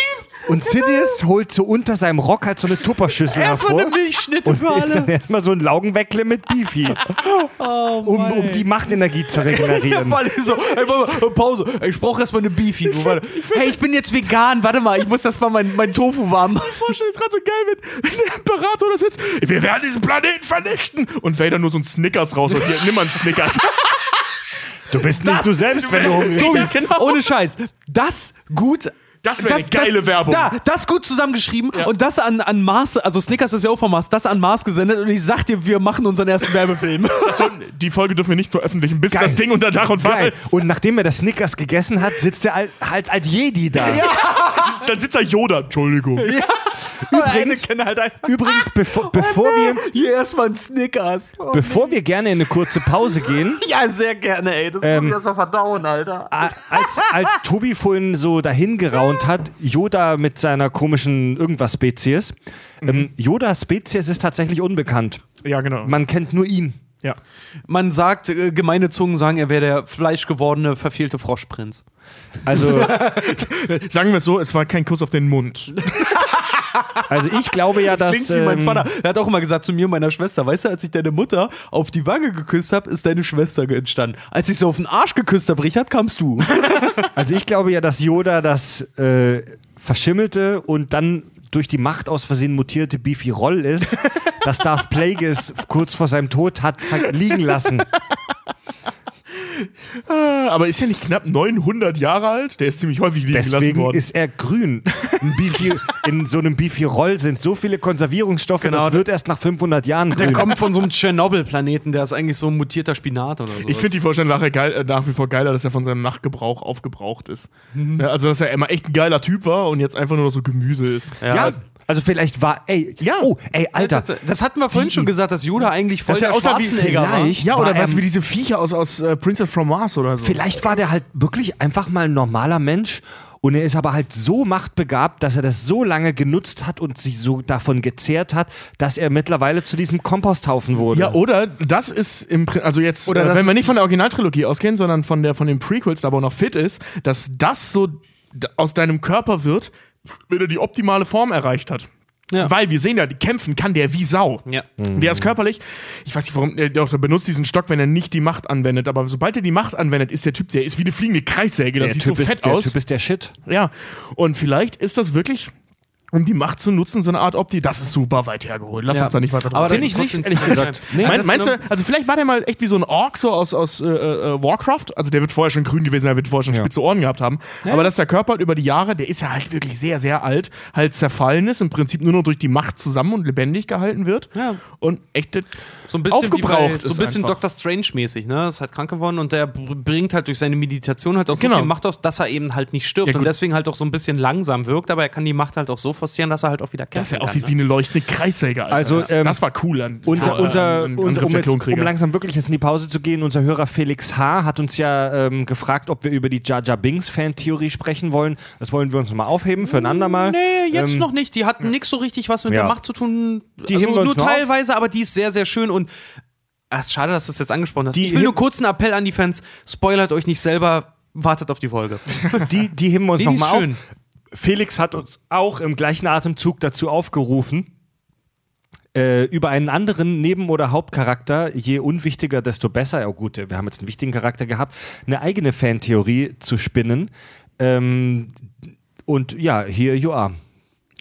und Sidious holt so unter seinem Rock halt so eine Tupperschüssel Erstmal hervor eine Milchschnitte und für isst dann alle. erstmal so ein Laugenweckle mit Beefy, um, um die Machtenergie zu regenerieren. [laughs] Ich so, ey, mal, Pause. Ey, Ich brauche erstmal eine Beefy. Du, warte. Hey, ich bin jetzt vegan. Warte mal, ich muss das mal mein, mein Tofu warm machen. vorstelle, ist gerade so geil, wenn, wenn der Imperator das jetzt. Wir werden diesen Planeten vernichten. Und Vader nur so ein Snickers raus und hier, nimm mal einen Snickers. [laughs] Du bist nicht du selbst, wenn du [laughs] hungrig bist. genau. ohne Scheiß. Das gut. Das wäre eine geile Werbung. Da, das gut zusammengeschrieben und das an, an Mars, also Snickers ist ja auch vom Mars, das an Mars gesendet und ich sag dir, wir machen unseren ersten Werbefilm. [laughs] Das sollten, die Folge dürfen wir nicht veröffentlichen, bis Geil. das Ding unter Dach und Fach ist. Und nachdem er das Snickers gegessen hat, sitzt er halt, halt als Jedi da. Dann sitzt da Yoda. Entschuldigung. Übrigens, halt übrigens bevor, bevor, wir, Hier erstmal ein Snickers. Oh, bevor wir gerne in eine kurze Pause gehen, [laughs] ja, sehr gerne, ey. Das Ähm, muss ich erstmal verdauen, Alter. als, als Tobi vorhin so dahin geraunt hat, Yoda mit seiner komischen Irgendwas-Spezies. Ähm, Yoda-Spezies ist tatsächlich unbekannt. Ja, genau. Man kennt nur ihn. ja. Man sagt, äh, gemeine Zungen sagen, er wäre der fleischgewordene, verfehlte Froschprinz. Also, [laughs] Sagen wir es so, es war kein Kuss auf den Mund. [laughs] also ich glaube ja, dass. Klingt wie mein ähm, Vater. Er hat auch immer gesagt zu mir und meiner Schwester, weißt du, als ich deine Mutter auf die Wange geküsst habe, ist deine Schwester entstanden. Als ich sie auf den Arsch geküsst habe, Richard, kamst du. [laughs] Also ich glaube ja, dass Yoda das äh, verschimmelte und dann durch die Macht aus Versehen mutierte Beefy Roll ist, das Darth Plagueis kurz vor seinem Tod hat liegen lassen. Aber ist er nicht knapp 900 Jahre alt? Der ist ziemlich häufig liegen gelassen Deswegen worden. ist er grün. Beefy, in so einem Beefy Roll sind so viele Konservierungsstoffe, Genau. das wird erst nach 500 Jahren Der grün. kommt von so einem Tschernobyl-Planeten, der ist eigentlich so ein mutierter Spinat oder so. ich finde die Vorstellung nachher geil, äh, nach wie vor geiler, dass er von seinem Nachtgebrauch aufgebraucht ist. Ja, also, dass er immer echt ein geiler Typ war und jetzt einfach nur noch so Gemüse ist. ja, also vielleicht war, ey, Ja. oh, ey, Alter, das, das hatten wir vorhin Die- schon gesagt, dass Yoda eigentlich voll Dass er der wie Schwarzenegger war. Ja, oder war was wie diese Viecher aus, aus äh, Princess from Mars oder so. Vielleicht war der halt wirklich einfach mal ein normaler Mensch und er ist aber halt so machtbegabt, dass er das so lange genutzt hat und sich so davon gezehrt hat, dass er mittlerweile zu diesem Komposthaufen wurde. Ja, oder das ist im Prin- also jetzt, Oder äh, das wenn wir nicht von der Originaltrilogie ausgehen, sondern von der von den Prequels, da wo er noch fit ist, dass das so aus deinem Körper wird, wenn er die optimale Form erreicht hat. Ja. Weil wir sehen ja, die kämpfen kann der wie Sau. Ja. Der ist körperlich, ich weiß nicht, warum, der, der benutzt diesen Stock, wenn er nicht die Macht anwendet, aber sobald er die Macht anwendet, ist der Typ, der ist wie eine fliegende Kreissäge, das der sieht typ, so fett ist, der aus. typ ist der Shit. Ja, und vielleicht ist das wirklich, um die Macht zu nutzen, so eine Art Opti. Das ist super weit hergeholt. Lass Ja. uns da nicht weiter drüber Aber das reden. ist trotzdem ehrlich gesagt. Nee, Mein, meinst genau- du, also vielleicht war der mal echt wie so ein Ork so aus, aus äh, äh, Warcraft. Also der wird vorher schon grün gewesen, der wird vorher schon Ja. spitze Ohren gehabt haben. Aber dass der Körper halt über die Jahre, der ist ja halt wirklich sehr, sehr alt, halt zerfallen ist, im Prinzip nur noch durch die Macht zusammen und lebendig gehalten wird. Ja. Und echt So ein bisschen aufgebraucht wie bei, so ein bisschen einfach. Doctor Strange-mäßig, ne? Ist halt krank geworden und der br- bringt halt durch seine Meditation halt auch so Genau. viel Macht aus, dass er eben halt nicht stirbt Ja, und deswegen halt auch so ein bisschen langsam wirkt, aber er kann die Macht halt auch so forcieren, dass er halt auch wieder Das kämpfen ist ja kann. aussieht wie ne? eine leuchtende Kreissäge, Alter. Also, das, ähm, das war cool. An, Unser, äh, unser, an- unser, um, jetzt, um langsam wirklich jetzt in die Pause zu gehen, unser Hörer Felix H. hat uns ja ähm, gefragt, ob wir über die Jar Jar Binks Fantheorie sprechen wollen. Das wollen wir uns mal aufheben für ein andermal. Nee, jetzt Ähm, noch nicht. Die hatten nix so richtig was mit ja. der Macht zu tun. Die also heben wir uns nur noch auf. teilweise, aber die ist sehr, sehr schön und ist schade, dass du das jetzt angesprochen hast. Die ich will nur kurz einen Appell an die Fans. Spoilert euch nicht selber, wartet auf die Folge. Die, die heben wir uns nochmal auf. Felix hat uns auch im gleichen Atemzug dazu aufgerufen, äh, über einen anderen Neben- oder Hauptcharakter, je unwichtiger, desto besser, ja gut, wir haben jetzt einen wichtigen Charakter gehabt, eine eigene Fantheorie zu spinnen. Ähm, und ja, here you are.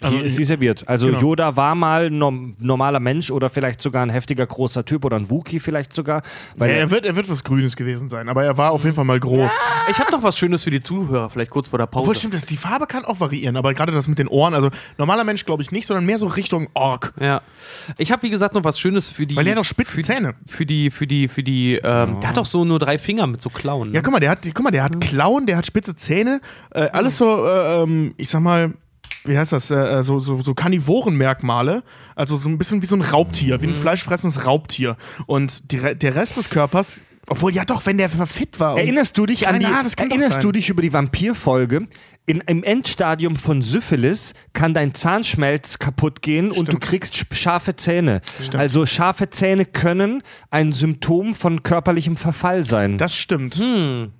Hier Also, ist sie serviert. Also genau. Yoda war mal ein norm normaler Mensch oder vielleicht sogar ein heftiger großer Typ oder ein Wookie vielleicht sogar. Weil Ja, er, wird, er wird was Grünes gewesen sein, aber er war auf jeden Fall mal groß. Ich habe noch was Schönes für die Zuhörer, vielleicht kurz vor der Pause. Obwohl, stimmt, das, die Farbe kann auch variieren, aber gerade das mit den Ohren, also normaler Mensch glaube ich nicht, sondern mehr so Richtung Ork. Ja. Ich habe, wie gesagt, noch was Schönes für die. Weil der hat noch spitze für, Zähne. Für die, für die, für die, ähm, der hat doch so nur drei Finger mit so Klauen. Ja, guck mal, der hat, guck mal, der hat Klauen, der hat spitze Zähne, äh, alles so, äh, ähm, ich sag mal, wie heißt das, äh, so, so, so Karnivorenmerkmale, also so ein bisschen wie so ein Raubtier, wie ein fleischfressendes Raubtier. Und die, der Rest des Körpers, obwohl, ja doch, wenn der fit war. Erinnerst du dich an die, Ja, das kann doch erinnerst du dich über die Vampirfolge? In, Im Endstadium von Syphilis kann dein Zahnschmelz kaputt gehen und du Stimmt. kriegst sch- scharfe Zähne. Also scharfe Zähne können ein Symptom von körperlichem Verfall sein. Das stimmt. Hm.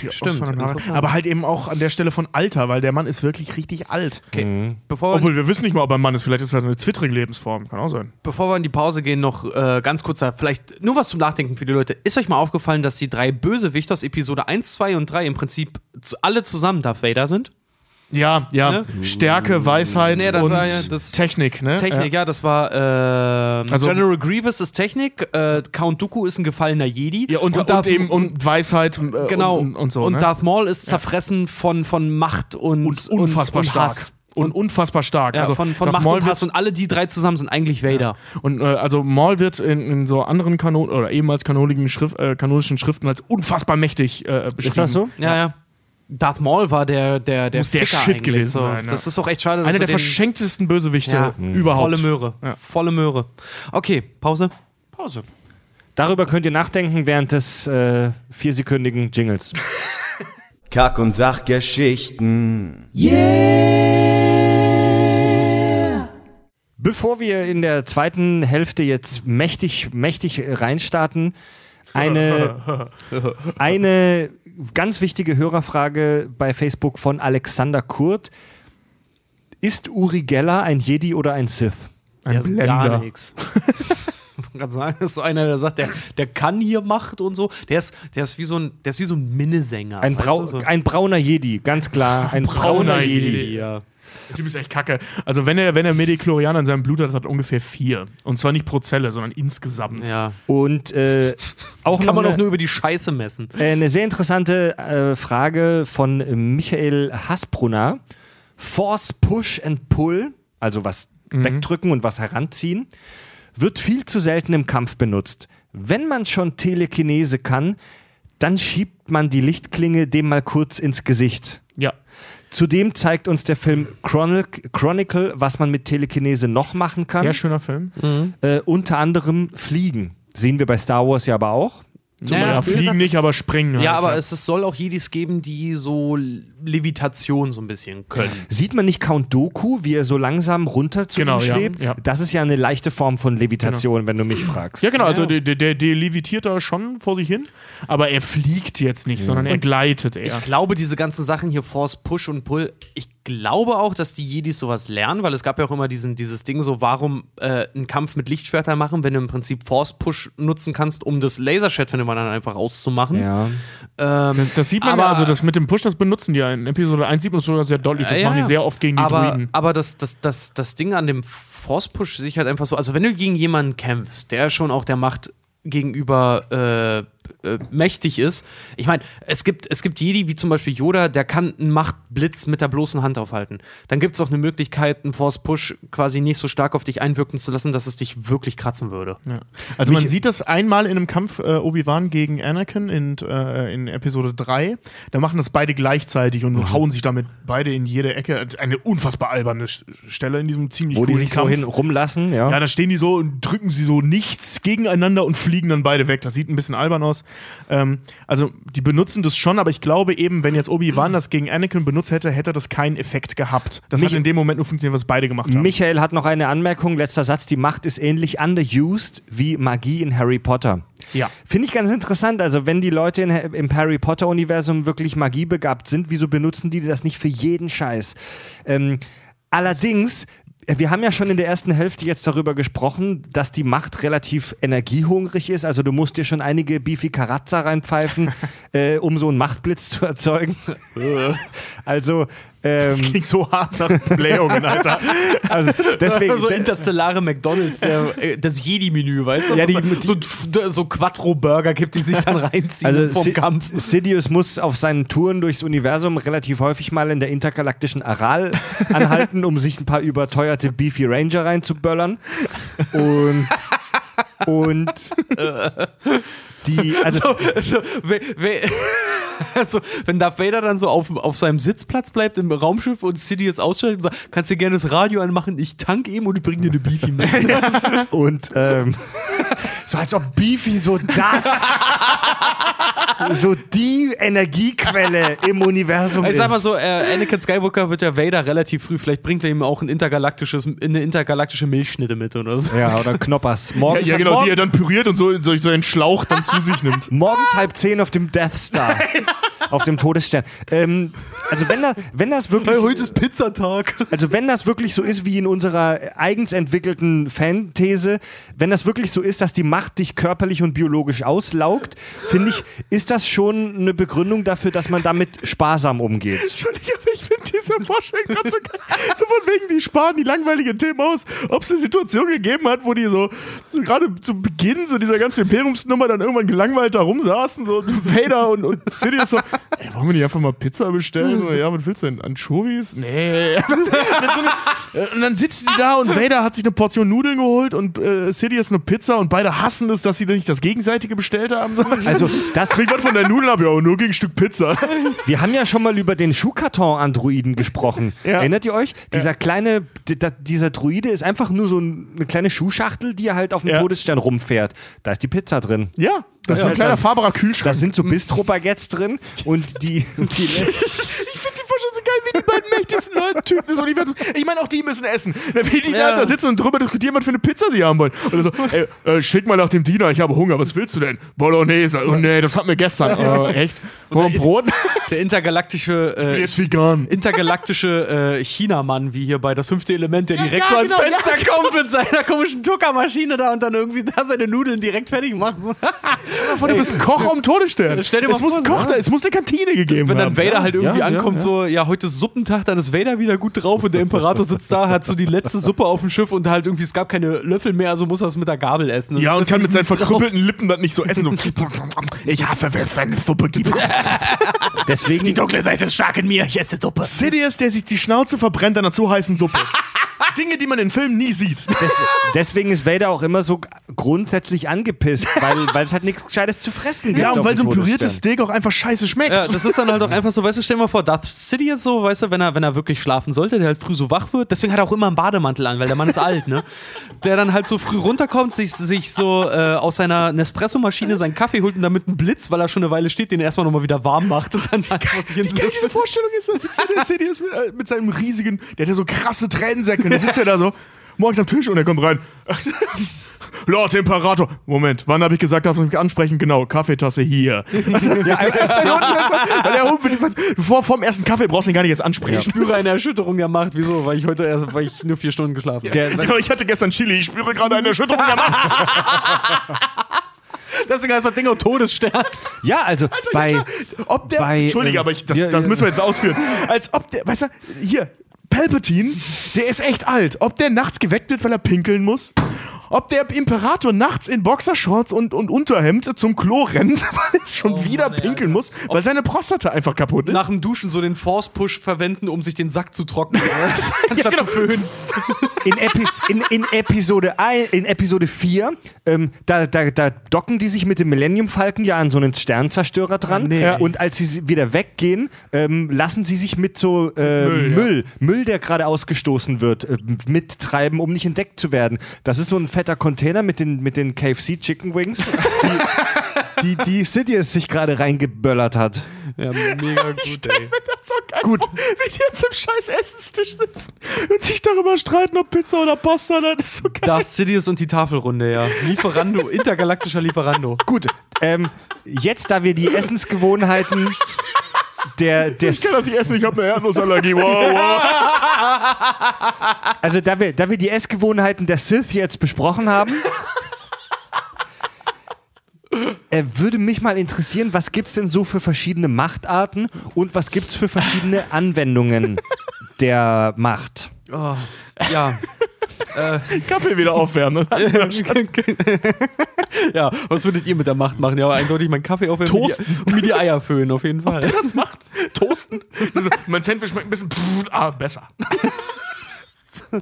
Die Stimmt. Aber halt eben auch an der Stelle von Alter, weil der Mann ist wirklich richtig alt. Okay. Bevor, wir, Obwohl wir wissen nicht mal, ob er ein Mann ist. Vielleicht ist er eine zwittrige Lebensform. Kann auch sein. bevor wir in die Pause gehen, noch äh, ganz kurz, da vielleicht nur was zum Nachdenken für die Leute. Ist euch mal aufgefallen, dass die drei Bösewichte aus Episode 1, 2 und 3 im Prinzip alle zusammen Darth Vader sind? Ja, ja. Ne? Stärke, Weisheit Nee, das und war ja das- Technik, ne? Technik, ja, das war äh, Also- General Grievous ist Technik, äh, Count Dooku ist ein gefallener Jedi. Ja, und, und, Darth- eben und Weisheit äh, genau und, und so. und ne? Darth Maul ist zerfressen von, von Macht und, und unfassbar und, und stark. Hass. Und unfassbar stark. Ja, also von, von Macht Maul und Hass und alle die drei zusammen sind eigentlich Vader. Und äh, also Maul wird in, in so anderen Kanon oder ehemals kanonischen, Schrift, äh, kanonischen Schriften als unfassbar mächtig äh, beschrieben. ist das so? Ja, ja. Darth Maul war der, der, der, Muss der Ficker Shit eigentlich, gewesen so. sein, ja. Das ist auch echt schade. Einer er der verschenktesten Bösewichte ja, überhaupt. Volle Möhre. Ja. Volle Möhre. Okay, Pause. Pause. Darüber könnt ihr nachdenken während des äh, viersekündigen Jingles. [laughs] Kack- und Sachgeschichten. Bevor wir in der zweiten Hälfte jetzt mächtig, mächtig reinstarten, eine, [laughs] eine ganz wichtige Hörerfrage bei Facebook von Alexander Kurt. Ist Uri Geller ein Jedi oder ein Sith? Ein der ist Blender. gar nichts. [laughs] Ich wollte gerade sagen, das ist so einer, der sagt, der, der kann hier Macht und so. Der ist, der ist wie so ein, der ist wie so ein Minnesänger. Ein, Brau so. ein brauner Jedi, ganz klar. Ein brauner, Brauner Jedi. Jedi. ja. Der Typ ist echt kacke. Also, wenn er, wenn er Mediklorian in seinem Blut hat, hat er ungefähr vier. Und zwar nicht pro Zelle, sondern insgesamt. ja. Und äh, auch Kann noch man eine, auch nur über die Scheiße messen. äh, eine sehr interessante äh, Frage von Michael Hasbrunner. Force Push and Pull, also was wegdrücken und was heranziehen, wird viel zu selten im Kampf benutzt. Wenn man schon Telekinese kann, dann schiebt man die Lichtklinge dem mal kurz ins Gesicht. Ja. Zudem zeigt uns der Film Chronic Chronicle, was man mit Telekinese noch machen kann. Sehr schöner Film. Äh, unter anderem Fliegen. Sehen wir bei Star Wars ja aber auch. Naja, ja, fliegen nicht, aber springen. Halt, Ja, aber es, es soll auch Jedis geben, die so Levitation so ein bisschen können. Sieht man nicht Count Doku, wie er so langsam runter zu Genau, ihm ja, schwebt? ja. Das ist ja eine leichte Form von Levitation, wenn du mich fragst. Ja, genau, also der, der, der, der levitiert da schon vor sich hin, aber er fliegt jetzt nicht, sondern er gleitet eher. Ich glaube, diese ganzen Sachen hier, Force, Push und Pull, ich glaube auch, dass die Jedis sowas lernen, weil es gab ja auch immer diesen, dieses Ding so, warum äh, einen Kampf mit Lichtschwertern machen, wenn du im Prinzip Force Push nutzen kannst, um das Laserschwert von dem anderen einfach auszumachen. Ja. Ähm, Das, das sieht man Aber- ja, also das mit dem Push, das benutzen die ja in Episode 1 sieht man es sogar sehr deutlich. Das ja, machen die sehr oft gegen die aber, Druiden. Aber das, das, das, das Ding an dem Force Push sehe ich halt einfach so, also wenn du gegen jemanden kämpfst, der schon auch der Macht gegenüber äh, äh, mächtig ist. Ich meine, es gibt, es gibt Jedi, wie zum Beispiel Yoda, der kann einen Machtblitz mit der bloßen Hand aufhalten. Dann gibt es auch eine Möglichkeit, einen Force Push quasi nicht so stark auf dich einwirken zu lassen, dass es dich wirklich kratzen würde. Ja. Also man sieht das einmal in einem Kampf äh, Obi-Wan gegen Anakin in, äh, in Episode 3. Da machen das beide gleichzeitig und Mhm. hauen sich damit beide in jede Ecke. Eine unfassbar alberne Stelle in diesem ziemlich Wo die sich so Kampf. hin rumlassen, ja. Ja, da stehen die so und drücken sie so nichts gegeneinander und fliegen dann beide weg. Das sieht ein bisschen albern aus. Ähm, also, die benutzen das schon, aber ich glaube eben, wenn jetzt Obi-Wan [clears throat] das gegen Anakin benutzt hätte, hätte das keinen Effekt gehabt. Das Mich- hat in dem Moment nur funktioniert, was beide gemacht haben. Michael hat noch eine Anmerkung, letzter Satz. Die Macht ist ähnlich underused wie Magie in Harry Potter. Ja. Finde ich ganz interessant. Also, wenn die Leute in, im Harry Potter-Universum wirklich magiebegabt sind, wieso benutzen die das nicht für jeden Scheiß? Ähm, allerdings. Wir haben ja schon in der ersten Hälfte jetzt darüber gesprochen, dass die Macht relativ energiehungrig ist. Also du musst dir schon einige Beefy Karazza reinpfeifen, [laughs] äh, um so einen Machtblitz zu erzeugen. [laughs] also, Das ähm, klingt so hart nach Blähungen, Alter. [laughs] also deswegen. [laughs] so interstellare McDonalds, der, äh, das Jedi-Menü, weißt du? Ja, die- so, so, so Quattro-Burger gibt, die sich dann [laughs] reinziehen Also vom Si- Kampf. Sidious muss auf seinen Touren durchs Universum relativ häufig mal in der intergalaktischen Aral anhalten, um sich ein paar überteuerte Beefy Ranger reinzuböllern. Und und die also Also, we, we, [laughs] also, wenn Darth Vader dann so auf, auf seinem Sitzplatz bleibt im Raumschiff und Sidious ausschaltet und sagt, kannst dir gerne das Radio anmachen, ich tank eben und ich bring dir eine Beefy mit. [laughs] und ähm, so als ob Beefy so das so die Energiequelle im Universum Ich ist. sag mal so, äh, Anakin Skywalker wird ja Vader relativ früh, vielleicht bringt er ihm auch ein intergalaktisches, eine intergalaktische Milchschnitte mit oder so. ja, oder Knoppers. [laughs] Ja, Morgens, ja genau, morgen, die er dann püriert und so, so, so einen Schlauch dann zu sich nimmt. [laughs] Morgens halb zehn auf dem Death Star. [laughs] auf dem Todesstern. Ähm, also wenn, da, wenn das wirklich. ist Pizzatag. Also wenn das wirklich so ist wie in unserer eigens entwickelten Fanthese, wenn das wirklich so ist, dass die Macht dich körperlich und biologisch auslaugt, finde ich, ist das schon eine Begründung dafür, dass man damit sparsam umgeht. Entschuldigung, ich finde diese Vorstellung gerade so, so von wegen, die sparen die langweilige Themen aus, ob es eine Situation gegeben hat, wo die so, so gerade zu Beginn so dieser ganzen Imperiumsnummer dann irgendwann gelangweilt da rumsaßen, so Vader und, und Sidious so, ey, wollen wir nicht einfach mal Pizza bestellen? Oder, ja, was willst du denn? Anchovies? Nee. [laughs] und dann sitzen die da und Vader hat sich eine Portion Nudeln geholt und äh, Sidious eine Pizza und beide hassen es, dass sie nicht das Gegenseitige bestellt haben. Also, das, ich was von der Nudeln ab, ja, nur gegen ein Stück Pizza. wir haben ja schon mal über den Schuhkarton-Androiden gesprochen. Ja. Erinnert ihr euch? Dieser kleine, d- d- dieser Druide ist einfach nur so ein- eine kleine Schuhschachtel, die er halt auf dem Ja. Todesstern rumfährt. Da ist die Pizza drin. Ja, das ist Ja, ein kleiner das- fahrbarer Kühlschrank. Da sind so Bistro-Baguettes drin und die, und die [laughs] ich finde die Vorstellung wie die beiden mächtigsten Leute, Typen des Universums. Ich meine, auch die müssen essen. Wie die Ja. da sitzen und drüber diskutieren, was für eine Pizza sie haben wollen. Oder so, ey, äh, schick mal nach dem Diener, ich habe Hunger, was willst du denn? Bolognese. Oh nee, das hatten wir gestern. Äh, echt? Wollen wir ein Brot? Der intergalaktische, äh, Jetzt vegan. intergalaktische äh, Chinamann, wie hier bei das fünfte Element, der Ja, direkt ja, so ans genau, Fenster ja, kommt mit seiner komischen Tuckermaschine da und dann irgendwie da seine Nudeln direkt fertig macht. So. Du bist Koch am Todesstern. Stell dir mal es muss vor, ein Koch so, da, es muss eine Kantine gegeben Wenn dann. Vader halt irgendwie ankommt, so, ja, heute ist Suppentag, dann ist Vader wieder gut drauf und der Imperator sitzt da, hat so die letzte Suppe auf dem Schiff und halt irgendwie, es gab keine Löffel mehr, also muss er es mit der Gabel essen. Ja, und kann mit seinen verkrüppelten Lippen das nicht so essen. So. [laughs] Ich hasse, wenn es eine Suppe gibt. deswegen, dunkle Seite ist stark in mir, ich esse Suppe. Sidious, der sich die Schnauze verbrennt an einer zu heißen Suppe. [laughs] Dinge, die man in Filmen nie sieht. des, deswegen ist Vader auch immer so grundsätzlich angepisst, weil, weil es halt nichts Gescheites zu fressen gibt. Ja, und weil so ein püriertes. Steak auch einfach scheiße schmeckt. Ja, das ist dann halt auch [laughs] einfach so, weißt du, stell dir mal vor, Darth Sidious so, weißt du, wenn er, wenn er wirklich schlafen sollte, der halt früh so wach wird, deswegen hat er auch immer einen Bademantel an, weil der Mann ist alt, ne? Der dann halt so früh runterkommt, sich, sich so äh, aus seiner Nespresso-Maschine seinen Kaffee holt und damit einen Blitz, weil er schon eine Weile steht, den erstmal nochmal wieder warm macht und dann sagt, was ich Wie geil diese Vorstellung ist, da sitzt der Sidious mit, äh, mit seinem riesigen, der hat ja so krasse Tränensäcke. Und da sitzt er da so morgens am Tisch und er kommt rein. [laughs] Lord Imperator. Moment, wann habe ich gesagt, dass du mich ansprechen? Genau, Kaffeetasse hier. [laughs] ja, [laughs] er unbedingt, vor, vorm ersten Kaffee brauchst du ihn gar nicht erst ansprechen. Ich spüre eine Erschütterung der Macht. Wieso? Weil ich heute erst, weil ich nur vier Stunden geschlafen habe. Der, Genau, ich hatte gestern Chili, ich spüre gerade eine Erschütterung der Macht. Deswegen heißt das Ding auch Todesstern. ja, also bei, Ob der, Bei, Entschuldige, ähm, aber ich, das, ja, das ja. müssen wir jetzt ausführen. Als ob der, weißt du, hier, Palpatine, der ist echt alt. Ob der nachts geweckt wird, weil er pinkeln muss? Ob der Imperator nachts in Boxershorts und, und Unterhemd zum Klo rennt, [laughs] weil es schon wieder Mann, pinkeln Alter. muss, weil seine Prostata einfach kaputt ist? Nach dem Duschen so den Force-Push verwenden, um sich den Sack zu trocknen. [laughs] Anstatt genau. zu föhnen. in, Epi in, in, Episode ein, in Episode 4, ähm, da, da, da docken die sich mit dem Millennium Falcon ja an so einen Sternzerstörer dran. Nee. Und als sie wieder weggehen, ähm, lassen sie sich mit so äh, Müll, Müll, ja. Müll, der gerade ausgestoßen wird, äh, mittreiben, um nicht entdeckt zu werden. Das ist so ein fetter Container mit den, mit den KFC Chicken Wings, die, die, die Sidious sich gerade reingeböllert hat. Ja, mega [laughs] gut, ey. Das ist so geil Gut. Wie die jetzt im scheiß Essenstisch sitzen und sich darüber streiten, ob Pizza oder Pasta, das ist so geil. Darth Sidious und die Tafelrunde, ja. Lieferando, intergalaktischer Lieferando. Gut, ähm, jetzt, da wir die Essensgewohnheiten der, des, Ich kann das nicht essen, ich habe eine Erdnussallergie. Wow, wow. [laughs] also da wir, da wir die Essgewohnheiten der Sith jetzt besprochen haben, äh, würde mich mal interessieren, was gibt's denn so für verschiedene Machtarten und was gibt's für verschiedene Anwendungen der Macht? Oh, ja. Kaffee wieder aufwärmen. [laughs] ja, was würdet ihr mit der Macht machen? Ja, aber eindeutig meinen Kaffee aufwärmen Toasten. und mir die Eier föhnen, auf jeden Fall. das macht? Toasten? Also, mein Sandwich schmeckt ein bisschen pff, ah, besser. [laughs]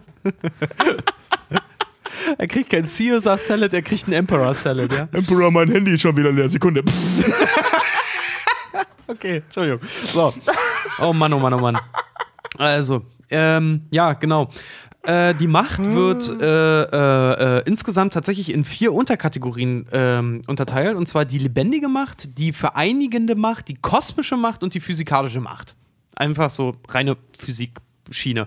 Er kriegt kein Caesar Salad, er kriegt einen Emperor Salad, ja? Emperor, mein Handy ist schon wieder leer. Sekunde. [laughs] Okay, Entschuldigung. So. Oh Mann, oh Mann, oh Mann. Also, ähm, ja, genau. Äh, die Macht wird äh, äh, äh, insgesamt tatsächlich in vier Unterkategorien ähm, unterteilt. Und zwar die lebendige Macht, die vereinigende Macht, die kosmische Macht und die physikalische Macht. Einfach so reine Physikschiene.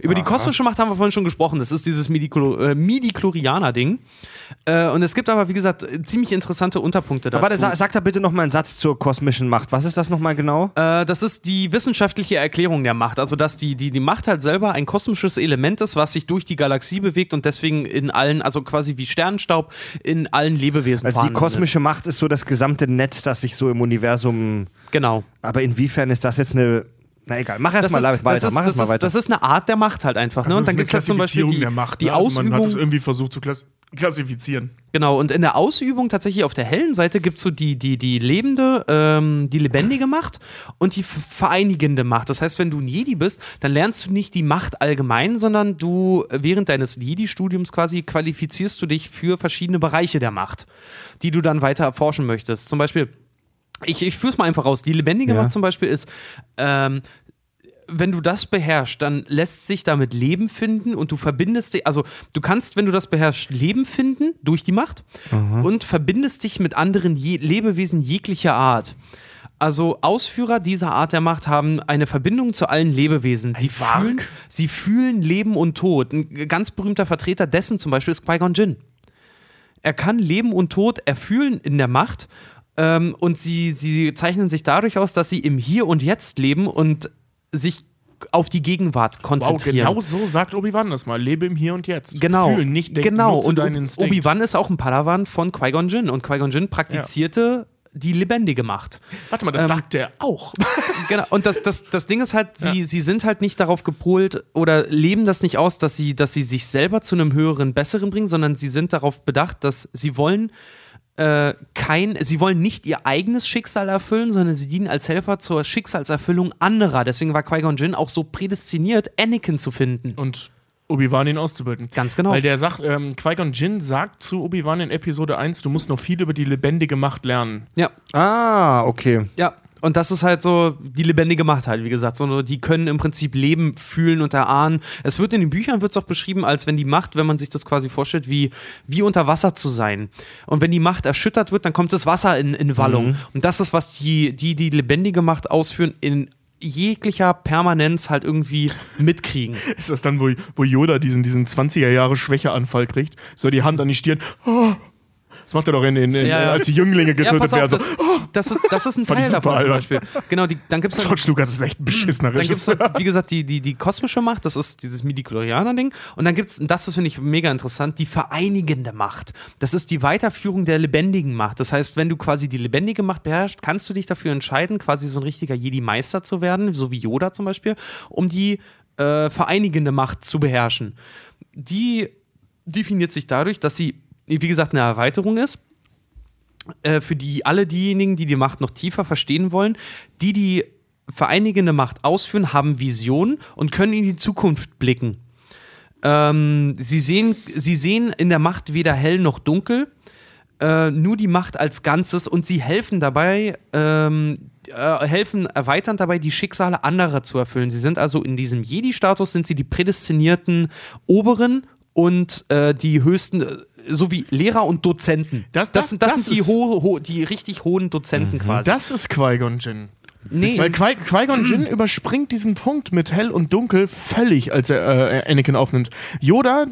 Über die kosmische Macht haben wir vorhin schon gesprochen. Das ist dieses äh, Midi-Chlorianer-Ding. Äh, und es gibt aber, wie gesagt, ziemlich interessante Unterpunkte dazu. Warte, sa sag da bitte noch mal einen Satz zur kosmischen Macht. Was ist das noch mal genau? Äh, das ist die wissenschaftliche Erklärung der Macht. Also, dass die, die, die Macht halt selber ein kosmisches Element ist, was sich durch die Galaxie bewegt und deswegen in allen, also quasi wie Sternenstaub, in allen Lebewesen Also die kosmische Macht ist so das gesamte Netz, das sich so im Universum. Ist. Genau. Aber inwiefern ist das jetzt eine Na egal, mach erst Das mal ist, weiter, das, ist, mach erst mal ist, weiter. das ist eine Art der Macht halt einfach. Ne? Also Und dann gibt es halt zum Beispiel die, der Macht. die ne? also man hat es Ausübung. irgendwie versucht zu klass klassifizieren. Genau, und in der Ausübung tatsächlich auf der hellen Seite gibt es so die, die, die lebende, ähm, die lebendige Macht und die vereinigende Macht. Das heißt, wenn du ein Jedi bist, dann lernst du nicht die Macht allgemein, sondern du äh, während deines Jedi-Studiums quasi qualifizierst du dich für verschiedene Bereiche der Macht, die du dann weiter erforschen möchtest. Zum Beispiel, ich, ich führe es mal einfach raus. Die lebendige Ja. Macht zum Beispiel ist, ähm, wenn du das beherrschst, dann lässt sich damit Leben finden und du verbindest dich, also du kannst, wenn du das beherrschst, Leben finden durch die Macht und verbindest dich mit anderen je Lebewesen jeglicher Art. Also Ausführer dieser Art der Macht haben eine Verbindung zu allen Lebewesen. Sie fühlen, sie fühlen Leben und Tod. Ein ganz berühmter Vertreter dessen zum Beispiel ist Qui-Gon Jinn. Er kann Leben und Tod erfühlen in der Macht ähm, und sie, sie zeichnen sich dadurch aus, dass sie im Hier und Jetzt leben und sich auf die Gegenwart Wow, konzentrieren. genau so sagt Obi-Wan das mal. Lebe im Hier und Jetzt. Genau, Fühlen, nicht denken, genau. Und. Obi-Wan ist auch ein Padawan von Qui-Gon Jinn und Qui-Gon Jinn praktizierte die lebendige Macht. Warte mal, das Ähm, sagt der auch. [laughs] Genau, und das, das, das Ding ist halt, sie, sie sind halt nicht darauf gepolt oder leben das nicht aus, dass sie, dass sie sich selber zu einem höheren, besseren bringen, sondern sie sind darauf bedacht, dass sie wollen äh, kein, sie wollen nicht ihr eigenes Schicksal erfüllen, sondern sie dienen als Helfer zur Schicksalserfüllung anderer. Deswegen war Qui-Gon Jinn auch so prädestiniert, Anakin zu finden. Und Obi-Wan ihn auszubilden. Ganz genau. Weil der sagt, ähm, Qui-Gon Jinn sagt zu Obi-Wan in Episode 1, du musst noch viel über die lebendige Macht lernen. Ja, ah, okay. Ja, und das ist halt so die lebendige Macht halt, wie gesagt. So, die können im Prinzip leben, fühlen und erahnen. Es wird in den Büchern wird's auch beschrieben, als wenn die Macht, wenn man sich das quasi vorstellt, wie, wie unter Wasser zu sein. Und wenn die Macht erschüttert wird, dann kommt das Wasser in, in Wallung. Und das ist, was die, die die lebendige Macht ausführen, in jeglicher Permanenz halt irgendwie [laughs] mitkriegen. Ist das dann, wo, wo Yoda diesen, diesen 20er Jahre Schwächeanfall kriegt? So die Hand an die Stirn. Oh. Das macht er doch in, in, in, Ja, ja. als die Jünglinge getötet pass auf, werden. So, das, das, ist, das ist ein [laughs] Teil davon zum albern. Beispiel. Genau, die, dann gibt es George Lucas ist echt ein beschissener Dann gibt es, Regisseur. wie gesagt, die, die, die kosmische Macht, das ist dieses Midi-Chlorianer-Ding. Und dann gibt es, das finde ich mega interessant, die vereinigende Macht. Das ist die Weiterführung der lebendigen Macht. Das heißt, wenn du quasi die lebendige Macht beherrschst, kannst du dich dafür entscheiden, quasi so ein richtiger Jedi-Meister zu werden, so wie Yoda zum Beispiel, um die äh, vereinigende Macht zu beherrschen. Die definiert sich dadurch, dass sie, wie gesagt, eine Erweiterung ist äh, für die alle diejenigen, die die Macht noch tiefer verstehen wollen, die die vereinigende Macht ausführen, haben Visionen und können in die Zukunft blicken. Ähm, sie, sehen, sie sehen in der Macht weder hell noch dunkel, äh, nur die Macht als Ganzes und sie helfen dabei, ähm, äh, helfen erweitern dabei, die Schicksale anderer zu erfüllen. Sie sind also in diesem Jedi-Status, sind sie die prädestinierten Oberen und äh, die höchsten, so wie Lehrer und Dozenten. Das- das, das- sind, das, das sind die, ho ho die richtig hohen Dozenten quasi. Das ist Qui-Gon Jinn. nee, Weil Qui- Qui-Gon Jinn [clears throat] überspringt diesen Punkt mit hell und dunkel völlig, als er äh, Anakin aufnimmt. Yoda,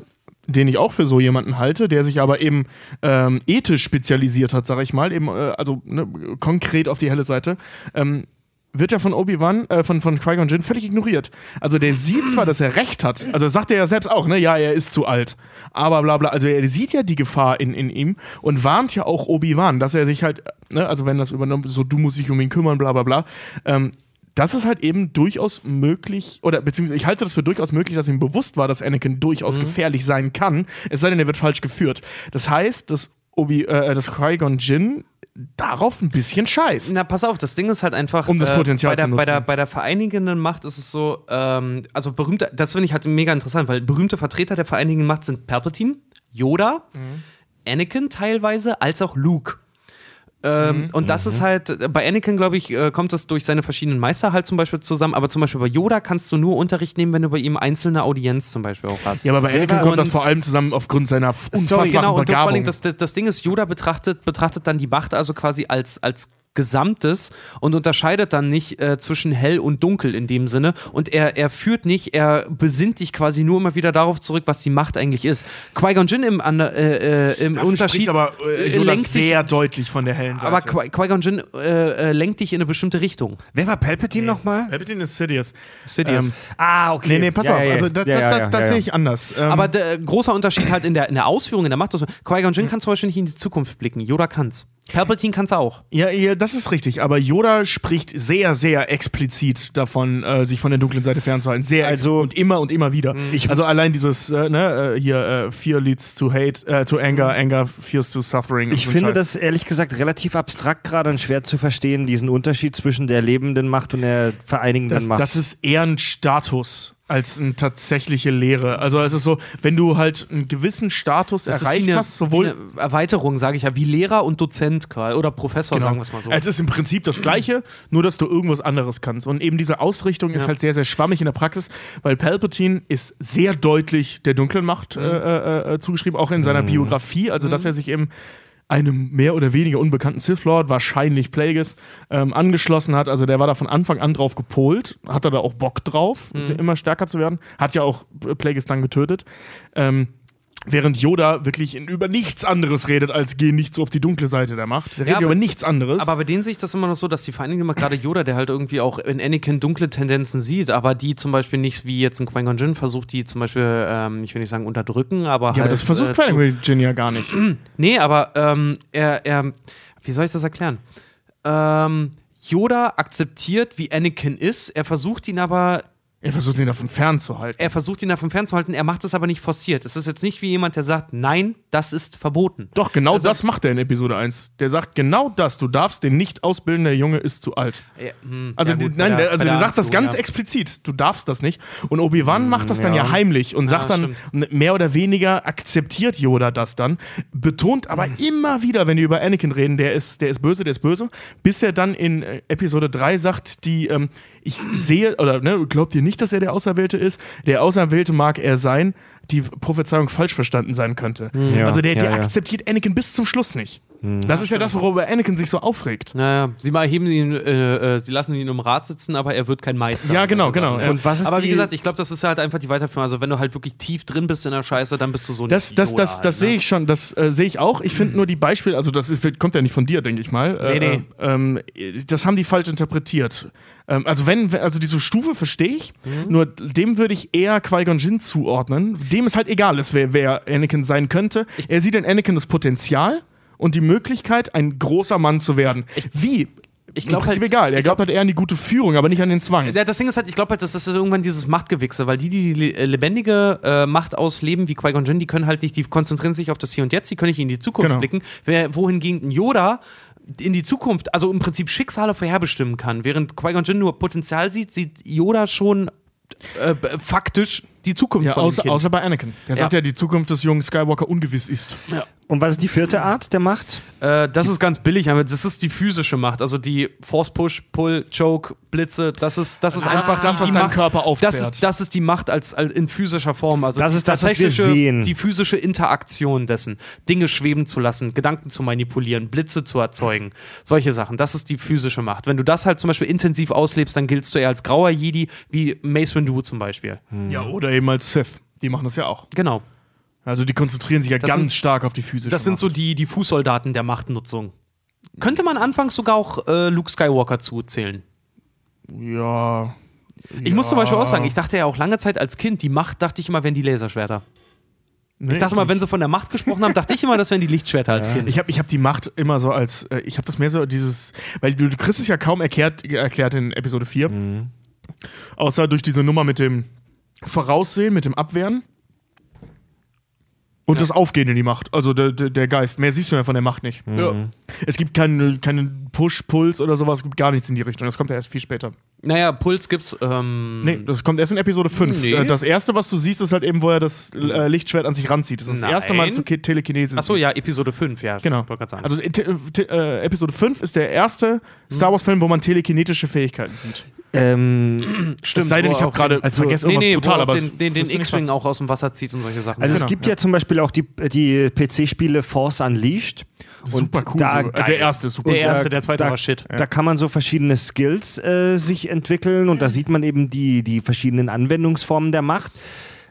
den ich auch für so jemanden halte, der sich aber eben ähm, ethisch spezialisiert hat, sag ich mal, eben, äh, also ne, konkret auf die helle Seite, ähm, wird ja von Obi-Wan, äh, von, von Qui-Gon Jinn völlig ignoriert. Also der sieht zwar, dass er recht hat, also sagt er ja selbst auch, ne, ja, er ist zu alt, aber bla bla, also er sieht ja die Gefahr in, in ihm und warnt ja auch Obi-Wan, dass er sich halt, ne, also wenn das übernommen so du musst dich um ihn kümmern, bla bla bla, ähm, das ist halt eben durchaus möglich, oder beziehungsweise ich halte das für durchaus möglich, dass ihm bewusst war, dass Anakin durchaus gefährlich sein kann, es sei denn, er wird falsch geführt. Das heißt, dass Obi, äh, dass Qui-Gon Jinn darauf ein bisschen scheißt. Na, pass auf, das Ding ist halt einfach. Um das Potenzial bei der, zu Bei der, bei der vereinigenden Macht ist es so, ähm, also berühmte, das finde ich halt mega interessant, weil berühmte Vertreter der vereinigenden Macht sind Palpatine, Yoda, Mhm. Anakin teilweise, als auch Luke. Ähm, Mhm. Und das ist halt, bei Anakin, glaube ich, äh, kommt das durch seine verschiedenen Meister halt zum Beispiel zusammen, aber zum Beispiel bei Yoda kannst du nur Unterricht nehmen, wenn du bei ihm einzelne Audienz zum Beispiel auch hast. Ja, aber bei Anakin Und- kommt das vor allem zusammen aufgrund seiner unfassbaren Sorry, genau, und vor Begabung. allem das, das, das Ding ist, Yoda betrachtet, betrachtet dann die Macht also quasi als, als Gesamtes und unterscheidet dann nicht äh, zwischen hell und dunkel in dem Sinne. Und er, er führt nicht, er besinnt dich quasi nur immer wieder darauf zurück, was die Macht eigentlich ist. Qui-Gon Jinn im, äh, äh, im Dafür Unterschied. spricht aber äh, äh, Yoda lenkt dich- sehr deutlich von der hellen Seite. aber Qui- Qui-Gon Jinn äh, äh, lenkt dich in eine bestimmte Richtung. Wer war Palpatine nochmal? Palpatine ist Sidious. Sidious. Ähm, Ah, okay. nee, nee, pass Ja, auf. ja. Also das, Ja, das, das, ja, das ja, sehe ja. ich anders. Ähm, Aber der großer Unterschied halt in der, in der Ausführung, in der Macht. Qui-Gon Jinn kann zum Beispiel nicht in die Zukunft blicken. Yoda kann's. Palpatine kann's auch. Ja, ja, das ist richtig. Aber Yoda spricht sehr, sehr explizit davon, äh, sich von der dunklen Seite fernzuhalten. Sehr Also- und immer und immer wieder. also allein dieses, äh, ne, äh, hier, äh, Fear leads to hate, äh, to anger, anger fears to suffering. Ich so finde Scheiß. das ehrlich gesagt relativ abstrakt gerade und schwer zu verstehen, diesen Unterschied zwischen der lebenden Macht und der vereinigenden das, Macht. das ist eher ein Status als eine tatsächliche Lehre. Also es ist so, wenn du halt einen gewissen Status Das erreicht ist eine, hast, sowohl Erweiterung, sage ich ja, wie Lehrer und Dozent oder Professor, Genau. sagen wir es mal so. Es ist im Prinzip das Gleiche, nur dass du irgendwas anderes kannst. Und eben diese Ausrichtung ist Ja. halt sehr, sehr schwammig in der Praxis, weil Palpatine ist sehr deutlich der dunklen Macht Mhm. äh, äh, äh, zugeschrieben, auch in seiner Biografie. Also, dass er sich eben einem mehr oder weniger unbekannten Sith Lord, wahrscheinlich Plagueis, ähm, angeschlossen hat. Also der war da von Anfang an drauf gepolt, hatte da auch Bock drauf, Mhm. immer stärker zu werden. Hat ja auch Plagueis dann getötet. Ähm, Während Yoda wirklich über nichts anderes redet, als geh nicht so auf die dunkle Seite der Macht. Der redet aber- über nichts anderes. Aber bei denen sehe ich das immer noch so, dass die Vereinigung immer gerade Yoda, der halt irgendwie auch in Anakin dunkle Tendenzen sieht, aber die zum Beispiel nicht wie jetzt ein Qui-Gon Jinn versucht, die zum Beispiel, ähm, ich will nicht sagen unterdrücken, aber Ja, halt. aber das versucht äh, Qui-Gon Jinn ja gar nicht. [clears throat] Nee, aber ähm, er, er, wie soll ich das erklären? Ähm, Yoda akzeptiert, wie Anakin ist, er versucht ihn aber Er versucht ihn davon fernzuhalten. er versucht ihn davon fernzuhalten, er macht es aber nicht forciert. Es ist jetzt nicht wie jemand, der sagt, nein, das ist verboten. Doch, genau Also- das macht er in Episode 1. Der sagt genau das. Du darfst den nicht ausbilden, der Junge ist zu alt. Ja, hm, Also, ja gut, nein, der- also der der sagt das ganz ja. explizit. Du darfst das nicht. Und Obi-Wan macht das dann ja, heimlich und sagt dann, mehr oder weniger akzeptiert Yoda das dann, betont aber immer wieder, wenn die über Anakin reden, der ist, der ist böse, der ist böse, bis er dann in äh, Episode 3 sagt, die, ähm, ich sehe, oder ne, glaubt ihr nicht, dass er der Auserwählte ist? Der Auserwählte mag er sein, die Prophezeiung falsch verstanden sein könnte. Ja, also der, der ja, ja. akzeptiert Anakin bis zum Schluss nicht. Das ist ja das, worüber Anakin sich so aufregt. Naja, sie mal heben ihn, äh, äh, sie lassen ihn im Rat sitzen, aber er wird kein Meister. Ja, genau, genau. Ja. Und was ist aber wie gesagt, ich glaube, das ist halt einfach die Weiterführung. Also wenn du halt wirklich tief drin bist in der Scheiße, dann bist du so Das, nicht das, das, das halt, ne? sehe ich schon, das äh, sehe ich auch. Ich finde nur die Beispiele, also das ist, kommt ja nicht von dir, denke ich mal. Nee, äh, nee. Ähm, das haben die falsch interpretiert. Ähm, also wenn, wenn- also diese Stufe verstehe ich, Mhm. nur dem würde ich eher Qui-Gon Jinn zuordnen. Dem ist halt egal, ist, wer, wer Anakin sein könnte. Er sieht in Anakin das Potenzial und die Möglichkeit, ein großer Mann zu werden. Wie? ich glaub Prinzip halt- egal. Er glaubt halt eher an die gute Führung, aber nicht an den Zwang. Ja, das Ding ist halt, ich glaube halt, das ist irgendwann dieses Machtgewichse, weil die, die die lebendige äh, Macht ausleben, wie Qui-Gon Jinn, die können halt nicht, die konzentrieren sich auf das Hier und Jetzt, die können nicht in die Zukunft Genau. blicken, wer, wohingegen ein Yoda in die Zukunft, also im Prinzip Schicksale vorherbestimmen kann. Während Qui-Gon Jinn nur Potenzial sieht, sieht Yoda schon äh, faktisch die Zukunft Ja, von dem außer, Kind. außer bei Anakin. Der sagt ja, die Zukunft des jungen Skywalker ungewiss ist. Und was ist die vierte Art der Macht? Äh, das ist ganz billig, aber das ist die physische Macht. Also die Force Push, Pull, Choke, Blitze, das ist, das ist Ah, einfach das, was dein Macht, Körper auffährt. Das ist, das ist die Macht als, als in physischer Form. Also Das ist das, was wir sehen. Die physische Interaktion dessen. Dinge schweben zu lassen, Gedanken zu manipulieren, Blitze zu erzeugen. Solche Sachen. Das ist die physische Macht. Wenn du das halt zum Beispiel intensiv auslebst, dann giltst du eher als grauer Jedi, wie Mace Windu zum Beispiel. Ja, oder eben als Sith. Die machen das ja auch. Genau. Also die konzentrieren sich ja Das ganz sind- stark auf die physische Das sind Macht. so die, die Fußsoldaten der Machtnutzung. Könnte man anfangs sogar auch äh, Luke Skywalker zuzählen. Ja. Ich muss zum Beispiel auch sagen, ich dachte ja auch lange Zeit als Kind, die Macht dachte ich immer, wären die Laserschwerter. Nee, ich dachte mal, wenn sie von der Macht gesprochen haben, dachte ich immer, das wären die Lichtschwerter als Kind. Ich habe ich hab die Macht immer so als, äh, ich habe das mehr so dieses, weil du, du kriegst es ja kaum erklärt, erklärt in Episode 4. Außer durch diese Nummer mit dem Voraussehen, mit dem Abwehren. Und das Aufgehen in die Macht, also der, der, der Geist. Mehr siehst du ja von der Macht nicht. Es gibt keinen keinen Push, Puls oder sowas, es gibt gar nichts in die Richtung. Das kommt ja erst viel später. Naja, Puls gibt's. Ähm, Nee, das kommt erst in Episode 5. Nee. Äh, Das erste, was du siehst, ist halt eben, wo er das äh, Lichtschwert an sich ranzieht. Das ist das Nein. erste Mal, dass du Ke- Telekinese Achso, siehst. ja, Episode 5, ja. Genau. Wollte grad sagen. Also äh, äh, Episode 5 ist der erste Star Wars-Film, wo man telekinetische Fähigkeiten sieht. Ähm, [clears throat] Stimmt. es sei denn, ich habe gerade den- also- vergessen Nee, irgendwas nee, brutal, wo aber den, den, den X-Wing auch aus dem Wasser zieht und solche Sachen. also Genau, es gibt ja. ja. zum Beispiel auch die, die PC-Spiele Force Unleashed. Super cool. da- so, der erste ist super der cool. erste, der zweite da- war shit. Da kann man so verschiedene Skills äh, sich entwickeln und da sieht man eben die, die verschiedenen Anwendungsformen der Macht.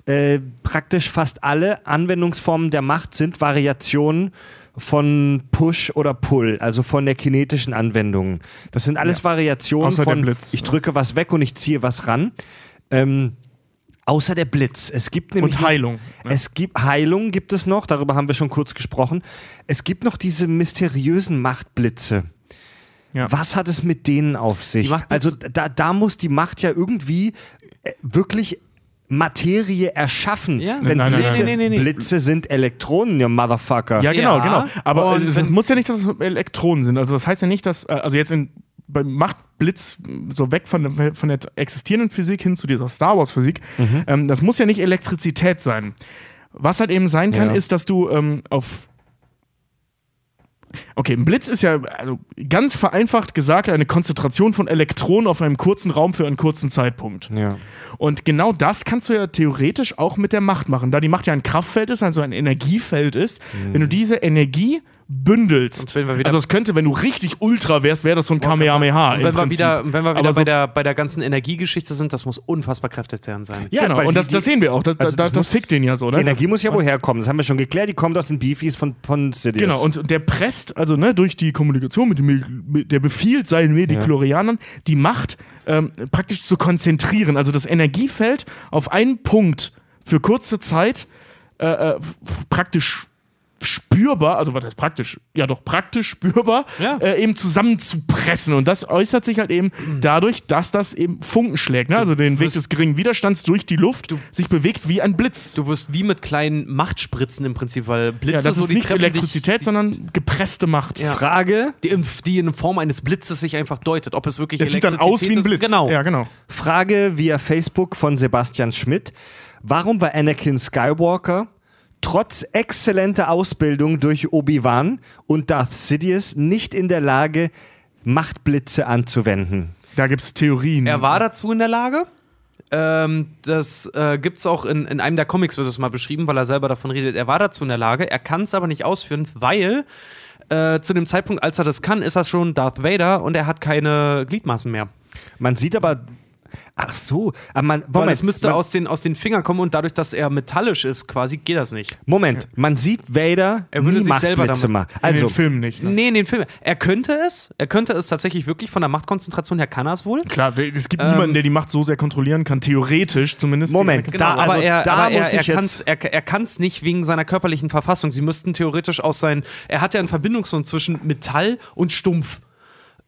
Äh, praktisch fast alle Anwendungsformen der Macht sind Variationen von Push oder Pull, also von der kinetischen Anwendung. Das sind alles Variationen Außer von Blitz. ich drücke was weg und ich ziehe was ran. Ähm, Außer der Blitz. Es gibt nämlich Und Heilung. Noch, es gibt Heilung gibt es noch, darüber haben wir schon kurz gesprochen. Es gibt noch diese mysteriösen Machtblitze. Ja. Was hat es mit denen auf sich? Also da, da muss die Macht ja irgendwie äh, wirklich Materie erschaffen. Ja. Denn Nein, nein, Blitze, nein. Nee. Blitze sind Elektronen, ihr Motherfucker. Ja, genau, Ja, genau. Aber und es muss ja nicht, dass es Elektronen sind. Also das heißt ja nicht, dass, äh, also jetzt in, beim Machtblitz so weg von, der- von der existierenden Physik hin zu dieser Star Wars Physik, Mhm. ähm, das muss ja nicht Elektrizität sein. Was halt eben sein kann, Ja. ist, dass du ähm, auf Okay, ein Blitz ist ja also ganz vereinfacht gesagt eine Konzentration von Elektronen auf einem kurzen Raum für einen kurzen Zeitpunkt. Ja. Und genau das kannst du ja theoretisch auch mit der Macht machen. Da die Macht ja ein Kraftfeld ist, also ein Energiefeld ist, wenn du diese Energie bündelst. Also es könnte, wenn du richtig ultra wärst, wäre das so ein Kamehameha. Und im wenn wir wieder, wenn wir wieder so- bei, der, bei der ganzen Energiegeschichte sind, das muss unfassbar kräftezehrend sein. Ja, genau, und die- das, die- das sehen wir auch. Das, also das, das fickt den ja so, Die ne? Energie muss ja woher kommen. Das haben wir schon geklärt. Die kommt aus den Beefies von, von Sidious. Genau, und der presst, also ne, durch die Kommunikation mit dem, der befiehlt seinen Mediklorianern, die Macht ähm, praktisch zu konzentrieren. Also das Energiefeld auf einen Punkt für kurze Zeit äh, äh, praktisch spürbar, also was heißt praktisch, ja doch praktisch spürbar, Ja. äh, eben zusammenzupressen. Und das äußert sich halt eben dadurch, dass das eben Funken schlägt, ne? also den Weg des geringen Widerstands durch die Luft sich bewegt wie ein Blitz. Du wirst wie mit kleinen Machtspritzen im Prinzip, weil Blitze ja, das so ist die nicht Elektrizität, dich, sondern gepresste Macht. Ja. Frage, die, in, die in Form eines Blitzes sich einfach deutet. Ob es wirklich Das sieht dann aus wie ein Blitz. ist. Genau. Ja, genau. Frage via Facebook von Sebastian Schmidt. Warum war Anakin Skywalker trotz exzellenter Ausbildung durch Obi-Wan und Darth Sidious nicht in der Lage, Machtblitze anzuwenden? Da gibt es Theorien. Er war dazu in der Lage. Ähm, das äh, gibt es auch in, in einem der Comics, wird es mal beschrieben, weil er selber davon redet. Er war dazu in der Lage, er kann es aber nicht ausführen, weil äh, zu dem Zeitpunkt, als er das kann, ist er schon Darth Vader und er hat keine Gliedmaßen mehr. Man sieht aber. Ach so, aber man, Weil Moment, es müsste man, aus den, aus den Fingern kommen und dadurch, dass er metallisch ist, quasi geht das nicht. Moment, man sieht Vader Er würde nie sich selber damit- machen. in Also, den Filmen nicht. Ne? Nee, in den Filmen. Er könnte es. Er könnte es tatsächlich wirklich von der Machtkonzentration her kann er es wohl. Klar, es gibt niemanden, der die Macht so sehr kontrollieren kann, theoretisch zumindest. Moment, Anakin. da- aber also er, da aber er, muss er ich jetzt- kann's, er, er kann's nicht wegen seiner körperlichen Verfassung. Sie müssten theoretisch aus sein. Er hat ja einen Verbindungspunkt zwischen Metall und Stumpf.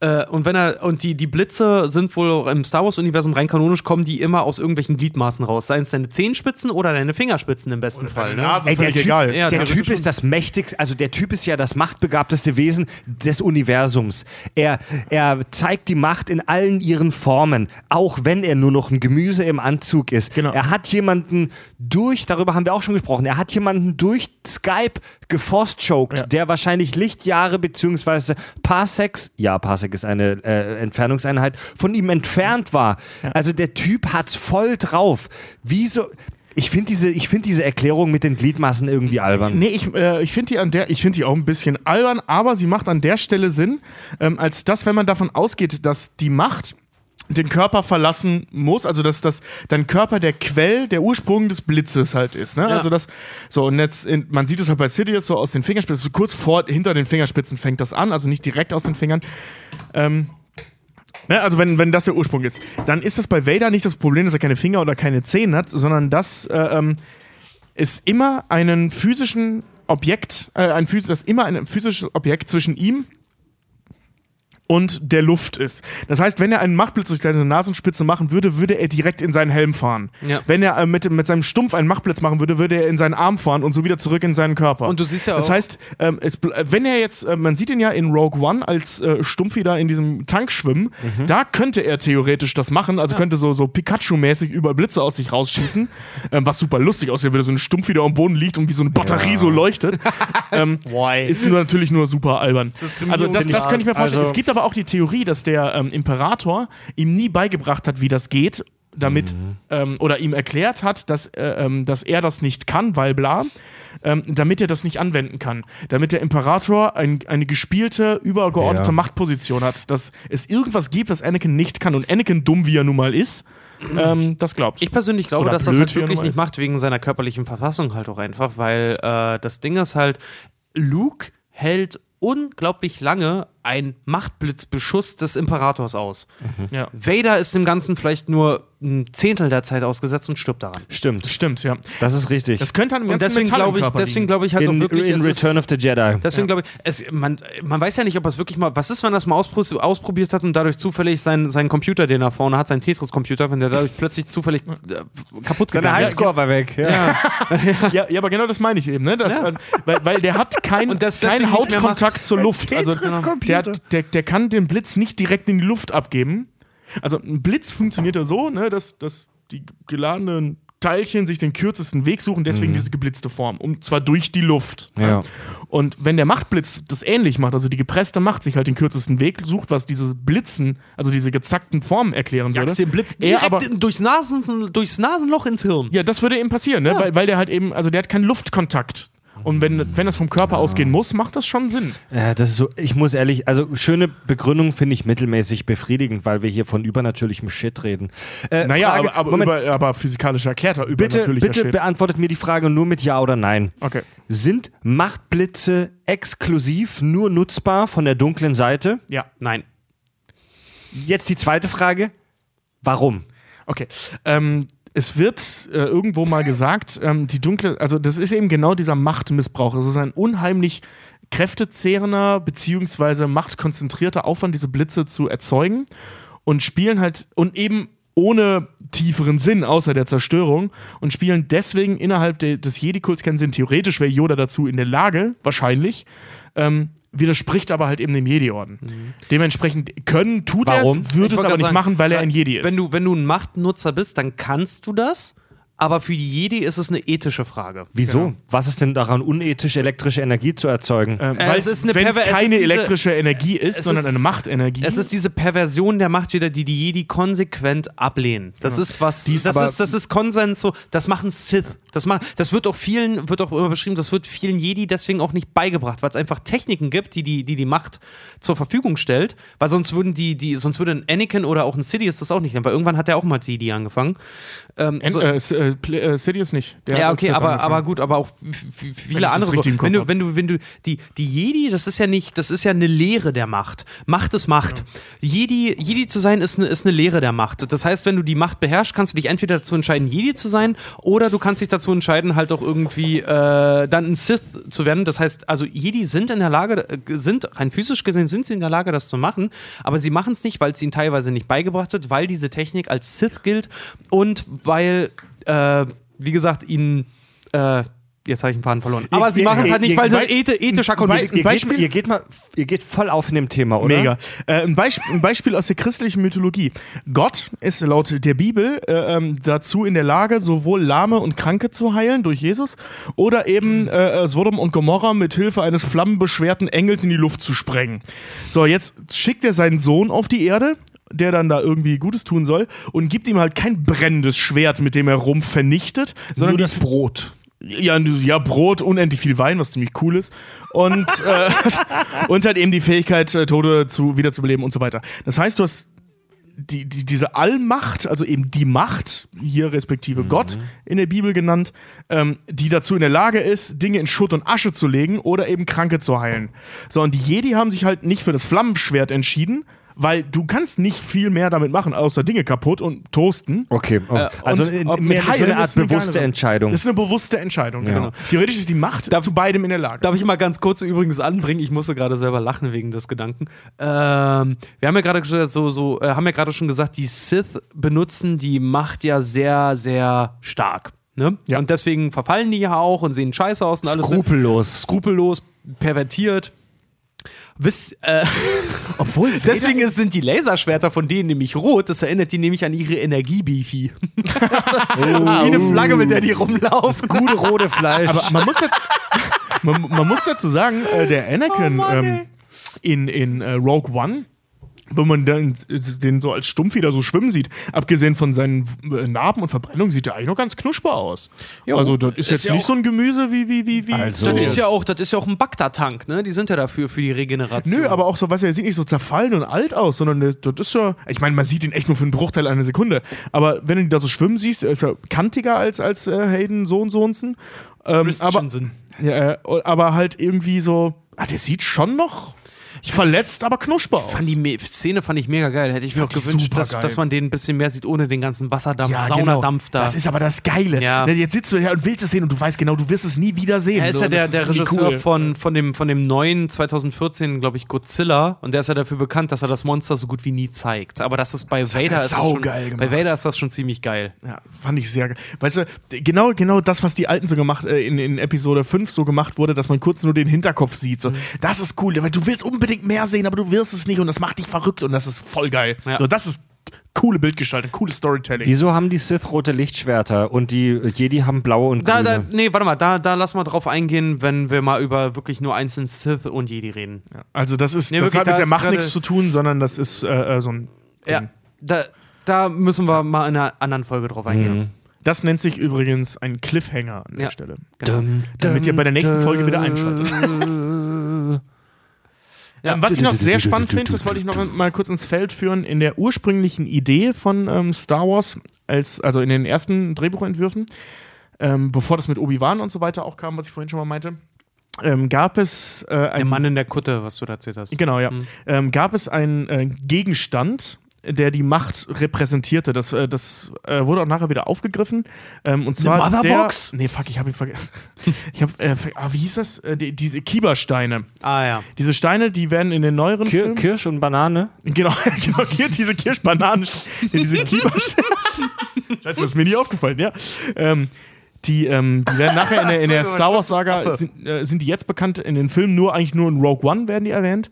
Äh, und wenn er und die, die Blitze sind wohl auch im Star Wars Universum rein kanonisch kommen die immer aus irgendwelchen Gliedmaßen raus, seien es deine Zehenspitzen oder deine Fingerspitzen im besten Fall. Ne? Nase, Ey, der typ, egal. Ja, der typ ist das mächtigste, also der Typ ist ja das machtbegabteste Wesen des Universums. Er, er zeigt die Macht in allen ihren Formen, auch wenn er nur noch ein Gemüse im Anzug ist. Genau. Er hat jemanden durch, darüber haben wir auch schon gesprochen, er hat jemanden durch Skype geforce-choked, Ja. der wahrscheinlich Lichtjahre beziehungsweise Parsecs, ja, Parsec ist eine äh, Entfernungseinheit, von ihm entfernt war. Also der Typ hat's voll drauf. Wieso? Ich finde diese, ich find diese Erklärung mit den Gliedmaßen irgendwie albern. Nee, ich, äh, ich finde die an der, ich finde die auch ein bisschen albern, aber sie macht an der Stelle Sinn, ähm, als das, wenn man davon ausgeht, dass die Macht den Körper verlassen muss, also dass, dass dein Körper der Quell, der Ursprung des Blitzes halt ist. Ne? Ja. Also das, so, und jetzt, in, man sieht es halt bei Sidious so aus den Fingerspitzen, so kurz vor, hinter den Fingerspitzen fängt das an, also nicht direkt aus den Fingern. Ähm, Ne, also wenn, wenn das der Ursprung ist, dann ist das bei Vader nicht das Problem, dass er keine Finger oder keine Zehen hat, sondern dass äh, ähm, es immer einen physischen Objekt, äh, ein phys dass immer ein physisches Objekt zwischen ihm und der Luft ist. Das heißt, wenn er einen Machtblitz durch seine Nasenspitze machen würde, würde er direkt in seinen Helm fahren. Ja. Wenn er äh, mit, mit seinem Stumpf einen Machtblitz machen würde, würde er in seinen Arm fahren und so wieder zurück in seinen Körper. Und du siehst ja Das auch- heißt, ähm, es, wenn er jetzt, äh, man sieht ihn ja in Rogue One als äh, Stumpf wieder in diesem Tank schwimmen, Mhm. da könnte er theoretisch das machen, also könnte so, so Pikachu-mäßig über Blitze aus sich rausschießen, [laughs] ähm, was super lustig aussieht, wenn so ein Stumpf wieder am Boden liegt und wie so eine Batterie so leuchtet. [laughs] ähm, ist nur natürlich nur super albern. Also das, das könnte ich mir vorstellen. Also- es gibt aber auch die Theorie, dass der ähm, Imperator ihm nie beigebracht hat, wie das geht, damit ähm, oder ihm erklärt hat, dass, äh, ähm, dass er das nicht kann, weil bla, ähm, damit er das nicht anwenden kann. Damit der Imperator ein, eine gespielte, übergeordnete Ja. Machtposition hat. Dass es irgendwas gibt, was Anakin nicht kann. Und Anakin, dumm wie er nun mal ist, ähm, das glaubt. Ich persönlich glaube, Oder dass das blöd, halt wie er wirklich nicht mal macht, wegen seiner körperlichen Verfassung halt auch einfach, weil äh, das Ding ist halt, Luke hält unglaublich lange ein Machtblitzbeschuss des Imperators aus. Ja. Vader ist dem Ganzen vielleicht nur ein Zehntel der Zeit ausgesetzt und stirbt daran. Stimmt. Stimmt, ja. Das ist richtig. Das könnte an dem Und ganzen deswegen glaube ich, deswegen glaube ich halt in auch wirklich, in es ist- Return of the Jedi. Deswegen glaube ich, es, man, man weiß ja nicht, ob er es wirklich mal. Was ist, wenn er es mal auspro- ausprobiert hat und dadurch zufällig seinen, seinen Computer, den er vorne hat, seinen Tetris-Computer, wenn der dadurch plötzlich zufällig äh, kaputt Seine gegangen ist. Highscore war weg. Ja. Ja, [laughs] ja, aber genau das meine ich eben, ne? Das, also, weil, weil der hat kein, [laughs] keinen mehr Hautkontakt zur Luft. Also der, hat, der, der kann den Blitz nicht direkt in die Luft abgeben. Also ein Blitz funktioniert ja so, ne, dass, dass die geladenen Teilchen sich den kürzesten Weg suchen, deswegen diese geblitzte Form. Und zwar durch die Luft. Ja. Und wenn der Machtblitz das ähnlich macht, also die gepresste Macht sich halt den kürzesten Weg sucht, was diese Blitzen, also diese gezackten Formen erklären würde. den Blitz er direkt aber, in, durchs, Nasen, durchs Nasenloch ins Hirn. ja, das würde eben passieren, ne? Weil, weil der halt eben, also der hat keinen Luftkontakt. Und wenn, wenn das vom Körper ausgehen muss, macht das schon Sinn. Ja, das ist so, ich muss ehrlich, also schöne Begründung finde ich mittelmäßig befriedigend, weil wir hier von übernatürlichem Shit reden. Äh, Naja, Frage- aber, aber, Moment, über, aber physikalisch erklärter über bitte, bitte Shit. beantwortet mir die Frage nur mit Ja oder Nein. Okay. Sind Machtblitze exklusiv nur nutzbar von der dunklen Seite? Ja, Nein. Jetzt die zweite Frage. Warum? okay. Ähm, es wird äh, irgendwo mal gesagt, ähm, die dunkle, also das ist eben genau dieser Machtmissbrauch. Es ist ein unheimlich kräftezehrender beziehungsweise machtkonzentrierter Aufwand, diese Blitze zu erzeugen und spielen halt und eben ohne tieferen Sinn außer der Zerstörung und spielen deswegen innerhalb de, des Jedi-Kults keinen Sinn. Theoretisch wäre Yoda dazu in der Lage, wahrscheinlich, ähm, widerspricht aber halt eben dem Jedi-Orden. Dementsprechend können, tut er Warum? es, würde es aber nicht sagen, machen, weil er ein Jedi ist. Wenn du, wenn du ein Machtnutzer bist, dann kannst du das. Aber für die Jedi ist es eine ethische Frage. Wieso? Genau. Was ist denn daran unethisch, elektrische Energie zu erzeugen? ähm, Äh, weil es ist eine wenn es keine ist diese- elektrische Energie ist, sondern ist- eine Machtenergie. Es ist diese Perversion der Macht wieder, die die Jedi konsequent ablehnen. Das ist was, das, aber- ist, das ist Konsens so, das machen Sith. Das, ma das wird auch vielen, wird auch immer beschrieben, das wird vielen Jedi deswegen auch nicht beigebracht, weil es einfach Techniken gibt, die die, die die Macht zur Verfügung stellt, weil sonst würden die, die sonst würde ein Anakin oder auch ein Sidious das auch nicht weil irgendwann hat er auch mal als Jedi angefangen. Ähm, En so- äh, äh, äh, Sidious nicht. Der ja, okay, aber, aber gut, aber auch viele andere. So. Wenn du, wenn du, wenn du, die, die Jedi, das ist ja nicht, das ist ja eine Lehre der Macht. Macht ist Macht. Jedi, Jedi zu sein ist eine, ist eine Lehre der Macht. Das heißt, wenn du die Macht beherrschst, kannst du dich entweder dazu entscheiden, Jedi zu sein, oder du kannst dich dazu entscheiden, halt auch irgendwie äh, dann ein Sith zu werden. Das heißt, also Jedi sind in der Lage, äh, sind rein physisch gesehen, sind sie in der Lage, das zu machen, aber sie machen es nicht, weil es ihnen teilweise nicht beigebracht wird, weil diese Technik als Sith gilt und weil, äh, wie gesagt, ihnen äh, jetzt habe ich einen Faden verloren. Aber sie ihr- machen es halt nicht, ihr- weil das ethischer Konflikt ihr, Beispiel- geht, ihr, geht mal, ihr geht voll auf in dem Thema, oder? Mega. Äh, ein, Beisp ein Beispiel aus der christlichen Mythologie. Gott ist laut der Bibel äh, ähm, dazu in der Lage, sowohl Lahme und Kranke zu heilen durch Jesus oder eben äh, Sodom und Gomorra mit Hilfe eines flammenbeschwerten Engels in die Luft zu sprengen. So, jetzt schickt er seinen Sohn auf die Erde der dann da irgendwie Gutes tun soll und gibt ihm halt kein brennendes Schwert, mit dem er rum vernichtet, sondern Nur das Brot. ja, ja, Brot, unendlich viel Wein, was ziemlich cool ist. Und, [laughs] äh, und halt eben die Fähigkeit, äh, Tote zu, wiederzubeleben und so weiter. Das heißt, du hast die, die, diese Allmacht, also eben die Macht, hier respektive Gott in der Bibel genannt, ähm, die dazu in der Lage ist, Dinge in Schutt und Asche zu legen oder eben Kranke zu heilen. So, und die Jedi haben sich halt nicht für das Flammenschwert entschieden, weil du kannst nicht viel mehr damit machen, außer Dinge kaputt und toasten. Okay. Oh. also Und, äh, ob mehr mit so Heilen eine Art ist eine bewusste Entscheidung. Das ist eine bewusste Entscheidung, Ja. genau. Theoretisch ist die Macht zu beidem in der Lage. Darf ich mal ganz kurz übrigens anbringen? Ich musste gerade selber lachen wegen des Gedanken. Ähm, wir haben ja gerade schon so, so äh, haben ja gerade schon gesagt, die Sith benutzen die Macht ja sehr, sehr stark. Ne? Ja. Und deswegen verfallen die ja auch und sehen scheiße aus und alles. Skrupellos. Skrupellos, pervertiert. Wisst, äh, [laughs] Obwohl, deswegen ist, sind die Laserschwerter von denen nämlich rot. Das erinnert die nämlich an ihre Energiebeefy. [laughs] das ist wie eine Flagge, mit der die rumlaufen. gute rote Fleisch. Aber man muss jetzt, [laughs] man, man muss dazu sagen, äh, der Anakin ähm, in, in äh, Rogue One, wenn man dann äh, den so als Stumpf wieder so schwimmen sieht, abgesehen von seinen äh, Narben und Verbrennungen, sieht er eigentlich noch ganz knusper aus. also das ist ist jetzt ja nicht so ein Gemüse wie wie wie wie. Also- Das ist ja auch, das ist ja auch ein Bagdad-Tank, ne? Die sind ja dafür für die Regeneration. Nö, aber auch so, was er sieht nicht so zerfallen und alt aus, sondern das, das ist ja, ich meine, man sieht ihn echt nur für einen Bruchteil einer Sekunde. Aber wenn du ihn da so schwimmen siehst, ist er kantiger als, als äh, Hayden Sohn Sohnsen. Ähm, aber, ja, äh, aber halt irgendwie so, ah, der sieht schon noch Ich verletzt, aber knusper aus. Fand die Szene fand ich mega geil. Hätte ich mir auch gewünscht, dass, dass man den ein bisschen mehr sieht, ohne den ganzen Wasserdampf, Ja, Saunadampf genau. da. Das ist aber das Geile. Ja. Ne, Jetzt sitzt du hier und willst es sehen und du weißt genau, du wirst es nie wieder sehen. er ist So, ja der, das der Regisseur cool. von, von, dem, von dem neuen 2014, glaube ich, Godzilla. Und der ist ja dafür bekannt, dass er das Monster so gut wie nie zeigt. Aber das ist bei Vader er ist das schon, bei gemacht. Vader ist das schon ziemlich geil. Ja, fand ich sehr geil. Weißt du, genau, genau das, was die Alten so gemacht, äh, in, in Episode 5 so gemacht wurde, dass man kurz nur den Hinterkopf sieht. So, Das ist cool, weil du willst unbedingt mehr sehen, aber du wirst es nicht und das macht dich verrückt und das ist voll geil. Ja. So, das ist coole Bildgestaltung, cooles Storytelling. Wieso haben die Sith rote Lichtschwerter und die Jedi haben blaue und Da, grüne? da, nee, warte mal, da, da lass mal drauf eingehen, wenn wir mal über wirklich nur einzelne Sith und Jedi reden. also das ist, Nee, das wirklich, hat mit der Macht nichts zu tun, sondern das ist äh, äh, so ein Ja, Ding. da, da müssen wir mal in einer anderen Folge drauf eingehen. Mhm. Das nennt sich übrigens ein Cliffhanger an der Ja. Stelle. Genau. Damit ihr bei der nächsten Folge wieder einschaltet. [laughs] [laughs] Ähm, was ich noch sehr spannend finde, das wollte ich noch mal kurz ins Feld führen, in der ursprünglichen Idee von ähm, Star Wars, als, also in den ersten Drehbuchentwürfen, ähm, bevor das mit Obi-Wan und so weiter auch kam, was ich vorhin schon mal meinte, ähm, gab es äh, Der ein Mann in der Kutte, was du da erzählt hast. Genau, ja. Mhm. Ähm, gab es einen äh, Gegenstand, der die Macht repräsentierte. Das, äh, das äh, wurde auch nachher wieder aufgegriffen. Ähm, und zwar Motherbox? Der, nee, fuck, ich habe ihn vergessen. [laughs] ich habe, äh, ver- ah, wie hieß das? Äh, die, diese Kiba-Steine. Ah ja. Diese Steine, die werden in den neueren Kir Filmen Kirsch und Banane? Genau, [laughs] genau, hier diese Kirschbananen, diese Kiba. [laughs] Scheiße, das ist mir nie aufgefallen, ja. Ähm, die, ähm, die werden nachher in der, in der Star Wars Saga sind, äh, sind die jetzt bekannt in den Filmen nur eigentlich nur in Rogue One werden die erwähnt.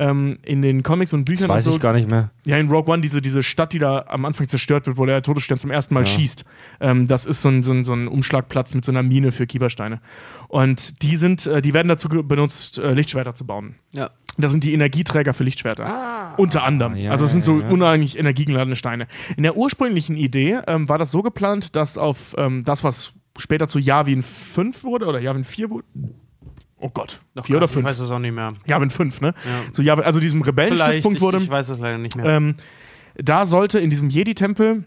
Ähm, in den Comics und Das Büchern weiß und so. ich gar nicht mehr. Ja, in Rogue One diese, diese Stadt, die da am Anfang zerstört wird, wo der Todesstern zum ersten Mal schießt. Ähm, das ist so ein, so, ein, so ein Umschlagplatz mit so einer Mine für Kiebersteine. Und die sind, äh, die werden dazu benutzt, äh, Lichtschwerter zu bauen. Ja. Das sind die Energieträger für Lichtschwerter. Unter anderem. ja, also es sind so ja, ja. unheimlich energiegeladene Steine. In der ursprünglichen Idee ähm, war das so geplant, dass auf ähm, das, was später zu Yavin 5 wurde, oder Yavin 4 wurde. Oh Gott, 4 oder Ich 5? weiß es auch nicht mehr. Yavin 5, ne? Ja. Zu Yavin, also diesem Rebellenstützpunkt ich, wurde. ich weiß es leider nicht mehr. Ähm, da sollte in diesem Jedi-Tempel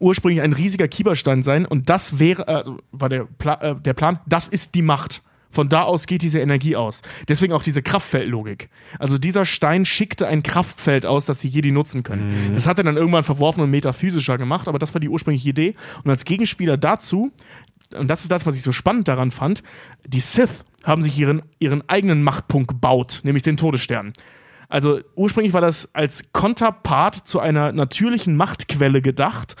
ursprünglich ein riesiger Kieberstein sein und das wäre, also war der, Pla äh, der Plan, das ist die Macht. Von da aus geht diese Energie aus. Deswegen auch diese Kraftfeldlogik. Also dieser Stein schickte ein Kraftfeld aus, das die Jedi nutzen können. Das hat er dann irgendwann verworfen und metaphysischer gemacht, aber das war die ursprüngliche Idee. Und als Gegenspieler dazu, und das ist das, was ich so spannend daran fand, die Sith haben sich ihren, ihren eigenen Machtpunkt gebaut, nämlich den Todesstern. Also ursprünglich war das als Konterpart zu einer natürlichen Machtquelle gedacht,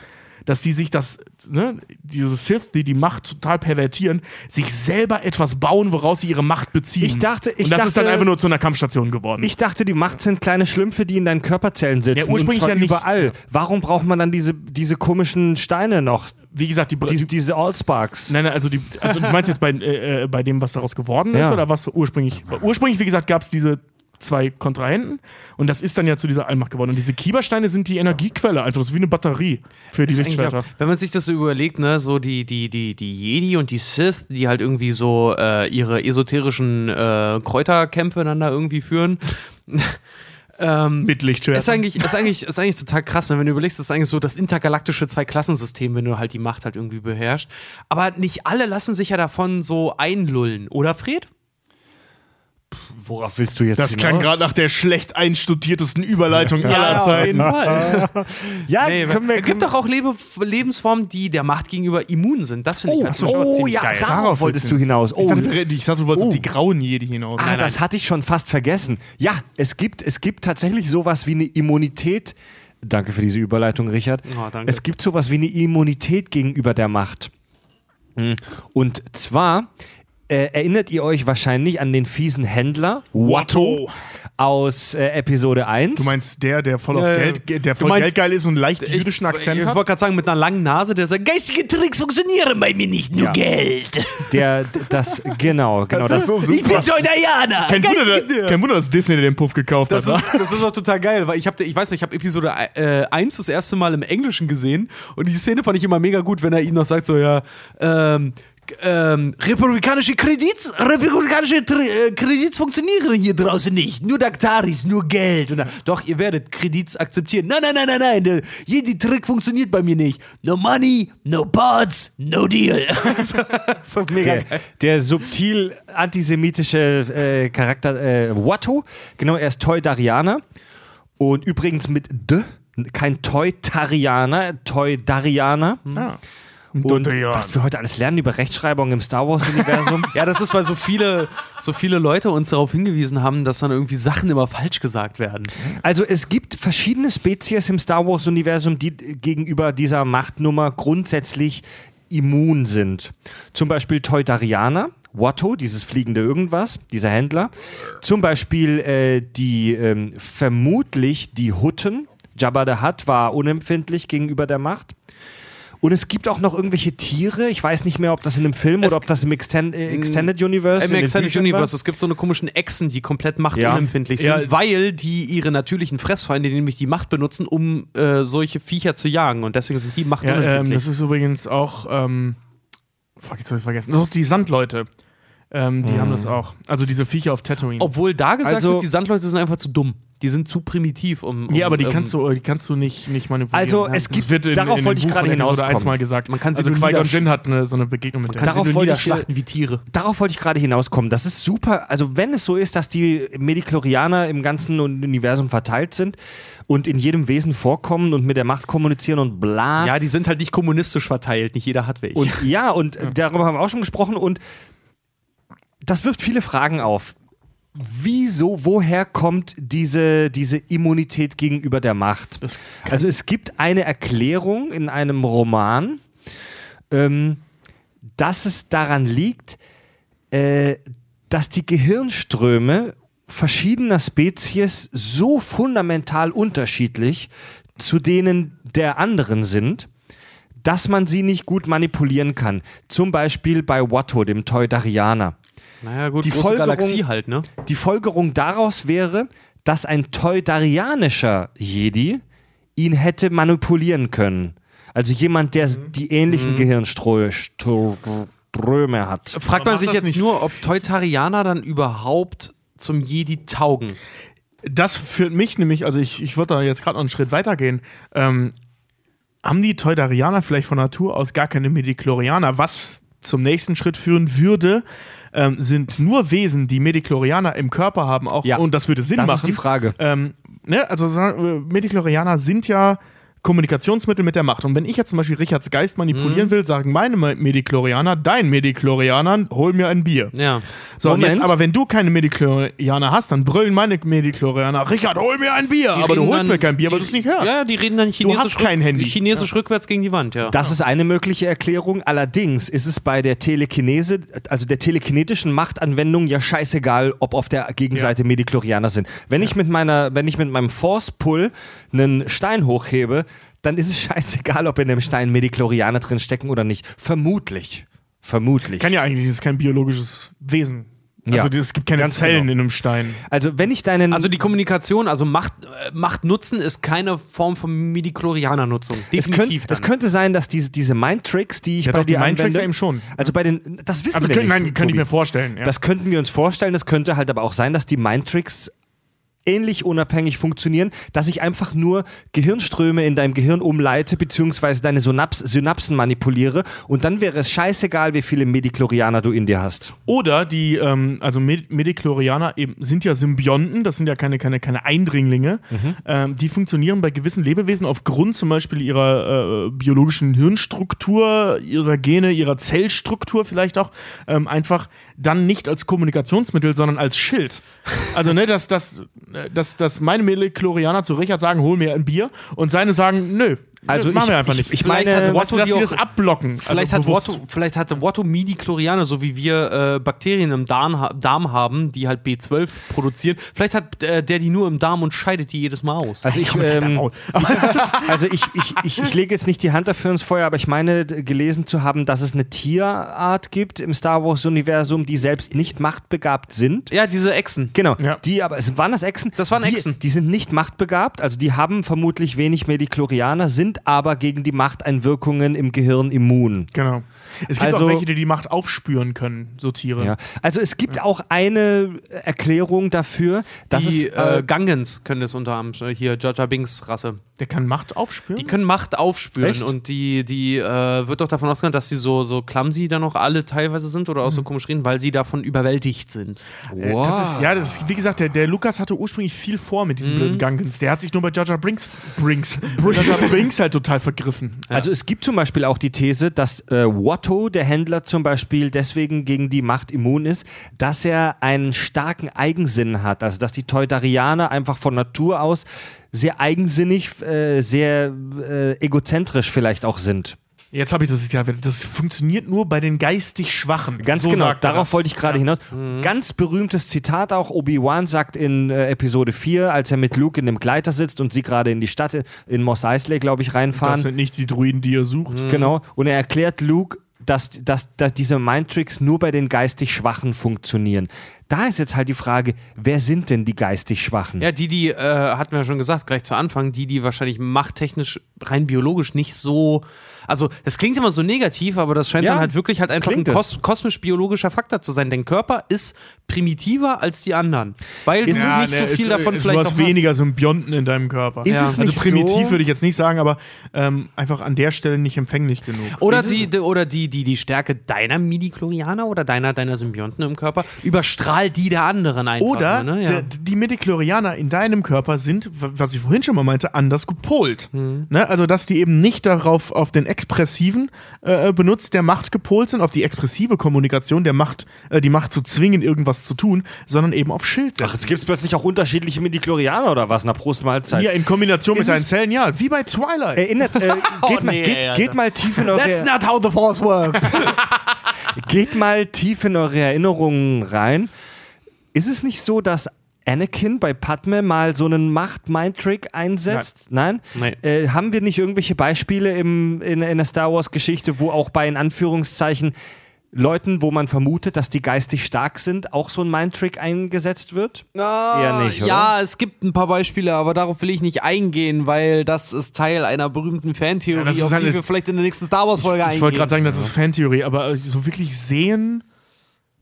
dass die sich das, ne, diese Sith, die die Macht total pervertieren, sich selber etwas bauen, woraus sie ihre Macht beziehen. Ich dachte- ich Und das ist dann dachte- einfach nur zu einer Kampfstation geworden. Ich dachte, die Macht sind kleine Schlümpfe, die in deinen Körperzellen sitzen. Ja, ursprünglich ja nicht. überall. Warum braucht man dann diese, diese komischen Steine noch? Wie gesagt, die, Die, diese Allsparks. Nein, nein, also, die, also du meinst jetzt bei, äh, äh, bei dem, was daraus geworden ist, Ja. oder was ursprünglich? Ursprünglich, wie gesagt, gab es diese zwei Kontrahenten und das ist dann ja zu dieser Allmacht geworden. Und diese Kiebersteine sind die Energiequelle, einfach das ist wie eine Batterie für die Lichtschwerter. Wenn man sich das so überlegt, ne, so die, die, die, die Jedi und die Sith, die halt irgendwie so äh, ihre esoterischen äh, Kräuterkämpfe dann da irgendwie führen. [laughs] ähm, Mit Lichtschwertern. ist eigentlich, ist, eigentlich, ist eigentlich total krass, ne? wenn du überlegst, das ist eigentlich so das intergalaktische Zwei-Klassensystem, wenn du halt die Macht halt irgendwie beherrschst. Aber nicht alle lassen sich ja davon so einlullen, oder Fred? Worauf willst du jetzt Das klang hinaus? gerade nach der schlecht einstudiertesten Überleitung aller Zeiten. Fall. [laughs] Ja, Nee, können wir, es gibt doch auch Lebe Lebensformen, die der Macht gegenüber immun sind. Das finde ich Oh, schon mal oh ziemlich ja, geil. darauf wolltest du hinaus. Oh, Ich dachte, wir- ich dachte, du wolltest Oh. auf die grauen Jedi hinaus. Ah, das hatte ich schon fast vergessen. Ja, es gibt, es gibt tatsächlich sowas wie eine Immunität. Danke für diese Überleitung, Richard. Oh, danke. Es gibt sowas wie eine Immunität gegenüber der Macht. Hm. Und zwar äh, erinnert ihr euch wahrscheinlich an den fiesen Händler Watto. aus äh, Episode 1. Du meinst der, der voll auf Ja, ja. Geld, ge- der voll meinst- geldgeil ist und leicht jüdischen Ich Akzent wollte hat? gerade sagen, mit einer langen Nase, der sagt, geistige Tricks funktionieren bei mir nicht, nur Ja. Geld. [laughs] der, das, genau, genau. Das, so Ich bin Johnayana. Kein Wunder, der- kein Wunder, dass Disney den Puff gekauft Das hat. ist, das ist auch total geil, weil ich habe, ich weiß nicht, ich habe Episode äh, 1 das erste Mal im Englischen gesehen und die Szene fand ich immer mega gut, wenn er ihm noch sagt so, ja, ähm, ähm, republikanische Kredits, republikanische Tri äh, Kredits funktionieren hier draußen nicht. Nur Daktaris, nur Geld. Und dann, doch, ihr werdet Kredits akzeptieren. Nein, nein, nein, nein, nein. Der, jeder Trick funktioniert bei mir nicht. No money, no parts, no deal. [laughs] so, so mega Der, der subtil antisemitische äh, Charakter äh, Watto, genau, er ist Toydarianer und übrigens mit D, kein Toytarianer, Toydarianer. Ah. Und was wir heute alles lernen über Rechtschreibung im Star Wars-Universum. [laughs] Ja, das ist, weil so viele, so viele Leute uns darauf hingewiesen haben, dass dann irgendwie Sachen immer falsch gesagt werden. Also es gibt verschiedene Spezies im Star Wars-Universum, die gegenüber dieser Machtnummer grundsätzlich immun sind. Zum Beispiel Teutarianer, Watto, dieses fliegende Irgendwas, dieser Händler. Zum Beispiel äh, die ähm, vermutlich die Hutten. Jabba the Hutt war unempfindlich gegenüber der Macht. Und es gibt auch noch irgendwelche Tiere. Ich weiß nicht mehr, ob das in einem Film Es- oder ob das im Extend äh, Extended Universe Im in den Extended Universe, war. es gibt so eine komischen Echsen, die komplett machtunempfindlich Ja. sind, Ja. weil die ihre natürlichen Fressfeinde, nämlich die Macht benutzen, um äh, solche Viecher zu jagen. Und deswegen sind die Ja, ähm, machtunempfindlich. das ist übrigens auch, ähm, fuck, jetzt hab ich vergessen. Das sind auch die Sandleute. Ähm, die haben das auch. Also diese Viecher auf Tatooine. Obwohl da gesagt Also- wird, die Sandleute sind einfach zu dumm. Die sind zu primitiv, um. um ja, aber die ähm, kannst du, die kannst du nicht, nicht manipulieren. Also, Ja, es gibt- wird in, darauf in wollte ich gerade hinauskommen. 1 mal gesagt. Man kann sie also nur Qui-Gon Jinn hat eine, so eine Begegnung mit Kann der. Darauf wollte ich, niederschlachten wie Tiere. Darauf wollte ich gerade hinauskommen. Das ist super. Also, wenn es so ist, dass die Mediklorianer im ganzen Universum verteilt sind und in jedem Wesen vorkommen und mit der Macht kommunizieren und bla. Ja, die sind halt nicht kommunistisch verteilt. Nicht jeder hat welche. Und ja, und [laughs] darüber haben wir auch schon gesprochen und das wirft viele Fragen auf. Wieso, woher kommt diese, diese Immunität gegenüber der Macht? Also es gibt eine Erklärung in einem Roman, ähm, dass es daran liegt, äh, dass die Gehirnströme verschiedener Spezies so fundamental unterschiedlich zu denen der anderen sind, dass man sie nicht gut manipulieren kann. Zum Beispiel bei Watto, dem Toydarianer. Naja, gut, die große Folgerung- Galaxie halt, ne? Die Folgerung daraus wäre, dass ein Toydarianischer Jedi ihn hätte manipulieren können. Also jemand, der Mhm. die ähnlichen Gehirnströme hat. Fragt man sich jetzt nicht- nur, ob Teutarianer dann überhaupt zum Jedi taugen. Das führt mich nämlich, also ich, ich würde da jetzt gerade noch einen Schritt weiter gehen. Ähm, haben die Teudarianer vielleicht von Natur aus gar keine Mediklorianer? Was zum nächsten Schritt führen würde, ähm, sind nur Wesen, die Mediklorianer im Körper haben, auch Ja. und das würde Sinn Das machen. ist die Frage. Ähm, ne, also Mediklorianer sind ja Kommunikationsmittel mit der Macht. Und wenn ich jetzt zum Beispiel Richards Geist Mhm. manipulieren will, sagen meine Mediklorianer, dein Mediklorianer, hol mir ein Bier. Ja. So, Moment. jetzt, aber wenn du keine Mediklorianer hast, dann brüllen meine Mediklorianer, Richard, hol mir ein Bier. Die aber du holst dann- mir kein Bier, weil du es nicht hörst. Ja, die reden dann chinesisch, hast kein Handy. chinesisch rückwärts gegen die Wand, ja. Das ist eine mögliche Erklärung. Allerdings ist es bei der Telekinese, also der telekinetischen Machtanwendung ja scheißegal, ob auf der Gegenseite Mediklorianer sind. Wenn ich mit meiner, wenn ich mit meinem Force Pull einen Stein hochhebe, dann ist es scheißegal, ob in dem Stein Mediklorianer drin stecken oder nicht. Vermutlich. Vermutlich. Kann ja eigentlich, das ist kein biologisches Wesen. Ja, Also es gibt keine ganz Zellen genau. in einem Stein. Also wenn ich deinen Also die Kommunikation, also Macht, äh, Macht nutzen, ist keine Form von Mediklorianer-Nutzung. es, Definitiv könnt, es könnte sein, dass diese, diese Mindtricks, die ich Ja, bei doch, die dir Mindtricks anwende, ja eben schon. Also bei den, das wissen Also wir können, nicht. nein, könnte ich mir vorstellen. Ja. Das könnten wir uns vorstellen. Das könnte halt aber auch sein, dass die Mindtricks ähnlich unabhängig funktionieren, dass ich einfach nur Gehirnströme in deinem Gehirn umleite, beziehungsweise deine Synaps Synapsen manipuliere und dann wäre es scheißegal, wie viele Mediklorianer du in dir hast. Oder die, ähm, also Med Mediklorianer eben sind ja Symbionten, das sind ja keine, keine, keine Eindringlinge. Mhm. Ähm, die funktionieren bei gewissen Lebewesen aufgrund zum Beispiel ihrer äh, biologischen Hirnstruktur, ihrer Gene, ihrer Zellstruktur vielleicht auch, ähm, einfach dann nicht als Kommunikationsmittel, sondern als Schild. Also, ne, dass, dass, äh, dass, dass meine Mediklorianer zu Richard sagen, hol mir ein Bier und seine sagen, nö. Also nö, machen ich- wir einfach ich- nicht. ich Vielleicht meine, hatte Watto, dass sie das abblocken. Vielleicht, also hat. Watto, vielleicht hatte Watto Midi-Chlorianer, so wie wir äh, Bakterien im Darm, Darm haben, die halt B12 produzieren. Vielleicht hat äh, der die nur im Darm und scheidet die jedes Mal aus. Also ich, halt ähm, [laughs] also ich, ich, ich, ich lege jetzt nicht die Hand dafür ins Feuer, aber ich meine gelesen zu haben, dass es eine Tierart gibt im Star Wars-Universum, die selbst nicht machtbegabt sind. ja, diese Echsen. Genau, Ja. die aber, es waren das Echsen? Das waren die, Echsen. Die sind nicht machtbegabt, also die haben vermutlich wenig Mediklorianer, sind aber gegen die Machteinwirkungen im Gehirn immun. Genau. Es gibt Also- auch welche, die die Macht aufspüren können, so Tiere. Ja. Also es gibt auch eine Erklärung dafür, dass die es äh, äh, Gungans können das unter anderem, hier Jar Jar Binks Rasse. Der kann Macht aufspüren? Die können Macht aufspüren Echt? und die, die äh, wird doch davon ausgegangen, dass sie so, so clumsy dann noch alle teilweise sind oder auch so komisch reden, weil sie davon überwältigt sind. Äh, Das ist, ja, das ist, wie gesagt, der, der Lukas hatte ursprünglich viel vor mit diesen blöden Gungans. Der hat sich nur bei Jar Brinks, Brinks, Brinks halt total vergriffen. Also es gibt zum Beispiel auch die These, dass äh, Watto, der Händler zum Beispiel, deswegen gegen die Macht immun ist, dass er einen starken Eigensinn hat. Also dass die Teutarianer einfach von Natur aus sehr eigensinnig, äh, sehr äh, egozentrisch vielleicht auch sind. Jetzt habe ich das ja. Das funktioniert nur bei den geistig Schwachen. Ganz So genau, darauf das. wollte ich gerade hinaus. Ganz berühmtes Zitat auch, Obi-Wan sagt in äh, Episode 4, als er mit Luke in dem Gleiter sitzt und sie gerade in die Stadt in Mos Eisley, glaube ich, Das reinfahren. sind nicht die Druiden, die er sucht. Genau. Und er erklärt Luke, dass, dass, dass diese Mindtricks nur bei den geistig Schwachen funktionieren. Da ist jetzt halt die Frage, wer sind denn die geistig Schwachen? Ja, die, die, äh, hatten wir ja schon gesagt, gleich zu Anfang, die, die wahrscheinlich machttechnisch, rein biologisch nicht so. Also, das klingt immer so negativ, aber das scheint Ja, dann halt wirklich halt einfach ein kos kosmisch-biologischer Faktor zu sein. Dein Körper ist primitiver als die anderen, weil du Ist nicht es so ne, viel davon es- vielleicht Du hast noch weniger Symbionten in deinem Körper. Ist Ja. es also nicht primitiv so? würde ich jetzt nicht sagen, aber ähm, einfach an der Stelle nicht empfänglich genug. hast. Oder, die, die, oder die, die, die Stärke deiner Midichlorianer oder deiner, deiner Symbionten im Körper überstrahlt die der anderen einfach. Oder ne? ja. der, die Midichlorianer in deinem Körper sind, was ich vorhin schon mal meinte, anders gepolt. Mhm. Ne? Also, dass die eben nicht darauf auf den expressiven äh, Benutz der Macht gepolt sind, auf die expressive Kommunikation der Macht, äh, die Macht zu zwingen, irgendwas zu tun, sondern eben auf Schild Ach, setzen. es gibt plötzlich auch unterschiedliche Midichlorianer oder was? Na, Prost Mahlzeit. ja, in Kombination mit Ist deinen es- Zellen, ja, wie bei Twilight. Erinnert, äh, [laughs] geht, mal, nee, geht, Alter. geht mal tief in eure, That's not how the force works. [laughs] geht mal tief in eure Erinnerungen rein. Ist es nicht so, dass Anakin bei Padme mal so einen Macht-Mind-Trick einsetzt? Nein? Nein. Äh, haben wir nicht irgendwelche Beispiele im, in, in der Star Wars-Geschichte, wo auch bei in Anführungszeichen Leuten, wo man vermutet, dass die geistig stark sind, auch so ein Mind-Trick eingesetzt wird? Eher nicht, oder? Ja, es gibt ein paar Beispiele, aber darauf will ich nicht eingehen, weil das ist Teil einer berühmten Fantheorie, Ja, auf die eine- wir vielleicht in der nächsten Star Wars-Folge eingehen. Ich wollte gerade sagen, das ist Fantheorie, aber so wirklich sehen.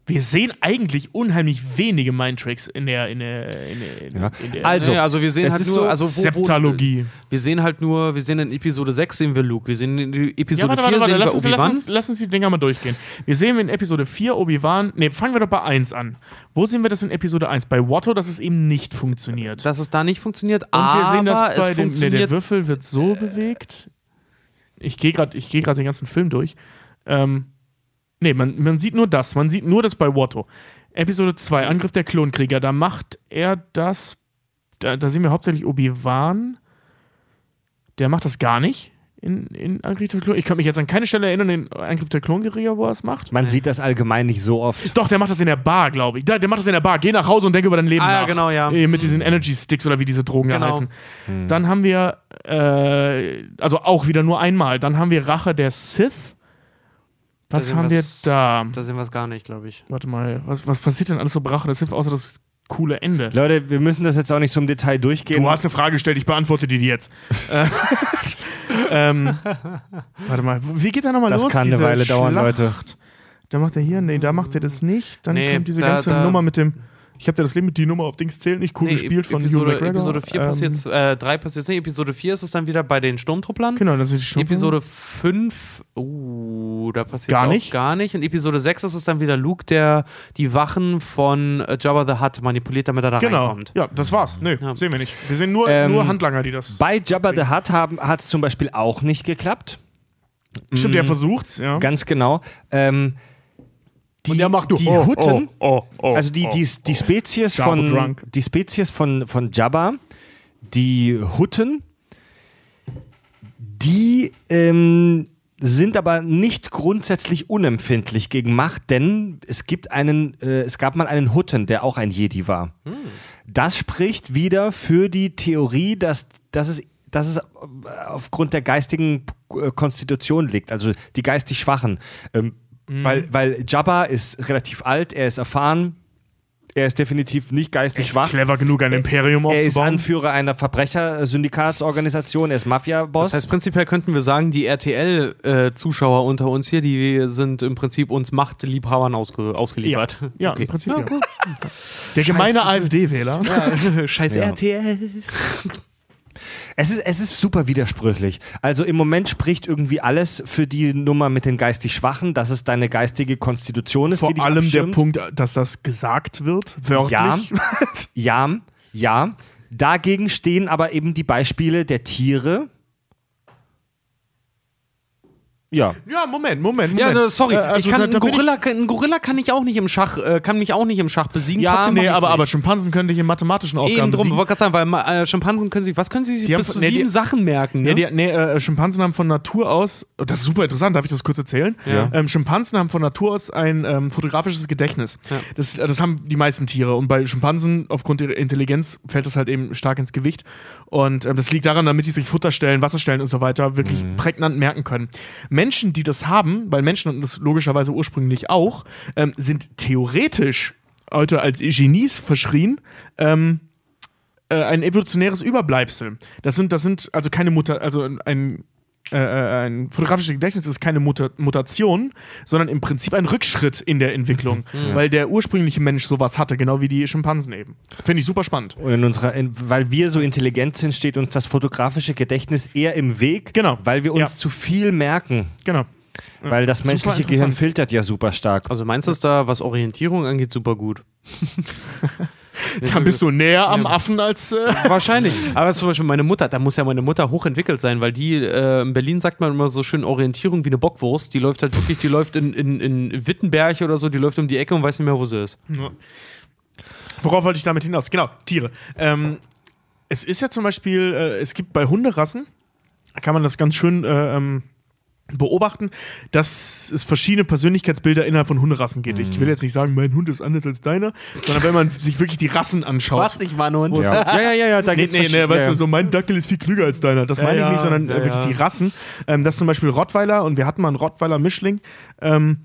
Wir sehen eigentlich unheimlich wenige Mindtricks in der, in der, in der, in Ja. in der Also, ja, also wir sehen halt nur, so also wo, Septalogie. Wo, wir sehen halt nur, wir sehen in Episode 6 sehen wir Luke, wir sehen in Ja, Episode warte, 4 warte, warte, sehen lass wir uns, lass, Obi-Wan. uns, lass uns die Dinger mal durchgehen. Wir sehen in Episode 4 Obi-Wan, ne, fangen wir doch bei 1 an. Wo sehen wir das in Episode 1? Bei Watto, dass es eben nicht funktioniert. Dass es da nicht funktioniert, Und wir aber sehen das bei es dem, ne, der. Würfel wird so bewegt. Ich gehe gerade geh grad den ganzen Film durch. Ähm, nee, man, man sieht nur das. Man sieht nur das bei Watto. Episode 2, Angriff der Klonkrieger. Da macht er das. Da, da sehen wir hauptsächlich Obi-Wan. Der macht das gar nicht. In, in Angriff der Klonkrieger. Ich kann mich jetzt an keine Stelle erinnern, in Angriff der Klonkrieger, wo er es macht. Man sieht das allgemein nicht so oft. Doch, der macht das in der Bar, glaube ich. Der, der macht das in der Bar. Geh nach Hause und denke über dein Leben Ah, ja, nach. genau, ja. Äh, Mit diesen Energy Sticks oder wie diese Drogen da Genau. heißen. Dann haben wir, äh, also auch wieder nur einmal. Dann haben wir Rache der Sith. Was haben wir da? Da sehen wir es gar nicht, glaube ich. Warte mal, was, was passiert denn alles so Rache der Sith, außer das coole Ende? Leute, wir müssen das jetzt auch nicht so im Detail durchgehen. Du hast eine Frage gestellt, ich beantworte die jetzt. Äh, [laughs] ähm, warte mal, wie geht da nochmal Das los? kann eine Weile dauern, Schlacht? Leute. Da macht er hier, nee, da macht er das nicht. Dann Nee, kommt diese da- ganze da- Nummer mit dem. Ich habe dir das Leben mit die Nummer auf Dings zählen, nicht cool gespielt von Hugh Episode, McGregor. Episode 4 Ähm, passiert, äh, 3 passiert nicht. Episode 4 ist es dann wieder bei den Sturmtrupplern. Genau, das ist schon. Episode 5, uh, da passiert Gar auch nicht. gar nicht. Und Episode 6 ist es dann wieder Luke, der die Wachen von äh, Jabba the Hutt manipuliert, damit er da Genau. reinkommt. Ja, das war's. Nö, Ja. sehen wir nicht. Wir sehen nur, Ähm, nur Handlanger, die das. Bei Jabba the Hutt hat es zum Beispiel auch nicht geklappt. Stimmt, der versucht's, ja. Ganz genau. Ähm, die, Und der macht nur, die oh, Hutten, oh, oh, also die, oh, die, die Spezies von drunk. die Spezies von, von Jabba, die Hutten, die ähm, sind aber nicht grundsätzlich unempfindlich gegen Macht, denn es gibt einen, äh, es gab mal einen Hutten, der auch ein Jedi war. Das spricht wieder für die Theorie, dass, dass es dass es äh, aufgrund der geistigen äh, Konstitution liegt, also die geistig Schwachen. Ähm, weil, weil Jabba ist relativ alt, er ist erfahren, Er ist definitiv nicht geistig Ist schwach. clever genug, ein Imperium Er ist aufzubauen. Anführer einer Verbrechersyndikatsorganisation, er ist Mafia-Boss. Das heißt, prinzipiell könnten wir sagen, die RTL-Zuschauer unter uns hier, die sind im Prinzip uns Machtliebhabern ausge ausgeliefert. ja, Okay. im Prinzip. Ja. Der gemeine AfD-Wähler. Ja, scheiß Ja. RTL. Es ist, es ist super widersprüchlich. Also im Moment spricht irgendwie alles für die Nummer mit den geistig Schwachen, dass es deine geistige Konstitution ist, Vor die dich allem der abschirmt. Punkt, dass das gesagt wird, wörtlich. Ja, [laughs] ja. Dagegen stehen aber eben die Beispiele der Tiere. Ja. Ja, Moment, Moment, Ja, Moment. ne, sorry, Äh, also ich kann, da- da ein, bin ich- Gorilla, ein Gorilla kann ich auch nicht im Schach, äh, kann mich auch nicht im Schach besiegen. Ja, Nee, aber, nicht. aber Schimpansen können dich in mathematischen Aufgaben Eben drum, wollte gerade sagen, weil äh, Schimpansen können sich, was können sie sich Die haben- bis zu nee, sieben die- Sachen merken? Ne? Nee, die, nee äh, Schimpansen haben von Natur aus, oh, das ist super interessant, darf ich das kurz erzählen? Ja. Ähm, Schimpansen haben von Natur aus ein ähm, fotografisches Gedächtnis. Ja. Das, das haben die meisten Tiere. Und bei Schimpansen, aufgrund ihrer Intelligenz, fällt das halt eben stark ins Gewicht. Und ähm, das liegt daran, damit die sich Futterstellen, Wasserstellen und so weiter wirklich prägnant merken können. Menschen, die das haben, weil Menschen und das logischerweise ursprünglich auch, ähm, sind theoretisch heute als Genies verschrien. Ähm, äh, ein evolutionäres Überbleibsel. Das sind, das sind also keine Mutter, also ein, äh, äh, ein fotografisches Gedächtnis ist keine Muta Mutation, sondern im Prinzip ein Rückschritt in der Entwicklung, weil der ursprüngliche Mensch sowas hatte, genau wie die Schimpansen eben. Finde ich super spannend. Und in unserer, in, weil wir so intelligent sind, steht uns das fotografische Gedächtnis eher im Weg, Genau. weil wir uns Ja. zu viel merken. Genau. Weil das menschliche. Gehirn filtert ja super stark. also meinst du es da, was Orientierung angeht, super gut? [laughs] Dann bist du näher am Affen als. Äh, Wahrscheinlich. [laughs] Aber zum Beispiel meine Mutter, da muss ja meine Mutter hochentwickelt sein, weil die, äh, in Berlin sagt man immer so schön Orientierung wie eine Bockwurst. Die läuft halt wirklich, die läuft in, in, in Wittenberg oder so, die läuft um die Ecke und weiß nicht mehr, wo sie ist. Worauf wollte ich damit hinaus? Genau, Tiere. Ähm, es ist ja zum Beispiel, äh, es gibt bei Hunderassen, kann man das ganz schön äh, ähm, beobachten, dass es verschiedene Persönlichkeitsbilder innerhalb von Hunderassen gibt. Ich will jetzt nicht sagen, mein Hund ist anders als deiner, sondern wenn man sich wirklich die Rassen anschaut. ich mal Hund? Ja, ja, ja, ja, ja da Nee, nee, nee, weißt ja. du, so mein Dackel ist viel klüger als deiner. Das meine ja, ich nicht, sondern ja, wirklich ja. die Rassen. Ähm, dass zum Beispiel Rottweiler, und wir hatten mal einen Rottweiler-Mischling, ähm,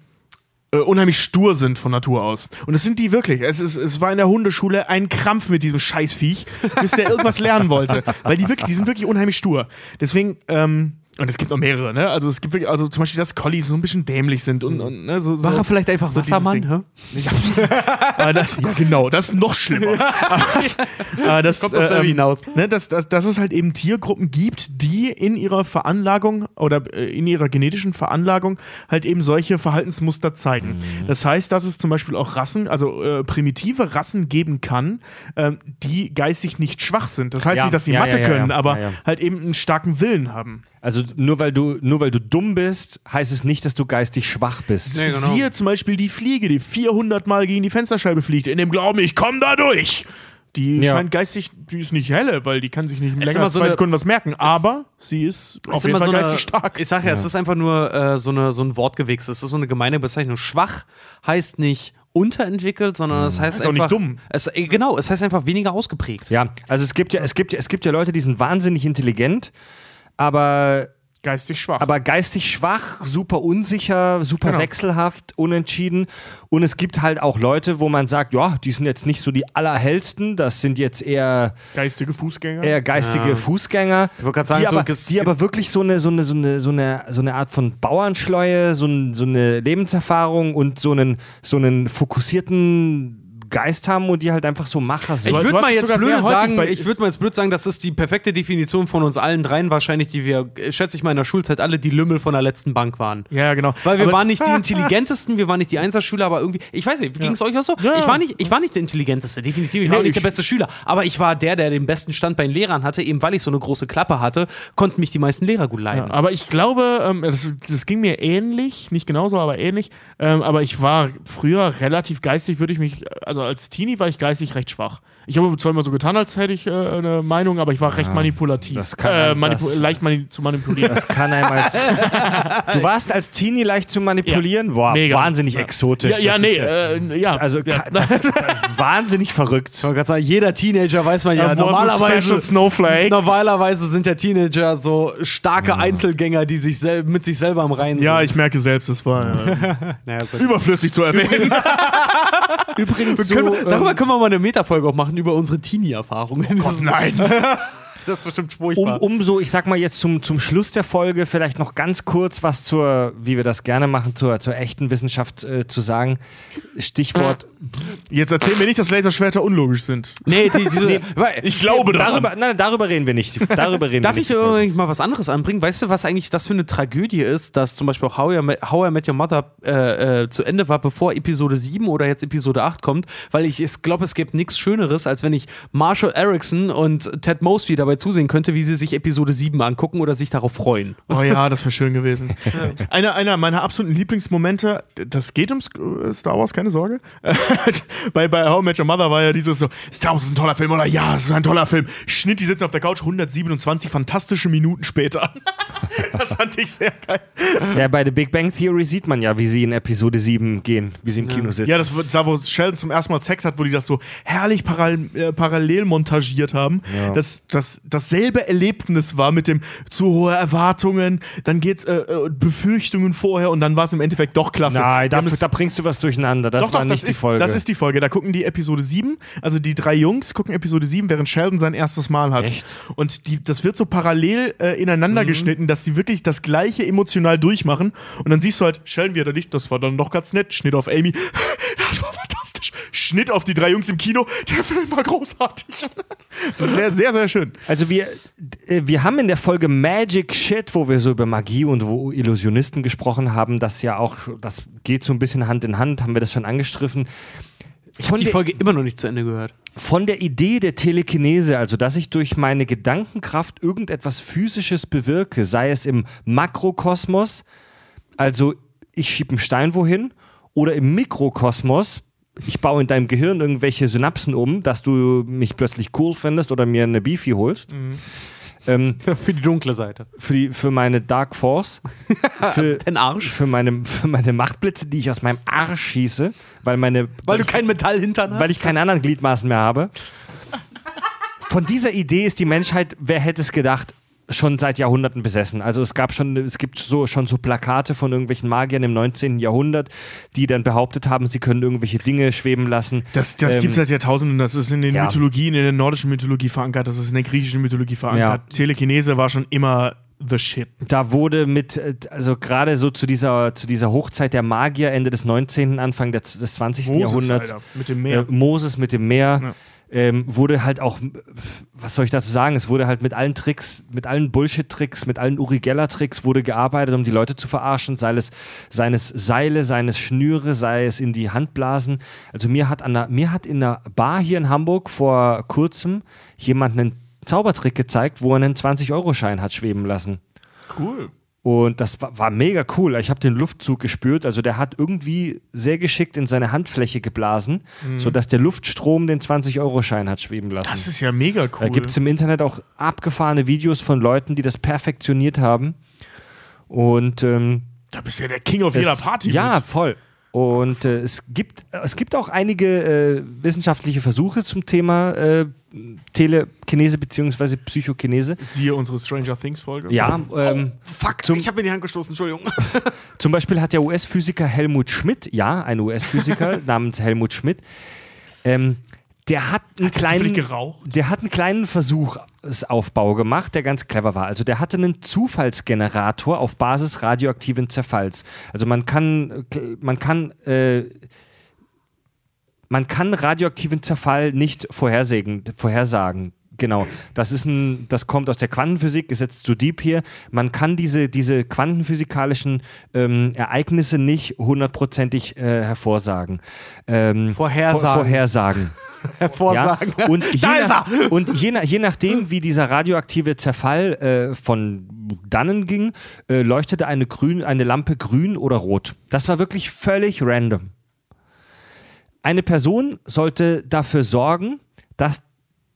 äh, unheimlich stur sind von Natur aus. Und das sind die wirklich. Es, ist, es war in der Hundeschule ein Krampf mit diesem Scheißviech, bis der irgendwas lernen wollte. [laughs] Weil die wirklich, die sind wirklich unheimlich stur. Deswegen, ähm, und es gibt noch mehrere, ne? Also es gibt wirklich, also zum Beispiel, dass Collies so ein bisschen dämlich sind und, und ne, so, so. Mach er vielleicht einfach so Wassermann, hä? Ja, [laughs] aber das, ja, genau, das ist noch schlimmer. [laughs] aber, das Kommt aufs selbe hinaus. Ne, dass, dass, dass es halt eben Tiergruppen gibt, die in ihrer Veranlagung oder äh, in ihrer genetischen Veranlagung halt eben solche Verhaltensmuster zeigen. Das heißt, dass es zum Beispiel auch Rassen, also äh, primitive Rassen geben kann, ähm, die geistig nicht schwach sind. Das heißt Ja, nicht, dass sie ja, Mathe können, aber halt eben einen starken Willen haben. Also nur weil du nur weil du dumm bist, heißt es nicht, dass du geistig schwach bist. Nee, genau. Siehe zum Beispiel die Fliege, die 400 Mal gegen die Fensterscheibe fliegt, in dem Glauben, ich komme da durch. Die Ja. scheint geistig, die ist nicht helle, weil die kann sich nicht ist länger immer als so zwei eine- Sekunden was merken. Aber sie ist auf ist jeden immer Fall so geistig eine, stark. Ich sag ja, es ist einfach nur äh, so, eine, so ein Wortgewichs. Es ist so eine gemeine Bezeichnung. Schwach heißt nicht unterentwickelt, sondern es heißt Ist auch einfach. nicht dumm. Es, äh, genau, es heißt einfach weniger ausgeprägt. Ja, also es gibt ja es gibt ja es gibt ja Leute, die sind wahnsinnig intelligent, aber geistig schwach. aber geistig schwach, super unsicher, super Genau. wechselhaft, unentschieden. Und es gibt halt auch Leute, wo man sagt, ja, die sind jetzt nicht so die allerhellsten, das sind jetzt eher, geistige Fußgänger. eher geistige Ja. Fußgänger, Ich wollte gerade sagen, die, so aber, die aber wirklich so eine, so, eine, so, eine, so, eine, so eine Art von Bauernschleue, so, ein, so eine Lebenserfahrung und so einen, so einen fokussierten Geist haben und die halt einfach so Macher sind. Ich würde mal jetzt blöd sagen, ich würde mal jetzt blöd sagen, das ist die perfekte Definition von uns allen dreien wahrscheinlich, die wir, äh, schätze ich mal, in der Schulzeit alle die Lümmel von der letzten Bank waren. ja, ja, genau. Weil wir aber, waren nicht die [laughs] intelligentesten, wir waren nicht die Einserschüler, aber irgendwie, ich weiß nicht, ging es euch auch so? Ja, ich, ja. war nicht, ich war nicht der intelligenteste, definitiv. Ich war Nee, auch nicht ich- der beste Schüler. Aber ich war der, der den besten Stand bei den Lehrern hatte, eben weil ich so eine große Klappe hatte, konnten mich die meisten Lehrer gut ja, leiden. aber ich glaube, ähm, das, das ging mir ähnlich, nicht genauso, aber ähnlich. Ähm, aber ich war früher relativ geistig, würde ich mich, also als Teenie war ich geistig recht schwach. Ich habe zwar immer so getan, als hätte ich äh, eine Meinung, aber ich war recht manipulativ. das kann äh, einem manipu das- leicht mani zu manipulieren. Das kann einem als. [laughs] du warst als Teenie leicht zu manipulieren? Boah, Mega. wahnsinnig Ja. exotisch. ja, ja, nee, äh, ja. Also ja. das ist [laughs] wahnsinnig verrückt. Ich wollte gerade sagen, jeder Teenager weiß man ja, Ja, normalerweise, special snowflake. normalerweise sind ja Teenager so starke Einzelgänger, die sich mit sich selber am Reinen ja, sind. ich merke selbst, das war äh, [laughs] Naja, so überflüssig zu erwähnen. Übrigens, so. können wir, darüber ähm, können wir mal eine Metafolge auch machen über unsere Teenie-Erfahrungen. Oh Nein. [laughs] [laughs] das ist bestimmt um, furchtbar. um so, ich sag mal jetzt zum, zum Schluss der Folge vielleicht noch ganz kurz was zur, wie wir das gerne machen, zur, zur echten Wissenschaft äh, zu sagen. Stichwort. Jetzt erzähl mir nicht, dass Laserschwerter unlogisch sind. nee, die, diese, [laughs] Ich glaube daran. Darüber, nein, darüber reden wir nicht. Darüber reden Darf wir ich nicht. irgendwie mal was anderes anbringen? Weißt du, was eigentlich das für eine Tragödie ist, dass zum Beispiel auch How I Met, How I Met Your Mother äh, äh, zu Ende war, bevor Episode 7 oder jetzt Episode 8 kommt? Weil ich glaube, es gibt nichts Schöneres, als wenn ich Marshall Erickson und Ted Mosby dabei zusehen könnte, wie sie sich Episode 7 angucken oder sich darauf freuen. Oh ja, das wäre schön gewesen. [laughs] einer, einer meiner absoluten Lieblingsmomente, das geht um äh, Star Wars, keine Sorge. [laughs] bei, bei How I Met Your Mother war ja dieses so, Star Wars ist ein toller Film oder ja, es ist ein toller Film. Schnitt, die sitzen auf der Couch, 127 fantastische Minuten später. [laughs] das fand ich sehr geil. Ja, bei The Big Bang Theory sieht man ja, wie sie in Episode 7 gehen, wie sie im Kino sitzen. Ja, das war da, wo Sheldon zum ersten Mal Sex hat, wo die das so herrlich parallel, äh, parallel montagiert haben. Ja. Das, das, dasselbe Erlebnis war mit dem zu hohe Erwartungen, dann geht's äh, äh, Befürchtungen vorher und dann war es im Endeffekt doch klasse. Nein, da, da bringst du was durcheinander. Das doch, war doch, nicht das die ist, Folge. Das ist die Folge. Da gucken die Episode 7, also die drei Jungs gucken Episode 7, während Sheldon sein erstes Mal hat. Echt? Und die, das wird so parallel äh, ineinander geschnitten, dass die wirklich das gleiche emotional durchmachen. Und dann siehst du halt, Sheldon wieder nicht, das war dann doch ganz nett. Schnitt auf Amy, [laughs] das war fantastisch. Schnitt auf die drei Jungs im Kino, der Film war großartig. Das ist sehr, sehr, sehr schön. Also wir, äh, wir haben in der Folge Magic Shit, wo wir so über Magie und wo Illusionisten gesprochen haben, das ja auch, das geht so ein bisschen Hand in Hand, haben wir das schon angestriffen. Ich habe die Folge immer noch nicht zu Ende gehört. Von der Idee der Telekinese, also dass ich durch meine Gedankenkraft irgendetwas Physisches bewirke, sei es im Makrokosmos, also ich schiebe einen Stein wohin, oder im Mikrokosmos, ich baue in deinem Gehirn irgendwelche Synapsen um, dass du mich plötzlich cool findest oder mir eine Beefy holst. Ähm, [laughs] Für die dunkle Seite. für, die, für meine Dark Force, [laughs] für, Den Arsch. für, meine, für meine Machtblitze, die ich aus meinem Arsch schieße, weil meine Weil du kein Metall hintern hast. weil ich keine anderen Gliedmaßen mehr habe. Von dieser Idee ist die Menschheit, wer hätte es gedacht, schon seit Jahrhunderten besessen. Also es gab schon, es gibt so, schon so Plakate von irgendwelchen Magiern im 19. Jahrhundert, die dann behauptet haben, sie können irgendwelche Dinge schweben lassen. Das, das Ähm, gibt es seit Jahrtausenden. Das ist in den ja. Mythologien, in der nordischen Mythologie verankert. Das ist in der griechischen Mythologie verankert. Telekinese war schon immer the shit. Da wurde mit, also gerade so zu dieser, zu dieser Hochzeit der Magier, Ende des 19., Anfang des, des 20. Jahrhunderts, Alter, mit dem Meer. äh, Moses mit dem Meer, Ja. Ähm, wurde halt auch, was soll ich dazu sagen, es wurde halt mit allen Tricks, mit allen Bullshit-Tricks, mit allen Uri Geller-Tricks wurde gearbeitet, um die Leute zu verarschen, sei es seines Seile, seines Schnüre, sei es in die Handblasen. Also mir hat, an der, mir hat in einer Bar hier in Hamburg vor kurzem jemand einen Zaubertrick gezeigt, wo er einen 20-Euro-Schein hat schweben lassen. Cool. Und das war, war mega cool. Ich habe den Luftzug gespürt. Also der hat irgendwie sehr geschickt in seine Handfläche geblasen, sodass der Luftstrom den 20-Euro-Schein hat schweben lassen. Das ist ja mega cool. da gibt es im Internet auch abgefahrene Videos von Leuten, die das perfektioniert haben. Und ähm, da bist du ja der King auf jeder es- Party. Ja, mit. voll. Und äh, es, gibt, es gibt auch einige äh, wissenschaftliche Versuche zum Thema äh, Telekinese bzw. Psychokinese. Siehe unsere Stranger Things Folge. Ja, ähm, Fuck, Zum- ich habe in die Hand gestoßen, Entschuldigung. [laughs] Zum Beispiel hat der US-Physiker Helmut Schmidt, ja, ein US-Physiker [laughs] namens Helmut Schmidt, ähm, der hat einen Hat kleinen, der hat einen kleinen Versuchsaufbau gemacht, der ganz clever war. Also der hatte einen Zufallsgenerator auf Basis radioaktiven Zerfalls. Also man kann, man kann, äh, man kann radioaktiven Zerfall nicht vorhersagen, vorhersagen. Genau, das ist ein, das kommt aus der Quantenphysik, ist jetzt zu deep hier. Man kann diese, diese quantenphysikalischen ähm, Ereignisse nicht hundertprozentig äh, hervorsagen. Ähm, Vorhersagen. Vor, vorhersagen. [laughs] Hervorsagen. Ja? Und, je, nach, [laughs] und je, nach, je nachdem, wie dieser radioaktive Zerfall äh, von dannen ging, äh, leuchtete eine, grün, eine Lampe grün oder rot. Das war wirklich völlig random. Eine Person sollte dafür sorgen, dass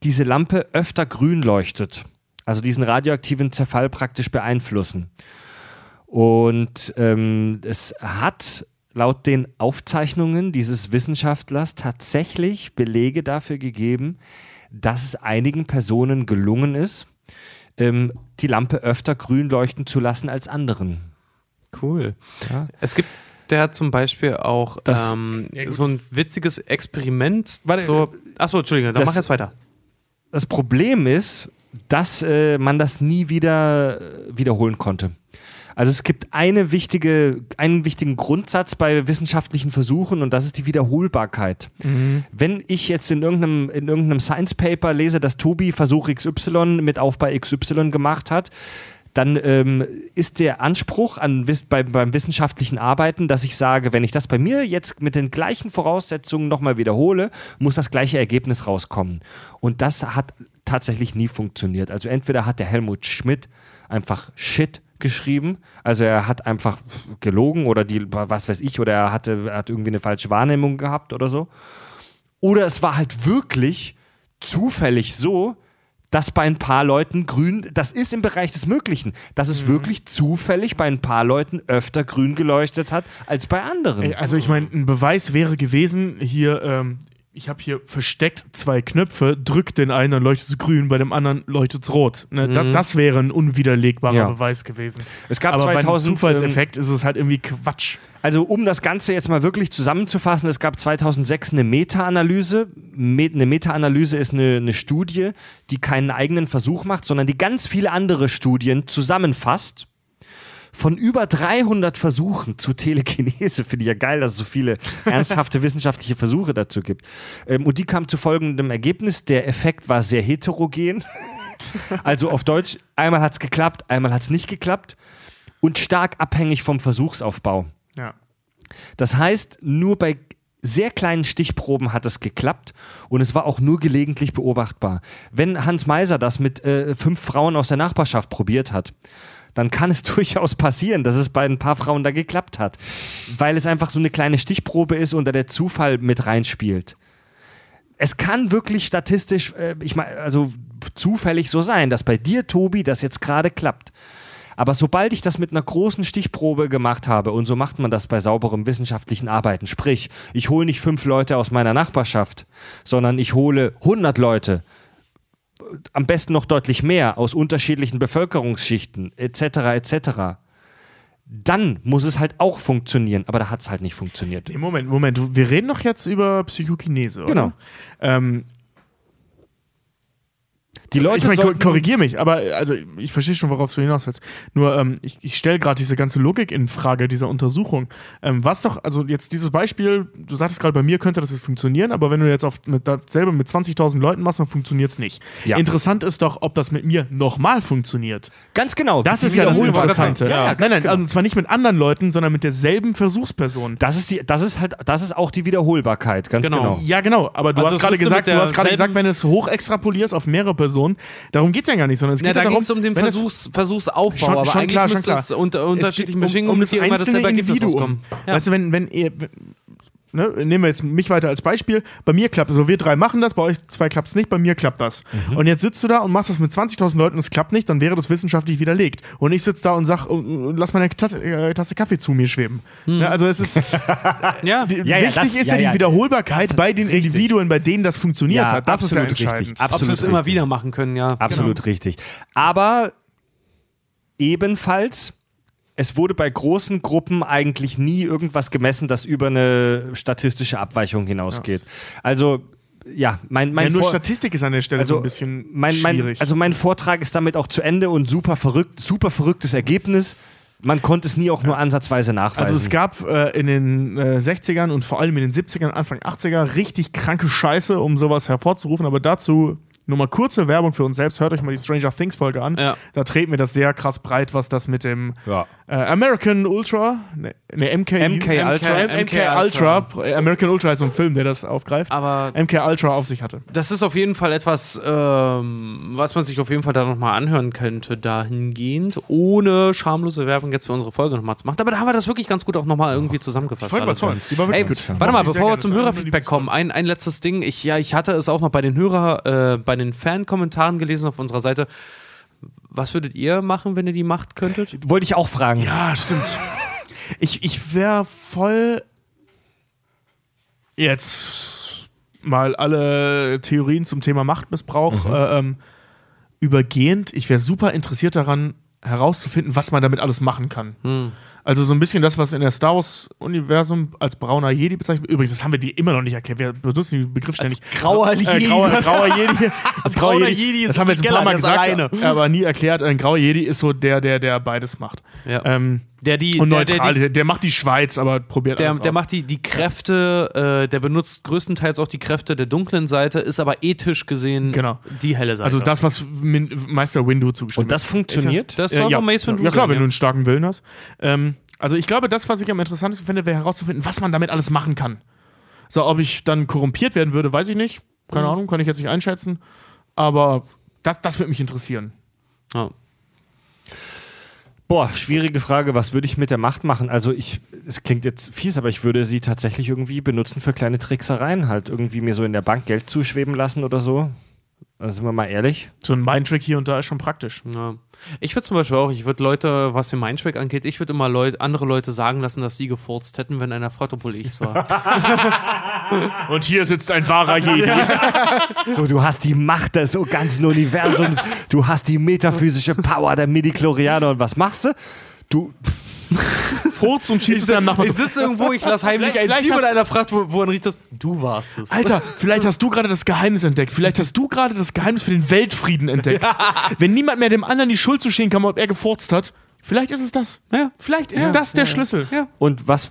diese Lampe öfter grün leuchtet. Also diesen radioaktiven Zerfall praktisch beeinflussen. Und ähm, es hat laut den Aufzeichnungen dieses Wissenschaftlers tatsächlich Belege dafür gegeben, dass es einigen Personen gelungen ist, ähm, die Lampe öfter grün leuchten zu lassen als anderen. Cool. Ja. Es gibt der hat zum Beispiel auch Das- ähm, Ja, so ein witziges Experiment Warte, zur. Achso, Entschuldigung, dann das- mach jetzt weiter. Das Problem ist, dass äh, man das nie wieder äh, wiederholen konnte. Also es gibt eine wichtige, einen wichtigen Grundsatz bei wissenschaftlichen Versuchen und das ist die Wiederholbarkeit. Wenn ich jetzt in irgendeinem, in irgendeinem Science Paper lese, dass Tobi Versuch XY mit Aufbau XY gemacht hat, dann ähm, ist der Anspruch an, bei, beim wissenschaftlichen Arbeiten, dass ich sage, wenn ich das bei mir jetzt mit den gleichen Voraussetzungen nochmal wiederhole, muss das gleiche Ergebnis rauskommen. Und das hat tatsächlich nie funktioniert. Also entweder hat der Helmut Schmidt einfach Shit geschrieben, also er hat einfach gelogen oder die, was weiß ich, oder er hatte, er hat irgendwie eine falsche Wahrnehmung gehabt oder so. Oder es war halt wirklich zufällig so, dass bei ein paar Leuten grün, das ist im Bereich des Möglichen, dass es wirklich zufällig bei ein paar Leuten öfter grün geleuchtet hat als bei anderen. Also ich meine, ein Beweis wäre gewesen, hier, ähm, ich habe hier versteckt zwei Knöpfe, drück den einen, dann leuchtet es grün, bei dem anderen leuchtet es rot. Ne? Da, das wäre ein unwiderlegbarer Ja. Beweis gewesen. Es gab Aber 2000, bei Zufallseffekt ist es halt irgendwie Quatsch. Also um das Ganze jetzt mal wirklich zusammenzufassen, es gab 2006 eine Meta-Analyse. Me eine Meta-Analyse ist eine, eine Studie, die keinen eigenen Versuch macht, sondern die ganz viele andere Studien zusammenfasst. Von über 300 Versuchen zu Telekinese, finde ich ja geil, dass es so viele ernsthafte wissenschaftliche Versuche dazu gibt. Ähm, und die kam zu folgendem Ergebnis. Der Effekt war sehr heterogen. [laughs] Also auf Deutsch, einmal hat es geklappt, einmal hat es nicht geklappt. Und stark abhängig vom Versuchsaufbau. Ja. Das heißt, nur bei sehr kleinen Stichproben hat es geklappt und es war auch nur gelegentlich beobachtbar. Wenn Hans Meiser das mit äh, fünf Frauen aus der Nachbarschaft probiert hat, dann kann es [laughs] durchaus passieren, dass es bei ein paar Frauen da geklappt hat, weil es einfach so eine kleine Stichprobe ist und da der Zufall mit reinspielt. Es kann wirklich statistisch, äh, ich meine, also zufällig so sein, dass bei dir, Tobi, das jetzt gerade klappt. Aber sobald ich das mit einer großen Stichprobe gemacht habe, und so macht man das bei sauberem wissenschaftlichen Arbeiten, sprich, ich hole nicht fünf Leute aus meiner Nachbarschaft, sondern ich hole 100 Leute, am besten noch deutlich mehr, aus unterschiedlichen Bevölkerungsschichten, etc., etc., dann muss es halt auch funktionieren. Aber da hat es halt nicht funktioniert. Nee, Moment, Moment. Wir reden doch jetzt über Psychokinese, oder? Genau. Ähm, Die Leute ich meine, sollten- korrigier mich, aber äh, also ich verstehe schon, worauf du hinaus willst. Nur ähm, ich, ich stelle gerade diese ganze Logik in Frage dieser Untersuchung. Ähm, was doch, also jetzt dieses Beispiel, du sagtest gerade, bei mir könnte das jetzt funktionieren, aber wenn du jetzt auf mit dasselbe mit 20.000 Leuten machst, dann funktioniert es nicht. Ja. Interessant ist doch, ob das mit mir nochmal funktioniert. Ganz genau. Das ist ja das Wiederholbarkeit. Interessante. Ja, ja, nein, nein, genau. also zwar nicht mit anderen Leuten, sondern mit derselben Versuchsperson. Das ist, die, das ist halt, das ist auch die Wiederholbarkeit, ganz Genau. genau. Ja, genau. Aber du Also hast gerade gesagt, du hast gerade gesagt, wenn du es hoch extrapolierst auf mehrere Personen, darum geht es ja gar nicht, sondern es Ja, geht da ja darum, um den Versuchs, Versuchsaufbau, Schon- aber schon klar, schon klar. unter unterschiedlichen Bedingungen um, um das einzelne Individuum. Ja. Weißt du, wenn, wenn ihr, ne, nehmen wir jetzt mich weiter als Beispiel, bei mir klappt es, also wir drei machen das, bei euch zwei klappt es nicht, bei mir klappt das. Mhm. Und jetzt sitzt du da und machst das mit 20.000 Leuten und es klappt nicht, dann wäre das wissenschaftlich widerlegt. Und ich sitze da und sag, und, lass meine Tasse, äh, Tasse Kaffee zu mir schweben. Ne, also es ist, [laughs] Ja, die. Ja, ja, wichtig das- ist ja, ja, ja. die Wiederholbarkeit bei den Individuen, bei denen das funktioniert Ja, hat. Das ist ja absolut richtig. entscheidend. Ab- ob sie absolut es immer richtig. wieder machen können, ja. Absolut richtig. Aber ebenfalls, es wurde bei großen Gruppen eigentlich nie irgendwas gemessen, das über eine statistische Abweichung hinausgeht. Also, ja, mein, mein ja, nur Vor- Statistik ist an der Stelle so ein bisschen mein, mein, schwierig. Also mein Vortrag ist damit auch zu Ende und super verrückt, super verrücktes Ergebnis. Man konnte es nie auch nur ansatzweise nachweisen. Also es gab äh, in den äh, 60ern und vor allem in den 70ern, Anfang 80er richtig kranke Scheiße, um sowas hervorzurufen, aber dazu nur mal kurze Werbung für uns selbst. Hört euch mal die Stranger Things Folge an. Ja. Da treten wir das sehr krass breit, was das mit dem Ja. äh, American Ultra, ne, ne MK, MK Ultra. M- MK Ultra, äh, American Ultra ist so ein Film, der das aufgreift. Aber MK Ultra auf sich hatte. das ist auf jeden Fall etwas, ähm, was man sich auf jeden Fall da nochmal anhören könnte, dahingehend, ohne schamlose Werbung jetzt für unsere Folge nochmal zu machen. Aber da haben wir das wirklich ganz gut auch nochmal irgendwie zusammengefasst. Voll überzeugend. Die war Ey, wirklich gut. warte mal, bevor wir zum Hörerfeedback kommen, ein, ein letztes Ding. Ich, ja, ich hatte es auch noch bei den Hörer, äh, bei den Fan-Kommentaren gelesen auf unserer Seite. Was würdet ihr machen, wenn ihr die Macht könntet? Wollte ich auch fragen. Ja, stimmt. Ich, ich wäre voll jetzt mal alle Theorien zum Thema Machtmissbrauch äh, ähm, übergehend. Ich wäre super interessiert daran, herauszufinden, was man damit alles machen kann. Also so ein bisschen das, was in der Star Wars-Universum als brauner Jedi bezeichnet wird. Übrigens, das haben wir dir immer noch nicht erklärt. Wir benutzen den Begriff ständig. grauer Äh, Jedi. grauer, grauer Jedi. [laughs] Als grauer Jedi. Jedi ist das haben wir jetzt ein paar Mal gesagt, alleine. aber nie erklärt. Ein grauer Jedi ist so der, der, der beides macht. Ja. Ähm, Der die, und der, der, neutral. die, Der, der macht die Schweiz, aber probiert der, alles der macht die, die Kräfte, äh, der benutzt größtenteils auch die Kräfte der dunklen Seite, ist aber ethisch gesehen Genau. die helle Seite. Also das, was Min Meister Windu zugeschrieben Und das funktioniert? das Äh, ja, Mace Windu ja klar, sein, wenn du einen starken Willen hast. Ähm, also ich glaube, das, was ich am interessantesten finde, wäre herauszufinden, was man damit alles machen kann. So, ob ich dann korrumpiert werden würde, weiß ich nicht. Keine Ahnung, kann ich jetzt nicht einschätzen. Aber das, das würde mich interessieren. Ja. Boah, schwierige Frage. Was würde ich mit der Macht machen? Also ich, es klingt jetzt fies, aber ich würde sie tatsächlich irgendwie benutzen für kleine Tricksereien. Halt irgendwie mir so in der Bank Geld zuschweben lassen oder so. Also sind wir mal ehrlich. So ein Mindtrick hier und da ist schon praktisch. Ja. Ich würde zum Beispiel auch, ich würde Leute, was den Mindtrack angeht, ich würde immer Leut, andere Leute sagen lassen, dass sie gefurzt hätten, wenn einer fragt, obwohl ich es war. [laughs] Und hier sitzt ein wahrer Jedi. So, du hast die Macht des ganzen Universums. Du hast die metaphysische Power der Midichlorianer. Und was machst du? Du, Furz und schießt deinem Nachbarn ich sitze irgendwo, ich lasse heimlich Vielleicht- ein Ziel und hast- einer fragt, wo, woran riecht das? Du warst es. Alter, vielleicht hast du gerade das Geheimnis entdeckt. Vielleicht hast du gerade das Geheimnis für den Weltfrieden entdeckt. Wenn niemand mehr dem anderen die Schuld zuschieben kann, ob er gefurzt hat, vielleicht ist es das. Ja. Vielleicht ist das der Schlüssel. Ja. und was,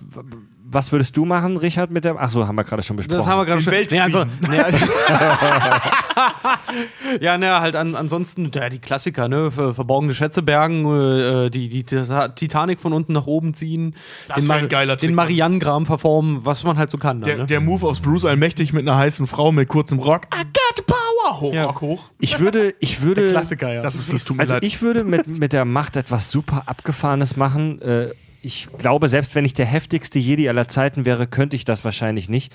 was würdest du machen, Richard, mit der. Achso, haben wir gerade schon besprochen. Das haben wir gerade schon. Nee, also, nee, [laughs] ja, ne, halt an, ansonsten, ja, die Klassiker, ne? Ver, verborgene Schätze bergen, äh, die, die Tita- Titanic von unten nach oben ziehen, Das den, wär ein geiler Trick, den Mann. Marianengraben verformen, was man halt so kann. Dann, Der, ne? der Move aus Bruce Allmächtig mit einer heißen Frau mit kurzem Rock. I got power. Hoch, Ja. Rock hoch. Ich würde, ich würde. Klassiker, ja. Das ist fies, tut mir Also leid. ich würde mit, mit der Macht etwas super Abgefahrenes machen. Äh, ich glaube, selbst wenn ich der heftigste Jedi aller Zeiten wäre, könnte ich das wahrscheinlich nicht.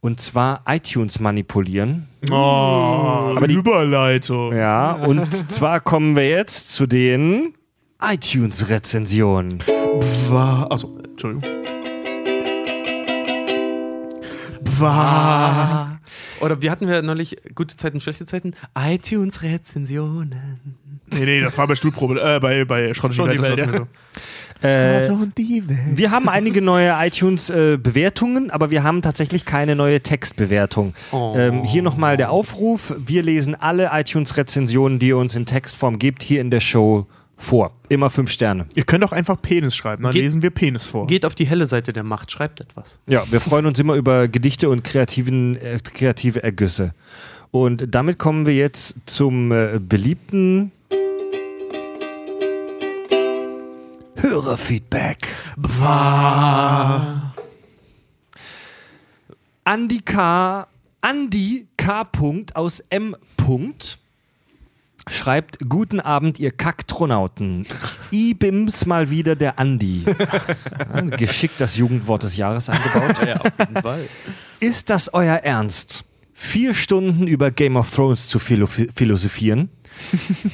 Und zwar iTunes manipulieren. oh, Aber die- Überleitung. Ja, und zwar kommen wir jetzt zu den iTunes-Rezensionen. Also, Entschuldigung. War. Oder wir hatten wir neulich gute Zeiten, schlechte Zeiten? iTunes-Rezensionen. Nee, nee, das war bei Stuhlprobe, äh, bei, bei Schrott Schrott Welt. Welt, das ja. war Äh, so. und die Welt. wir haben einige neue iTunes-Bewertungen, aber wir haben tatsächlich keine neue Textbewertung. Oh. Ähm, hier nochmal der Aufruf. Wir lesen alle iTunes-Rezensionen, die ihr uns in Textform gibt, hier in der Show vor. Immer fünf Sterne. Ihr könnt auch einfach Penis schreiben, dann Geht- lesen wir Penis vor. Geht auf die helle Seite der Macht, schreibt etwas. Ja, wir freuen uns immer über Gedichte und kreativen, äh, kreative Ergüsse. Und damit kommen wir jetzt zum äh, beliebten Hörerfeedback. Andi K. Andi K. Punkt aus M. Punkt schreibt: Guten Abend, ihr Kaktronauten. I-Bims mal wieder der Andi. [laughs] Ja, geschickt das Jugendwort des Jahres eingebaut. Ja, auf jeden Fall. Ist das euer Ernst? Vier Stunden über Game of Thrones zu philo philosophieren?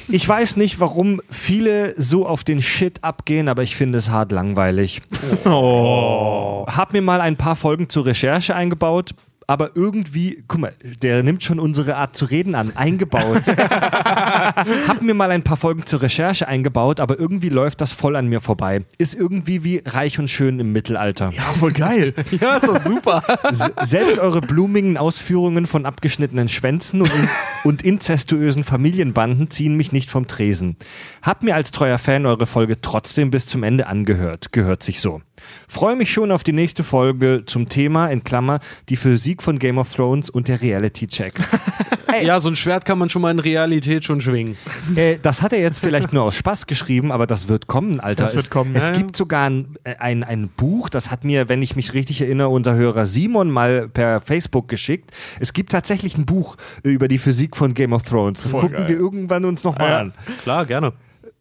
Ich weiß nicht, warum viele so auf den Shit abgehen, aber ich finde es hart langweilig. Hab mir mal ein paar Folgen zur Recherche eingebaut, aber irgendwie, guck mal, der nimmt schon unsere Art zu reden an, eingebaut. [laughs] Hab mir mal ein paar Folgen zur Recherche eingebaut, aber irgendwie läuft das voll an mir vorbei. Ist irgendwie wie reich und schön im Mittelalter. Ja, voll geil. [laughs] Ja, ist doch super. [laughs] Selbst eure blumigen Ausführungen von abgeschnittenen Schwänzen und, in, und inzestuösen Familienbanden ziehen mich nicht vom Tresen. Hab mir als treuer Fan eure Folge trotzdem bis zum Ende angehört. Gehört sich so. Freue mich schon auf die nächste Folge zum Thema, in Klammer, die Physik von Game of Thrones und der Reality-Check. [laughs] Ja, so ein Schwert kann man schon mal in Realität schon schwingen. Äh, das hat er jetzt vielleicht nur aus Spaß geschrieben, aber das wird kommen, Alter. Das wird es, kommen, Es ja, ja. gibt sogar ein, äh, ein, ein Buch, das hat mir, wenn ich mich richtig erinnere, unser Hörer Simon mal per Facebook geschickt. Es gibt tatsächlich ein Buch über die Physik von Game of Thrones. Das Voll gucken geil. wir irgendwann uns nochmal Ja. an. Klar, gerne.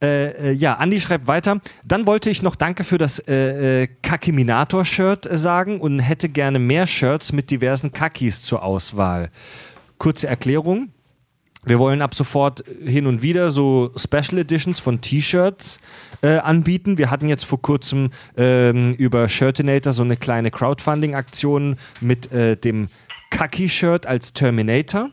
Äh, äh, ja, Andi schreibt weiter. Dann wollte ich noch Danke für das äh, äh, Kakiminator-Shirt äh, sagen und hätte gerne mehr Shirts mit diversen Kakis zur Auswahl. Kurze Erklärung. Wir wollen ab sofort hin und wieder so Special Editions von T-Shirts äh, anbieten. Wir hatten jetzt vor kurzem ähm, über Shirtinator so eine kleine Crowdfunding-Aktion mit äh, dem Kaki-Shirt als Terminator.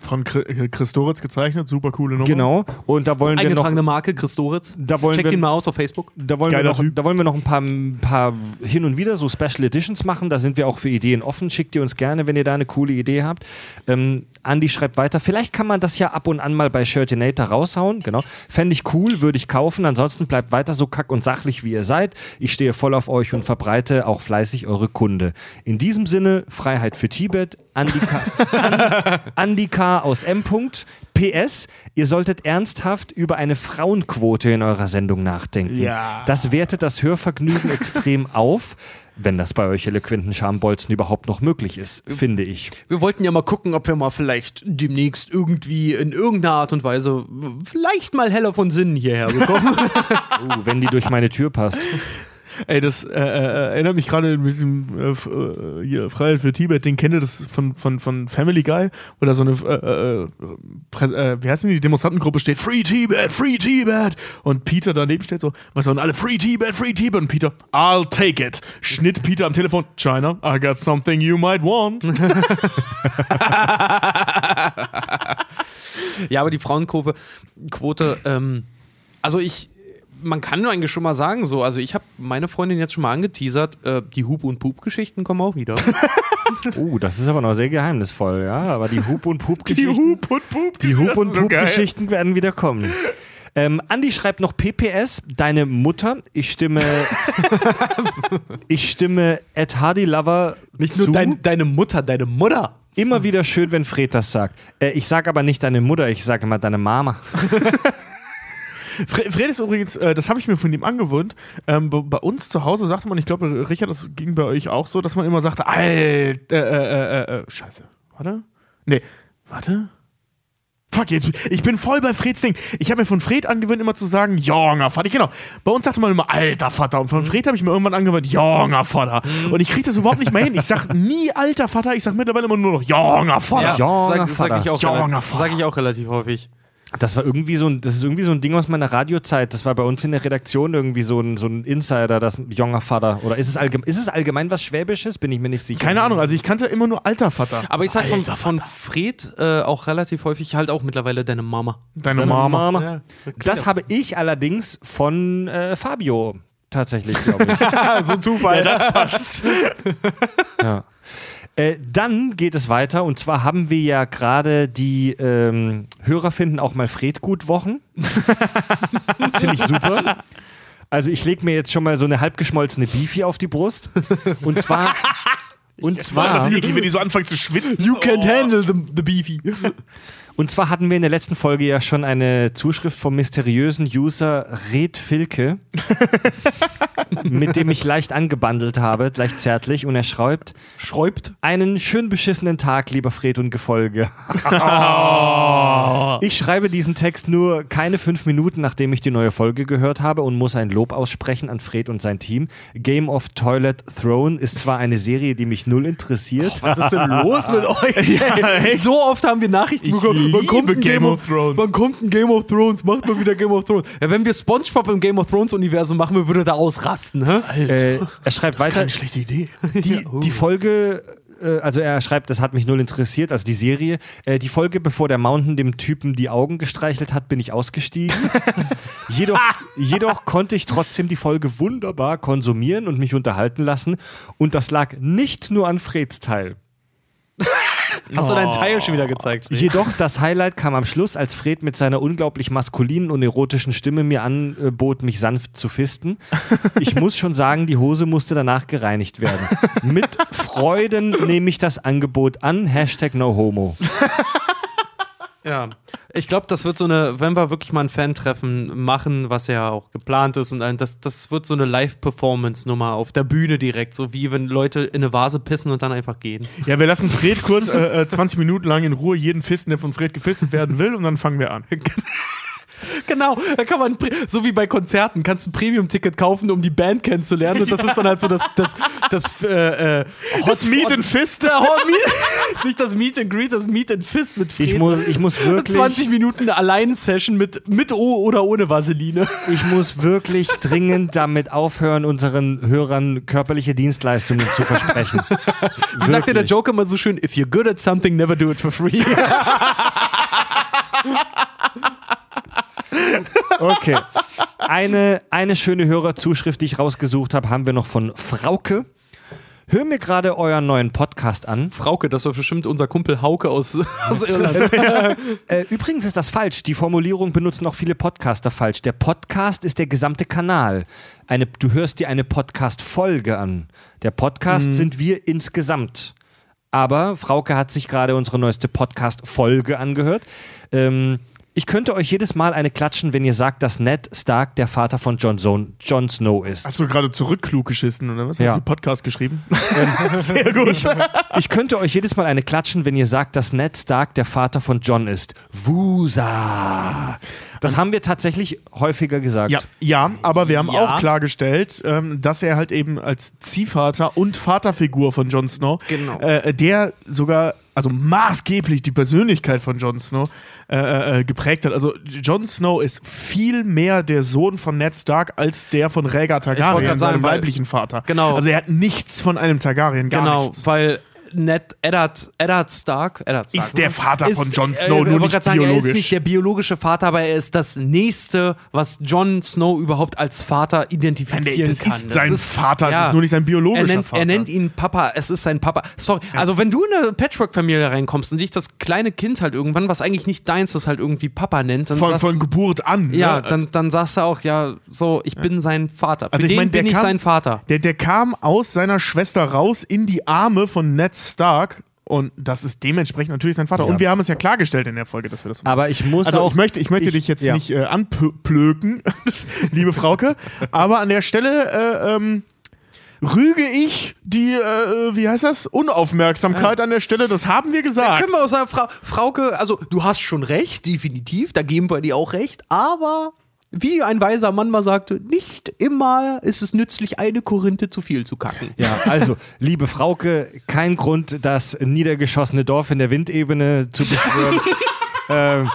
Von äh, Chris Doritz gezeichnet, super coole Nummer. Genau. Und da wollen wir noch. Eingetragene Marke, Chris Doritz. Da wollen Checkt wir- ihn mal aus auf Facebook. Da wollen, wir Geiler noch, Typ. da wollen wir noch ein paar, ein paar hin und wieder so Special Editions machen. Da sind wir auch für Ideen offen. Schickt ihr uns gerne, wenn ihr da eine coole Idee habt. Ähm, Andi schreibt weiter. Vielleicht kann man das ja ab und an mal bei Shirtinator raushauen. Genau. Fände ich cool, würde ich kaufen. Ansonsten bleibt weiter so kack und sachlich, wie ihr seid. Ich stehe voll auf euch und verbreite auch fleißig eure Kunde. In diesem Sinne, Freiheit für Tibet. Andi K. An, Andi K. aus M. Punkt. PS, ihr solltet ernsthaft über eine Frauenquote in eurer Sendung nachdenken. Ja. Das wertet das Hörvergnügen extrem auf, wenn das bei euch eloquenten Schambolzen überhaupt noch möglich ist, finde ich. Wir wollten ja mal gucken, ob wir mal vielleicht demnächst irgendwie in irgendeiner Art und Weise vielleicht mal heller von Sinnen hierher bekommen. [laughs] Uh, wenn die durch meine Tür passt. Ey, das äh, äh, erinnert mich gerade ein bisschen äh, äh, hier, Freiheit für Tibet, den kennt ihr das von, von, von Family Guy, wo da so eine, äh, äh, äh, wie heißt denn die Demonstrantengruppe steht, Free Tibet, Free Tibet und Peter daneben steht so, was und alle Free Tibet, Free Tibet und Peter, I'll take it. Schnitt Peter am Telefon, China, I got something you might want. [laughs] [laughs] ja, aber die Frauenquote, Quote, ähm, also ich, man kann nur eigentlich schon mal sagen, so, also ich habe meine Freundin jetzt schon mal angeteasert, äh, die Hup- und Pup-Geschichten kommen auch wieder. Uh, [laughs] das ist aber noch sehr geheimnisvoll, ja. Aber die Hup- und Pup-Geschichten. Hup und Pup. Die Hup- das und ist so. Pup-Geschichten werden wieder kommen. Ähm, Andi schreibt noch PPS, deine Mutter. Ich stimme. [laughs] ich stimme Ed Hardy Lover. Nicht nur zu. dein, deine Mutter, deine Mutter. Immer wieder schön, wenn Fred das sagt. Äh, ich sage aber nicht deine Mutter, ich sage immer deine Mama. [laughs] Fre Fred ist übrigens, äh, das habe ich mir von ihm angewöhnt. Ähm, bei, uns zu Hause sagte man, ich glaube, Richard, das ging bei euch auch so, dass man immer sagte, Alter, äh, äh, äh, äh, scheiße, warte? Nee, warte? Fuck, jetzt, ich bin voll bei Freds Ding. Ich habe mir von Fred angewöhnt, immer zu sagen, junger Vater. Genau. Bei uns sagte man immer, alter Vater. Und von Fred habe ich mir irgendwann angewöhnt, junger Vater. Und ich kriege das überhaupt nicht mehr hin. Ich sag nie alter Vater, ich sag mittlerweile immer nur noch junger Vater. Ja. sag, Junger sag, Vater. ich auch relativ, Vater. sag ich auch relativ häufig. Das war irgendwie so ein, das ist irgendwie so ein Ding aus meiner Radiozeit. Das war bei uns in der Redaktion irgendwie so ein, so ein Insider, das junger Vater. Oder ist es, allgemein, ist es allgemein was Schwäbisches? Bin ich mir nicht sicher. Keine Ahnung, also ich kannte immer nur alter Vater. Aber ich sag von, von Fred äh, auch relativ häufig halt auch mittlerweile deine Mama. Deine, Deine Mama. Mama. Ja. Das habe ich allerdings von äh, Fabio tatsächlich, glaube ich. [laughs] so Zufall. Ja, das passt. [laughs] ja. Äh, dann geht es weiter und zwar haben wir ja gerade die ähm, Hörer finden auch mal Fred gut Wochen. [laughs] Finde ich super. Also ich lege mir jetzt schon mal so eine halbgeschmolzene Beefy auf die Brust. Und zwar. [laughs] Und Was zwar, das eklig, wenn die so anfangen zu schwitzen. You can't handle the, the beefy. Und zwar hatten wir in der letzten Folge ja schon eine Zuschrift vom mysteriösen User Red Filke, [laughs] mit dem ich leicht angebandelt habe, leicht zärtlich. Und er schreibt, Schräubt. Einen schön beschissenen Tag, lieber Fred und Gefolge. [laughs] Ich schreibe diesen Text nur keine fünf Minuten, nachdem ich die neue Folge gehört habe und muss ein Lob aussprechen an Fred und sein Team. Game of Toilet Throne ist zwar eine Serie, die mich null interessiert. Was ist denn los mit [laughs] euch? so oft haben wir Nachrichten bekommen. Wann kommt, liebe ein Game of Thrones. wann kommt ein Game of Thrones? Macht mal wieder Game of Thrones. Ja, wenn wir Spongebob im Game of Thrones Universum machen, wir würde da ausrasten. Hä? Äh, er schreibt weiter, Keine schlechte Idee. die, die Folge, äh, also er schreibt, das hat mich null interessiert, also die Serie. Äh, die Folge, bevor der Mountain dem Typen die Augen gestreichelt hat, bin ich ausgestiegen. [laughs] jedoch, jedoch konnte ich trotzdem die Folge wunderbar konsumieren und mich unterhalten lassen. Und das lag nicht nur an Freds Teil. Hast du deinen Teil schon wieder gezeigt? Jedoch das Highlight kam am Schluss, als Fred mit seiner unglaublich maskulinen und erotischen Stimme mir anbot, mich sanft zu fisten. Ich muss schon sagen, die Hose musste danach gereinigt werden. Mit Freuden nehme ich das Angebot an. Hashtag no homo. Ja. Ich glaube, das wird so eine, wenn wir wirklich mal ein Fan-Treffen machen, was ja auch geplant ist, und ein, das, das wird so eine Live-Performance-Nummer auf der Bühne direkt, so wie wenn Leute in eine Vase pissen und dann einfach gehen. Ja, wir lassen Fred kurz äh, äh, 20 Minuten lang in Ruhe jeden fisten, der von Fred gefistet werden will, und dann fangen wir an. [laughs] [laughs] Genau, da kann man, so wie bei Konzerten, kannst du ein Premium-Ticket kaufen, um die Band kennenzulernen. Und das ist dann halt so das, das, das, äh, äh, Das Meet and Fist. Meet, [laughs] nicht das Meet and Greet, das Meet and Fist mit Fred. Ich muss, ich muss wirklich, 20 Minuten Allein-Session mit, mit O oder ohne Vaseline. ich muss wirklich dringend damit aufhören, unseren Hörern körperliche Dienstleistungen zu versprechen. Wie sagt dir der Joke immer so schön? If you're good at something, never do it for free. [laughs] Okay. Eine, eine schöne Hörerzuschrift, die ich rausgesucht habe, haben wir noch von Frauke. Hör mir gerade euren neuen Podcast an. Frauke, das ist bestimmt unser Kumpel Hauke aus, [laughs] aus Irland. [laughs] Äh, übrigens ist das falsch. Die Formulierung benutzen auch viele Podcaster falsch. Der Podcast ist der gesamte Kanal. Eine, du hörst dir eine Podcast-Folge an. Der Podcast sind wir insgesamt. Aber Frauke hat sich gerade unsere neueste Podcast-Folge angehört. Ähm, ich könnte euch jedes Mal eine klatschen, wenn ihr sagt, dass Ned Stark der Vater von Jon, Zone, Jon Snow ist. Hast du gerade zurückklug geschissen oder was? Ja. Hast du Podcast geschrieben? [laughs] Sehr gut. Ich könnte euch jedes Mal eine klatschen, wenn ihr sagt, dass Ned Stark der Vater von Jon ist. Wusa. Das haben wir tatsächlich häufiger gesagt. Ja, ja, aber wir haben Ja. auch klargestellt, ähm, dass er halt eben als Ziehvater und Vaterfigur von Jon Snow, Genau. äh, der sogar, also maßgeblich die Persönlichkeit von Jon Snow äh, äh, geprägt hat. Also Jon Snow ist viel mehr der Sohn von Ned Stark als der von Rhaegar Targaryen, seinem leiblichen Vater. Genau. Also er hat nichts von einem Targaryen, gar genau, nichts. weil Ned Eddard, Eddard Stark, Eddard Stark Ist der ne? Vater von Jon Snow, äh, nur ich nicht sagen, Er ist biologisch. nicht der biologische Vater, aber er ist das Nächste, was Jon Snow überhaupt als Vater Nein, identifizieren das kann. ist sein Vater, es ist nur nicht sein er biologischer nennt, Vater. Er nennt ihn Papa, es ist sein Papa. Sorry, also wenn du in eine Patchwork-Familie reinkommst und dich das kleine Kind halt irgendwann, was eigentlich nicht deins ist, halt irgendwie Papa nennt, dann von, sagst, von Geburt an. ja, ne? dann, dann sagst du auch, ja, so, ich bin sein Vater. Für Also ich den mein, der bin ich kam- sein Vater. Der, der kam aus seiner Schwester raus in die Arme von Ned Stark und das ist dementsprechend natürlich sein Vater. Und wir haben es ja klargestellt in der Folge, dass wir das machen. Aber ich muss Also auch. ich möchte, ich möchte ich- dich jetzt ja. nicht äh, anplöken, [laughs] liebe Frauke, aber an der Stelle äh, ähm, rüge ich die, äh, wie heißt das, Unaufmerksamkeit an der Stelle, das haben wir gesagt. Können wir auch sagen, Frau, Frauke, also du hast schon recht, definitiv, da geben wir dir auch recht, aber wie ein weiser Mann mal sagte, nicht immer ist es nützlich, eine Korinthe zu viel zu kacken. Ja, also, liebe Frauke, kein Grund, das niedergeschossene Dorf in der Windebene zu beschwören. [laughs] ähm,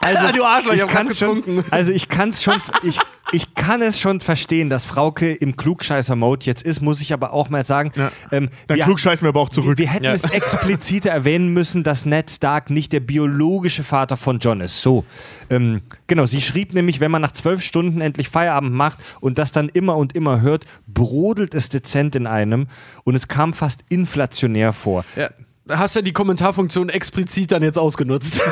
also, Du Arschloch, ich grad kann's schon, also ich kann es schon, ich, ich kann es schon verstehen, dass Frauke im Klugscheißer-Mode jetzt ist, muss ich aber auch mal sagen. Ja. Ähm, Dann wir- klugscheißen wir aber auch zurück. Wir hätten es expliziter erwähnen müssen, dass Ned Stark nicht der biologische Vater von John ist. So, ähm, genau. Sie schrieb nämlich, wenn man nach zwölf Stunden endlich Feierabend macht und das dann immer und immer hört, brodelt es dezent in einem und es kam fast inflationär vor. Ja. Hast ja die Kommentarfunktion explizit dann jetzt ausgenutzt. [laughs]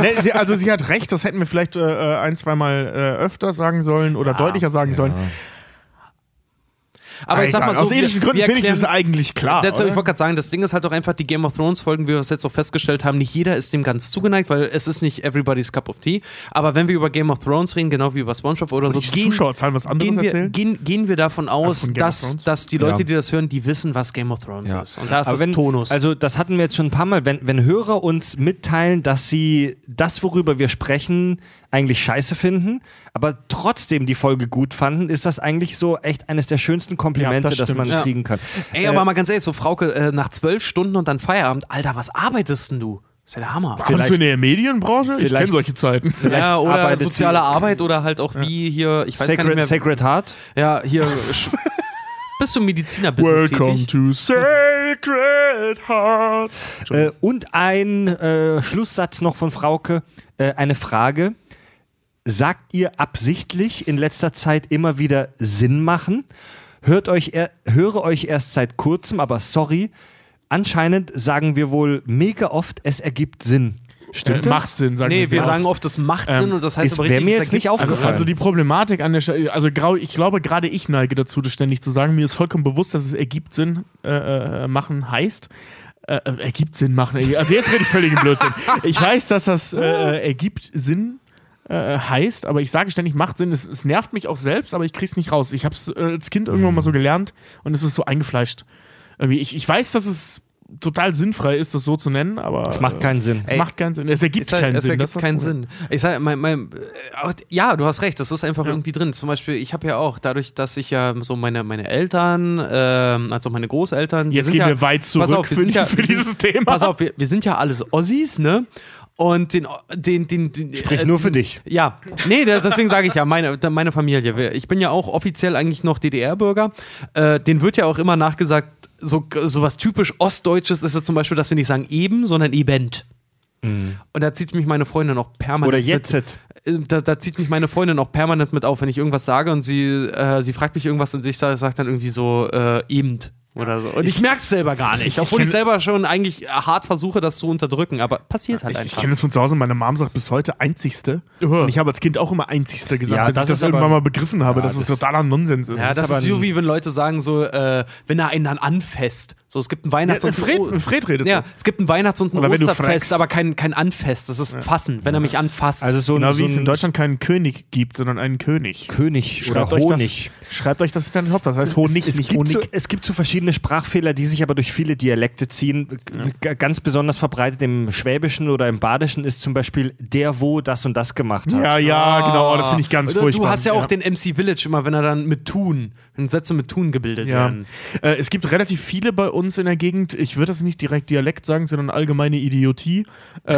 Nee, sie, also sie hat recht, das hätten wir vielleicht äh, äh, ein, zweimal äh, öfter sagen sollen oder deutlicher sagen sollen. Aber ich sag mal so, aus ethischen Gründen finde ich das eigentlich klar. Das, ich wollte gerade sagen, das Ding ist halt doch einfach die Game of Thrones Folgen, wie wir es jetzt auch festgestellt haben, nicht jeder ist dem ganz zugeneigt, weil es ist nicht everybody's cup of tea. Aber wenn wir über Game of Thrones reden, genau wie über SpongeBob oder so, anderes gehen, wir, gehen, gehen wir davon aus, of dass, dass die Leute, Ja. die das hören, die wissen, was Game of Thrones Ja. ist. Und da ist Aber wenn, Tonus. Also das hatten wir jetzt schon ein paar Mal, wenn, wenn Hörer uns mitteilen, dass sie das, worüber wir sprechen, eigentlich scheiße finden, aber trotzdem die Folge gut fanden, ist das eigentlich so echt eines der schönsten Komplimente, Ja, das das, man. Ja. kriegen kann. Ey, Äh, aber mal ganz ehrlich, so Frauke, äh, nach zwölf Stunden und dann Feierabend, Alter, was arbeitest denn du? ist ja der Hammer. Kommst du in der Medienbranche? Ich vielleicht- kenne solche Zeiten. vielleicht Ja, oder soziale sie- Arbeit oder halt auch wie hier, ich weiß gar Sacred, nicht mehr. Sacred Heart? Ja, hier. [laughs] Bist du Mediziner-Business Welcome tätig? to Sacred Heart. Äh, und ein äh, Schlusssatz noch von Frauke. Äh, eine Frage. Sagt ihr absichtlich in letzter Zeit immer wieder Sinn machen? Hört euch er, höre euch erst seit kurzem, aber sorry. Anscheinend sagen wir wohl mega oft, es ergibt Sinn. Stimmt Äh, das? Macht Sinn, sagen Nee, wir sagen oft. es macht Ähm, Sinn und das heißt ist- aber richtig, mir jetzt nicht Sinn. Also, aufgefallen. also die Problematik an der Stelle, also grau, ich glaube, gerade ich neige dazu, das ständig zu sagen. Mir ist vollkommen bewusst, dass es ergibt Sinn äh, äh, machen heißt. Äh, äh, ergibt Sinn machen. Also jetzt rede ich völlig im Blödsinn. Ich weiß, dass das äh, äh, ergibt Sinn äh, heißt, aber ich sage ständig, macht Sinn. Es, es nervt mich auch selbst, aber ich krieg's nicht raus. Ich habe es äh, als Kind irgendwann mal so gelernt und es ist so eingefleischt. Irgendwie, ich, ich weiß, dass es total sinnfrei ist, das so zu nennen, aber. Das macht keinen Sinn. Es macht keinen Sinn. Es ergibt halt, keinen es Sinn. ergibt ist das keinen. Sinn. Ich sag, mein, mein, äh, ja, du hast recht, das ist einfach irgendwie drin. Zum Beispiel, ich habe ja auch, dadurch, dass ich ja so meine, meine Eltern, ähm, also meine Großeltern. Jetzt gehen ja, wir weit zurück auf, wir für, ja, für dieses Thema. Pass auf, wir, wir sind ja alles Ossis, ne? Und den, den, den, den Sprich äh, nur für dich. Ja, nee, das, deswegen sage ich ja, meine, meine Familie. Ich bin ja auch offiziell eigentlich noch DDR-Bürger. Äh, den wird ja auch immer nachgesagt, so, so was typisch Ostdeutsches ist es zum Beispiel, dass wir nicht sagen eben, sondern ebend. Und da zieht mich meine Freundin auch permanent. Oder Mit, jetzt. äh, da, da zieht mich meine Freundin auch permanent mit auf, wenn ich irgendwas sage und sie, äh, sie fragt mich irgendwas und ich sage sag dann irgendwie so äh, eben oder so. Und ich, merke es selber gar nicht, obwohl ich, kenn- selber schon eigentlich hart versuche, das zu unterdrücken, aber passiert halt Ich, ich einfach. kenne das von zu Hause. Meine Mom sagt bis heute Einzigste. Und ich habe als Kind auch immer Einzigste gesagt, Ja, bis das ich das ist aber- irgendwann mal begriffen habe, Ja, dass es das- totaler Nonsens ist. Ja, das aber ist so ein- wie wenn Leute sagen so, äh, wenn er einen dann anfasst. So, es gibt ein Weihnachts- Ja, und Fred, ein Fred redet ja, es gibt ein Weihnachts- und ein Oder wenn du Osterfest, aber kein, kein Anfest. Das ist Fassen, wenn er mich anfasst. Also so, Genau ein, wie so es in Deutschland keinen König gibt, sondern einen König. König oder Schreibt euch Honig. Das, schreibt euch das in den Kopf. Das heißt Honig, es, es, nicht gibt Honig. so, es gibt so verschiedene Sprachfehler, die sich aber durch viele Dialekte ziehen. G- Ganz besonders verbreitet im Schwäbischen oder im Badischen ist zum Beispiel der, wo das und das gemacht hat. ja, ja, genau. Das finde ich ganz Oder furchtbar. Du hast ja auch den MC Village immer, wenn er dann mit Tun, wenn Sätze mit Tun gebildet Ja. werden. Äh, es gibt relativ viele bei uns in der Gegend, ich würde das nicht direkt Dialekt sagen, sondern allgemeine Idiotie, äh,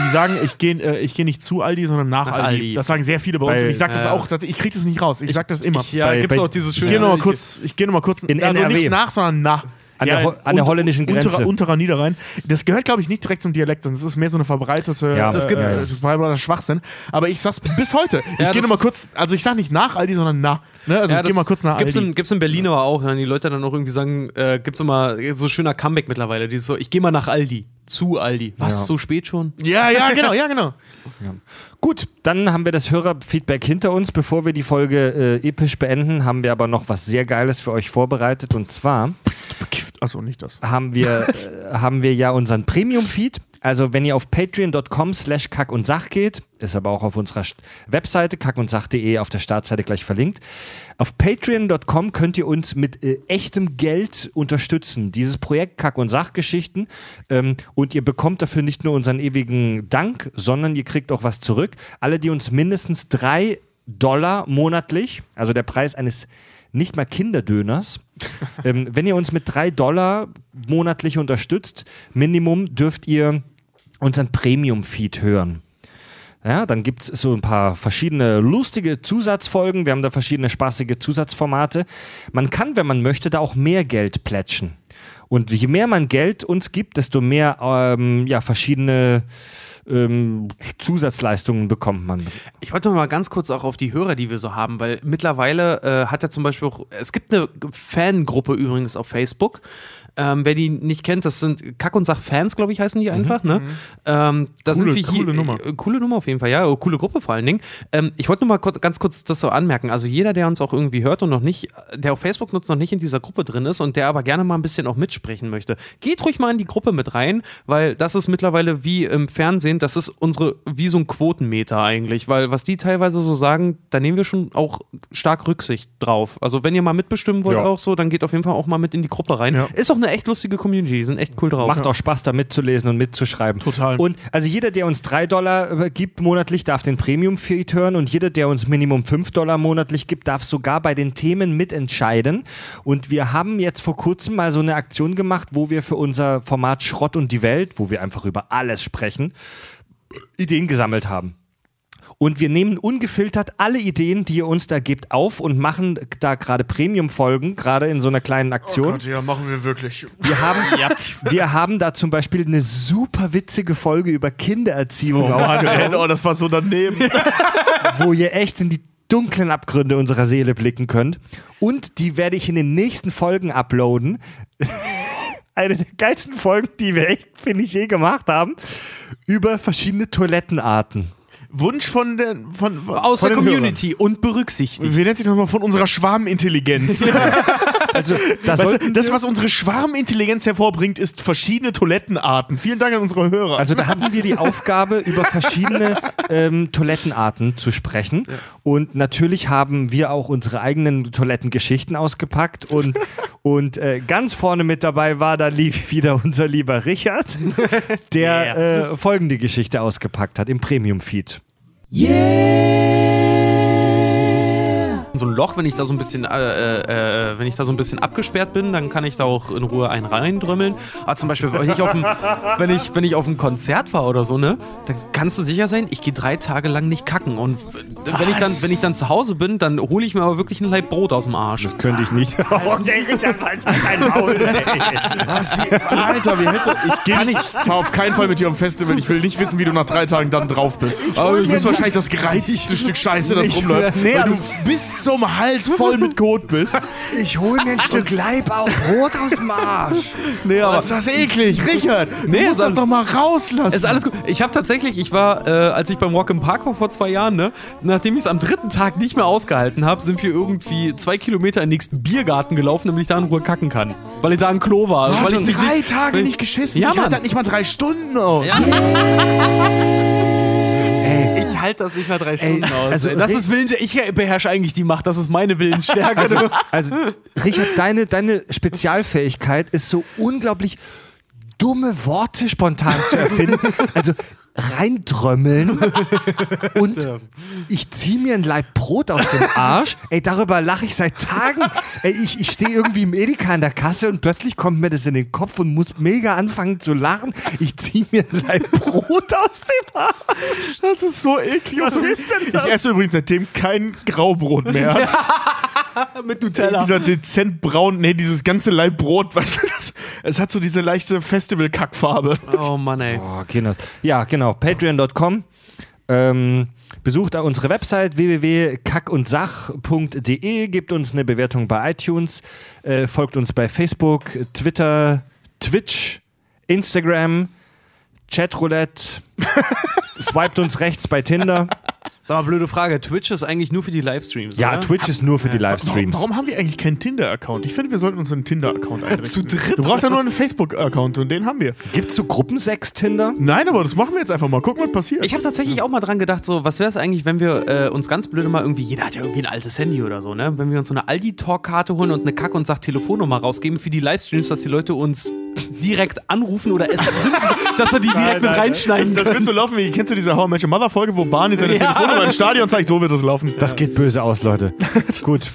die sagen, ich gehe äh, ich geh nicht zu Aldi, sondern nach, Nach Aldi. Aldi. Das sagen sehr viele bei uns Bei- und ich sage das auch, das, ich kriege das nicht raus. Ich sage das immer. Ich, ja, Bei- gibt's bei- auch dieses ich schöne. gehe nochmal kurz, ich gehe noch mal kurz, In also NRW. nicht nach, sondern nach. An der Ho- an der holländischen Grenze. Unterer, unterer Niederrhein. Das gehört, glaube ich, nicht direkt zum Dialekt, sondern es ist mehr so eine verbreitete, Ja, äh, das gibt's. äh, das ist verbreiteter Schwachsinn. Aber ich sag's bis heute. [laughs] Ich Ja, gehe nochmal kurz, also ich sag nicht nach Aldi, sondern nach. Ne? Also Ja, ich gehe mal kurz nach gibt's Aldi. in, gibt's in Berlin aber auch, wenn die Leute dann auch irgendwie sagen, äh, gibt's immer so schöner Comeback mittlerweile, die ist so, ich gehe mal nach Aldi, zu Aldi. Was, Ja. so spät schon? ja, ja, genau, ja, genau. [laughs] Gut, dann haben wir das Hörerfeedback hinter uns. Bevor wir die Folge äh, episch beenden, haben wir aber noch was sehr Geiles für euch vorbereitet. Und zwar Bist du? Achso, nicht das. haben wir, [laughs] äh, haben wir ja unseren Premium-Feed. Also wenn ihr auf patreon.com slash kack und sach geht, ist aber auch auf unserer Webseite kackundsach.de auf der Startseite gleich verlinkt. Auf patreon.com könnt ihr uns mit äh, echtem Geld unterstützen. Dieses Projekt Kack und Sachgeschichten. Ähm, und ihr bekommt dafür nicht nur unseren ewigen Dank, sondern ihr kriegt auch was zurück. Alle, die uns mindestens drei Dollar monatlich, also der Preis eines nicht mal Kinderdöners. [laughs] ähm, wenn ihr uns mit drei Dollar monatlich unterstützt, Minimum dürft ihr unseren Premium-Feed hören. Ja, dann gibt es so ein paar verschiedene lustige Zusatzfolgen. Wir haben da verschiedene spaßige Zusatzformate. Man kann, wenn man möchte, da auch mehr Geld plätschen. Und je mehr man Geld uns gibt, desto mehr ähm, ja, verschiedene ähm, Zusatzleistungen bekommt man. Ich wollte noch mal ganz kurz auch auf die Hörer, die wir so haben, weil mittlerweile äh, hat er zum Beispiel auch, es gibt eine Fangruppe übrigens auf Facebook. Ähm, wer die nicht kennt, das sind Kack und Sach Fans, glaube ich, heißen die einfach. Ne? Ähm, da Coole- sind wir hier, coole Nummer. Äh, coole Nummer auf jeden Fall, ja. Oh, Coole Gruppe vor allen Dingen. Ähm, ich wollte nur mal kurz, ganz kurz das so anmerken. Also jeder, der uns auch irgendwie hört und noch nicht, der auf Facebook nutzt, noch nicht in dieser Gruppe drin ist und der aber gerne mal ein bisschen auch mitsprechen möchte, geht ruhig mal in die Gruppe mit rein, weil das ist mittlerweile wie im Fernsehen, das ist unsere, wie so ein Quotenmeter eigentlich, weil was die teilweise so sagen, da nehmen wir schon auch stark Rücksicht drauf. Also wenn ihr mal mitbestimmen wollt Ja. auch so, dann geht auf jeden Fall auch mal mit in die Gruppe rein. Ja. Ist auch eine echt lustige Community, die sind echt cool drauf. Macht auch Spaß, da mitzulesen und mitzuschreiben. Total. Und also jeder, der uns 3 Dollar äh, gibt monatlich, darf den Premium-Feed hören und jeder, der uns Minimum 5 Dollar monatlich gibt, darf sogar bei den Themen mitentscheiden. Und wir haben jetzt vor kurzem mal so eine Aktion gemacht, wo wir für unser Format Schrott und die Welt, wo wir einfach über alles sprechen, Ideen gesammelt haben. Und wir nehmen ungefiltert alle Ideen, die ihr uns da gebt, auf und machen da gerade Premium-Folgen, gerade in so einer kleinen Aktion. ja, machen wir wirklich. Wir haben, [laughs] wir haben da zum Beispiel eine super witzige Folge über Kindererziehung, Oh, Mann, oh, das war so daneben. [laughs] wo ihr echt in die dunklen Abgründe unserer Seele blicken könnt. Und die werde ich in den nächsten Folgen uploaden. [laughs] Eine der geilsten Folgen, die wir echt, finde ich, je gemacht haben, über verschiedene Toilettenarten. Wunsch von der, von, von Aus von der Community und berücksichtigt. Hörern. Wie nennt sich das mal von unserer Schwarmintelligenz? [laughs] [laughs] Also, da Weißt du, das, was unsere Schwarmintelligenz hervorbringt, ist verschiedene Toilettenarten. Vielen Dank an unsere Hörer. Also da hatten wir die Aufgabe, über verschiedene ähm, Toilettenarten zu sprechen. Und natürlich haben wir auch unsere eigenen Toilettengeschichten ausgepackt. Und, und äh, ganz vorne mit dabei war dann lief wieder unser lieber Richard, der äh, folgende Geschichte ausgepackt hat im Premium-Feed. So ein Loch, wenn ich da so ein bisschen, äh, äh, äh, wenn ich da so ein bisschen abgesperrt bin, dann kann ich da auch in Ruhe einen reindrümmeln. Aber zum Beispiel, wenn ich auf dem, [laughs] wenn ich, wenn ich auf einem Konzert war oder so, ne, dann kannst du sicher sein, ich gehe drei Tage lang nicht kacken. Und wenn ich dann, wenn ich dann zu Hause bin, dann hole ich mir aber wirklich ein Laib Brot aus dem Arsch. Das könnte ich nicht. [laughs] Oh, der Richard weiß ein Maul. Alter, wie hältst du? Ich geh nicht. fahr auf keinen Fall mit dir am Festival. Ich will nicht wissen, wie du nach drei Tagen dann drauf bist. Aber du bist wahrscheinlich das gereizteste Stück Scheiße, das rumläuft. nee, weil du also- bis zum Hals voll mit Kot bist. Ich hole mir ein Stück Leib auch Brot aus dem Arsch. Nee, aber ist das eklig, Richard. Du Nee, musst ist das doch mal rauslassen. Ist alles gut. Ich habe tatsächlich, ich war, äh, als ich beim Rock im Park war vor zwei Jahren, ne, nachdem ich es am dritten Tag nicht mehr ausgehalten habe, sind wir irgendwie zwei Kilometer in den nächsten Biergarten gelaufen, damit ich da in Ruhe kacken kann. Weil ich da ein Klo war. Du weil ich hast mich drei nicht- Tage weil- nicht geschissen. Ja, ich halte das nicht mal drei Stunden aus. [laughs] Ich halte das nicht mal drei Stunden aus. also ey. das ist Willens. Ich beherrsche eigentlich die Macht. Das ist meine Willensstärke. du. [laughs] Also, Richard, deine, deine Spezialfähigkeit ist so unglaublich dumme Worte spontan zu erfinden. Also reindrömmeln [laughs] und ich ziehe mir ein Leib Brot aus dem Arsch. Ey, darüber lache ich seit Tagen. Ey, ich, ich stehe irgendwie im Edeka an der Kasse und plötzlich kommt mir das in den Kopf und muss mega anfangen zu lachen. Ich ziehe mir ein Leib Brot aus dem Arsch. Das ist so eklig. Was ist denn das? Ich esse übrigens seitdem kein Graubrot mehr. [laughs] [laughs] [laughs] Mit Nutella. Dieser dezent braun, nee, dieses ganze Leib Brot, [laughs] weißt du, das, es hat so diese leichte Festival-Kackfarbe. Oh Mann, ey. Oh, Kinders. Ja, genau. Patreon.com. Ähm, besucht da unsere Website www.kackundsach.de, gebt uns eine Bewertung bei iTunes, äh, folgt uns bei Facebook, Twitter, Twitch, Instagram, Chatroulette, [laughs] swiped uns rechts bei Tinder. Sag mal, blöde Frage. Twitch ist eigentlich nur für die Livestreams, Ja, oder? Twitch ist nur für die Livestreams. Warum haben wir eigentlich keinen Tinder-Account? Ich finde, wir sollten uns einen Tinder-Account einrichten. Zu dritt? Du brauchst ja nur einen Facebook-Account und den haben wir. Gibt's so Gruppensex Tinder? Nein, aber das machen wir jetzt einfach mal. Gucken, was passiert. Ich habe tatsächlich auch mal dran gedacht, so, was wäre es eigentlich, wenn wir äh, uns ganz blöde mal irgendwie, jeder hat ja irgendwie ein altes Handy oder so, ne? Wenn wir uns so eine Aldi-Talk-Karte holen und eine Kack- und Sach-Telefonnummer rausgeben für die Livestreams, dass die Leute uns direkt anrufen oder es [laughs] dass wir die direkt mit reinschneiden Das wird können. so laufen wie, kennst du diese How I Met Your Mother Folge, wo Barney seine Ja. Telefonnummer im Stadion zeigt? So wird das laufen. Das geht böse aus, Leute. [laughs] Gut.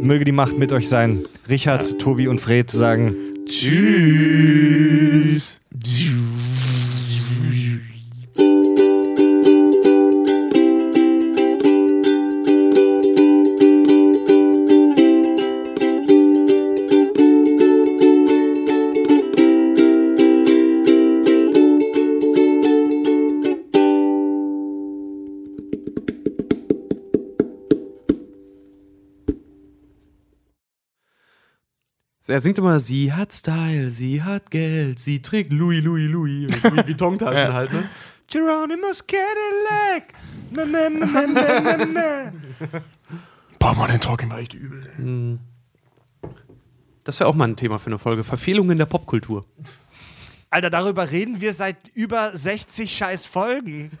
Möge die Macht mit euch sein. Richard, Tobi und Fred sagen Tschüss. Er singt immer, sie hat Style, sie hat Geld, sie trägt Louis, Louis, Louis. Louis Vuitton-Taschen [laughs] halt, ne? Geronimus Cadillac. Na, na, na, na, na, na. Boah, Mann, den Talking war echt übel. Das wäre auch mal ein Thema für eine Folge. Verfehlungen der Popkultur. Alter, darüber reden wir seit über 60 scheiß Folgen. [laughs]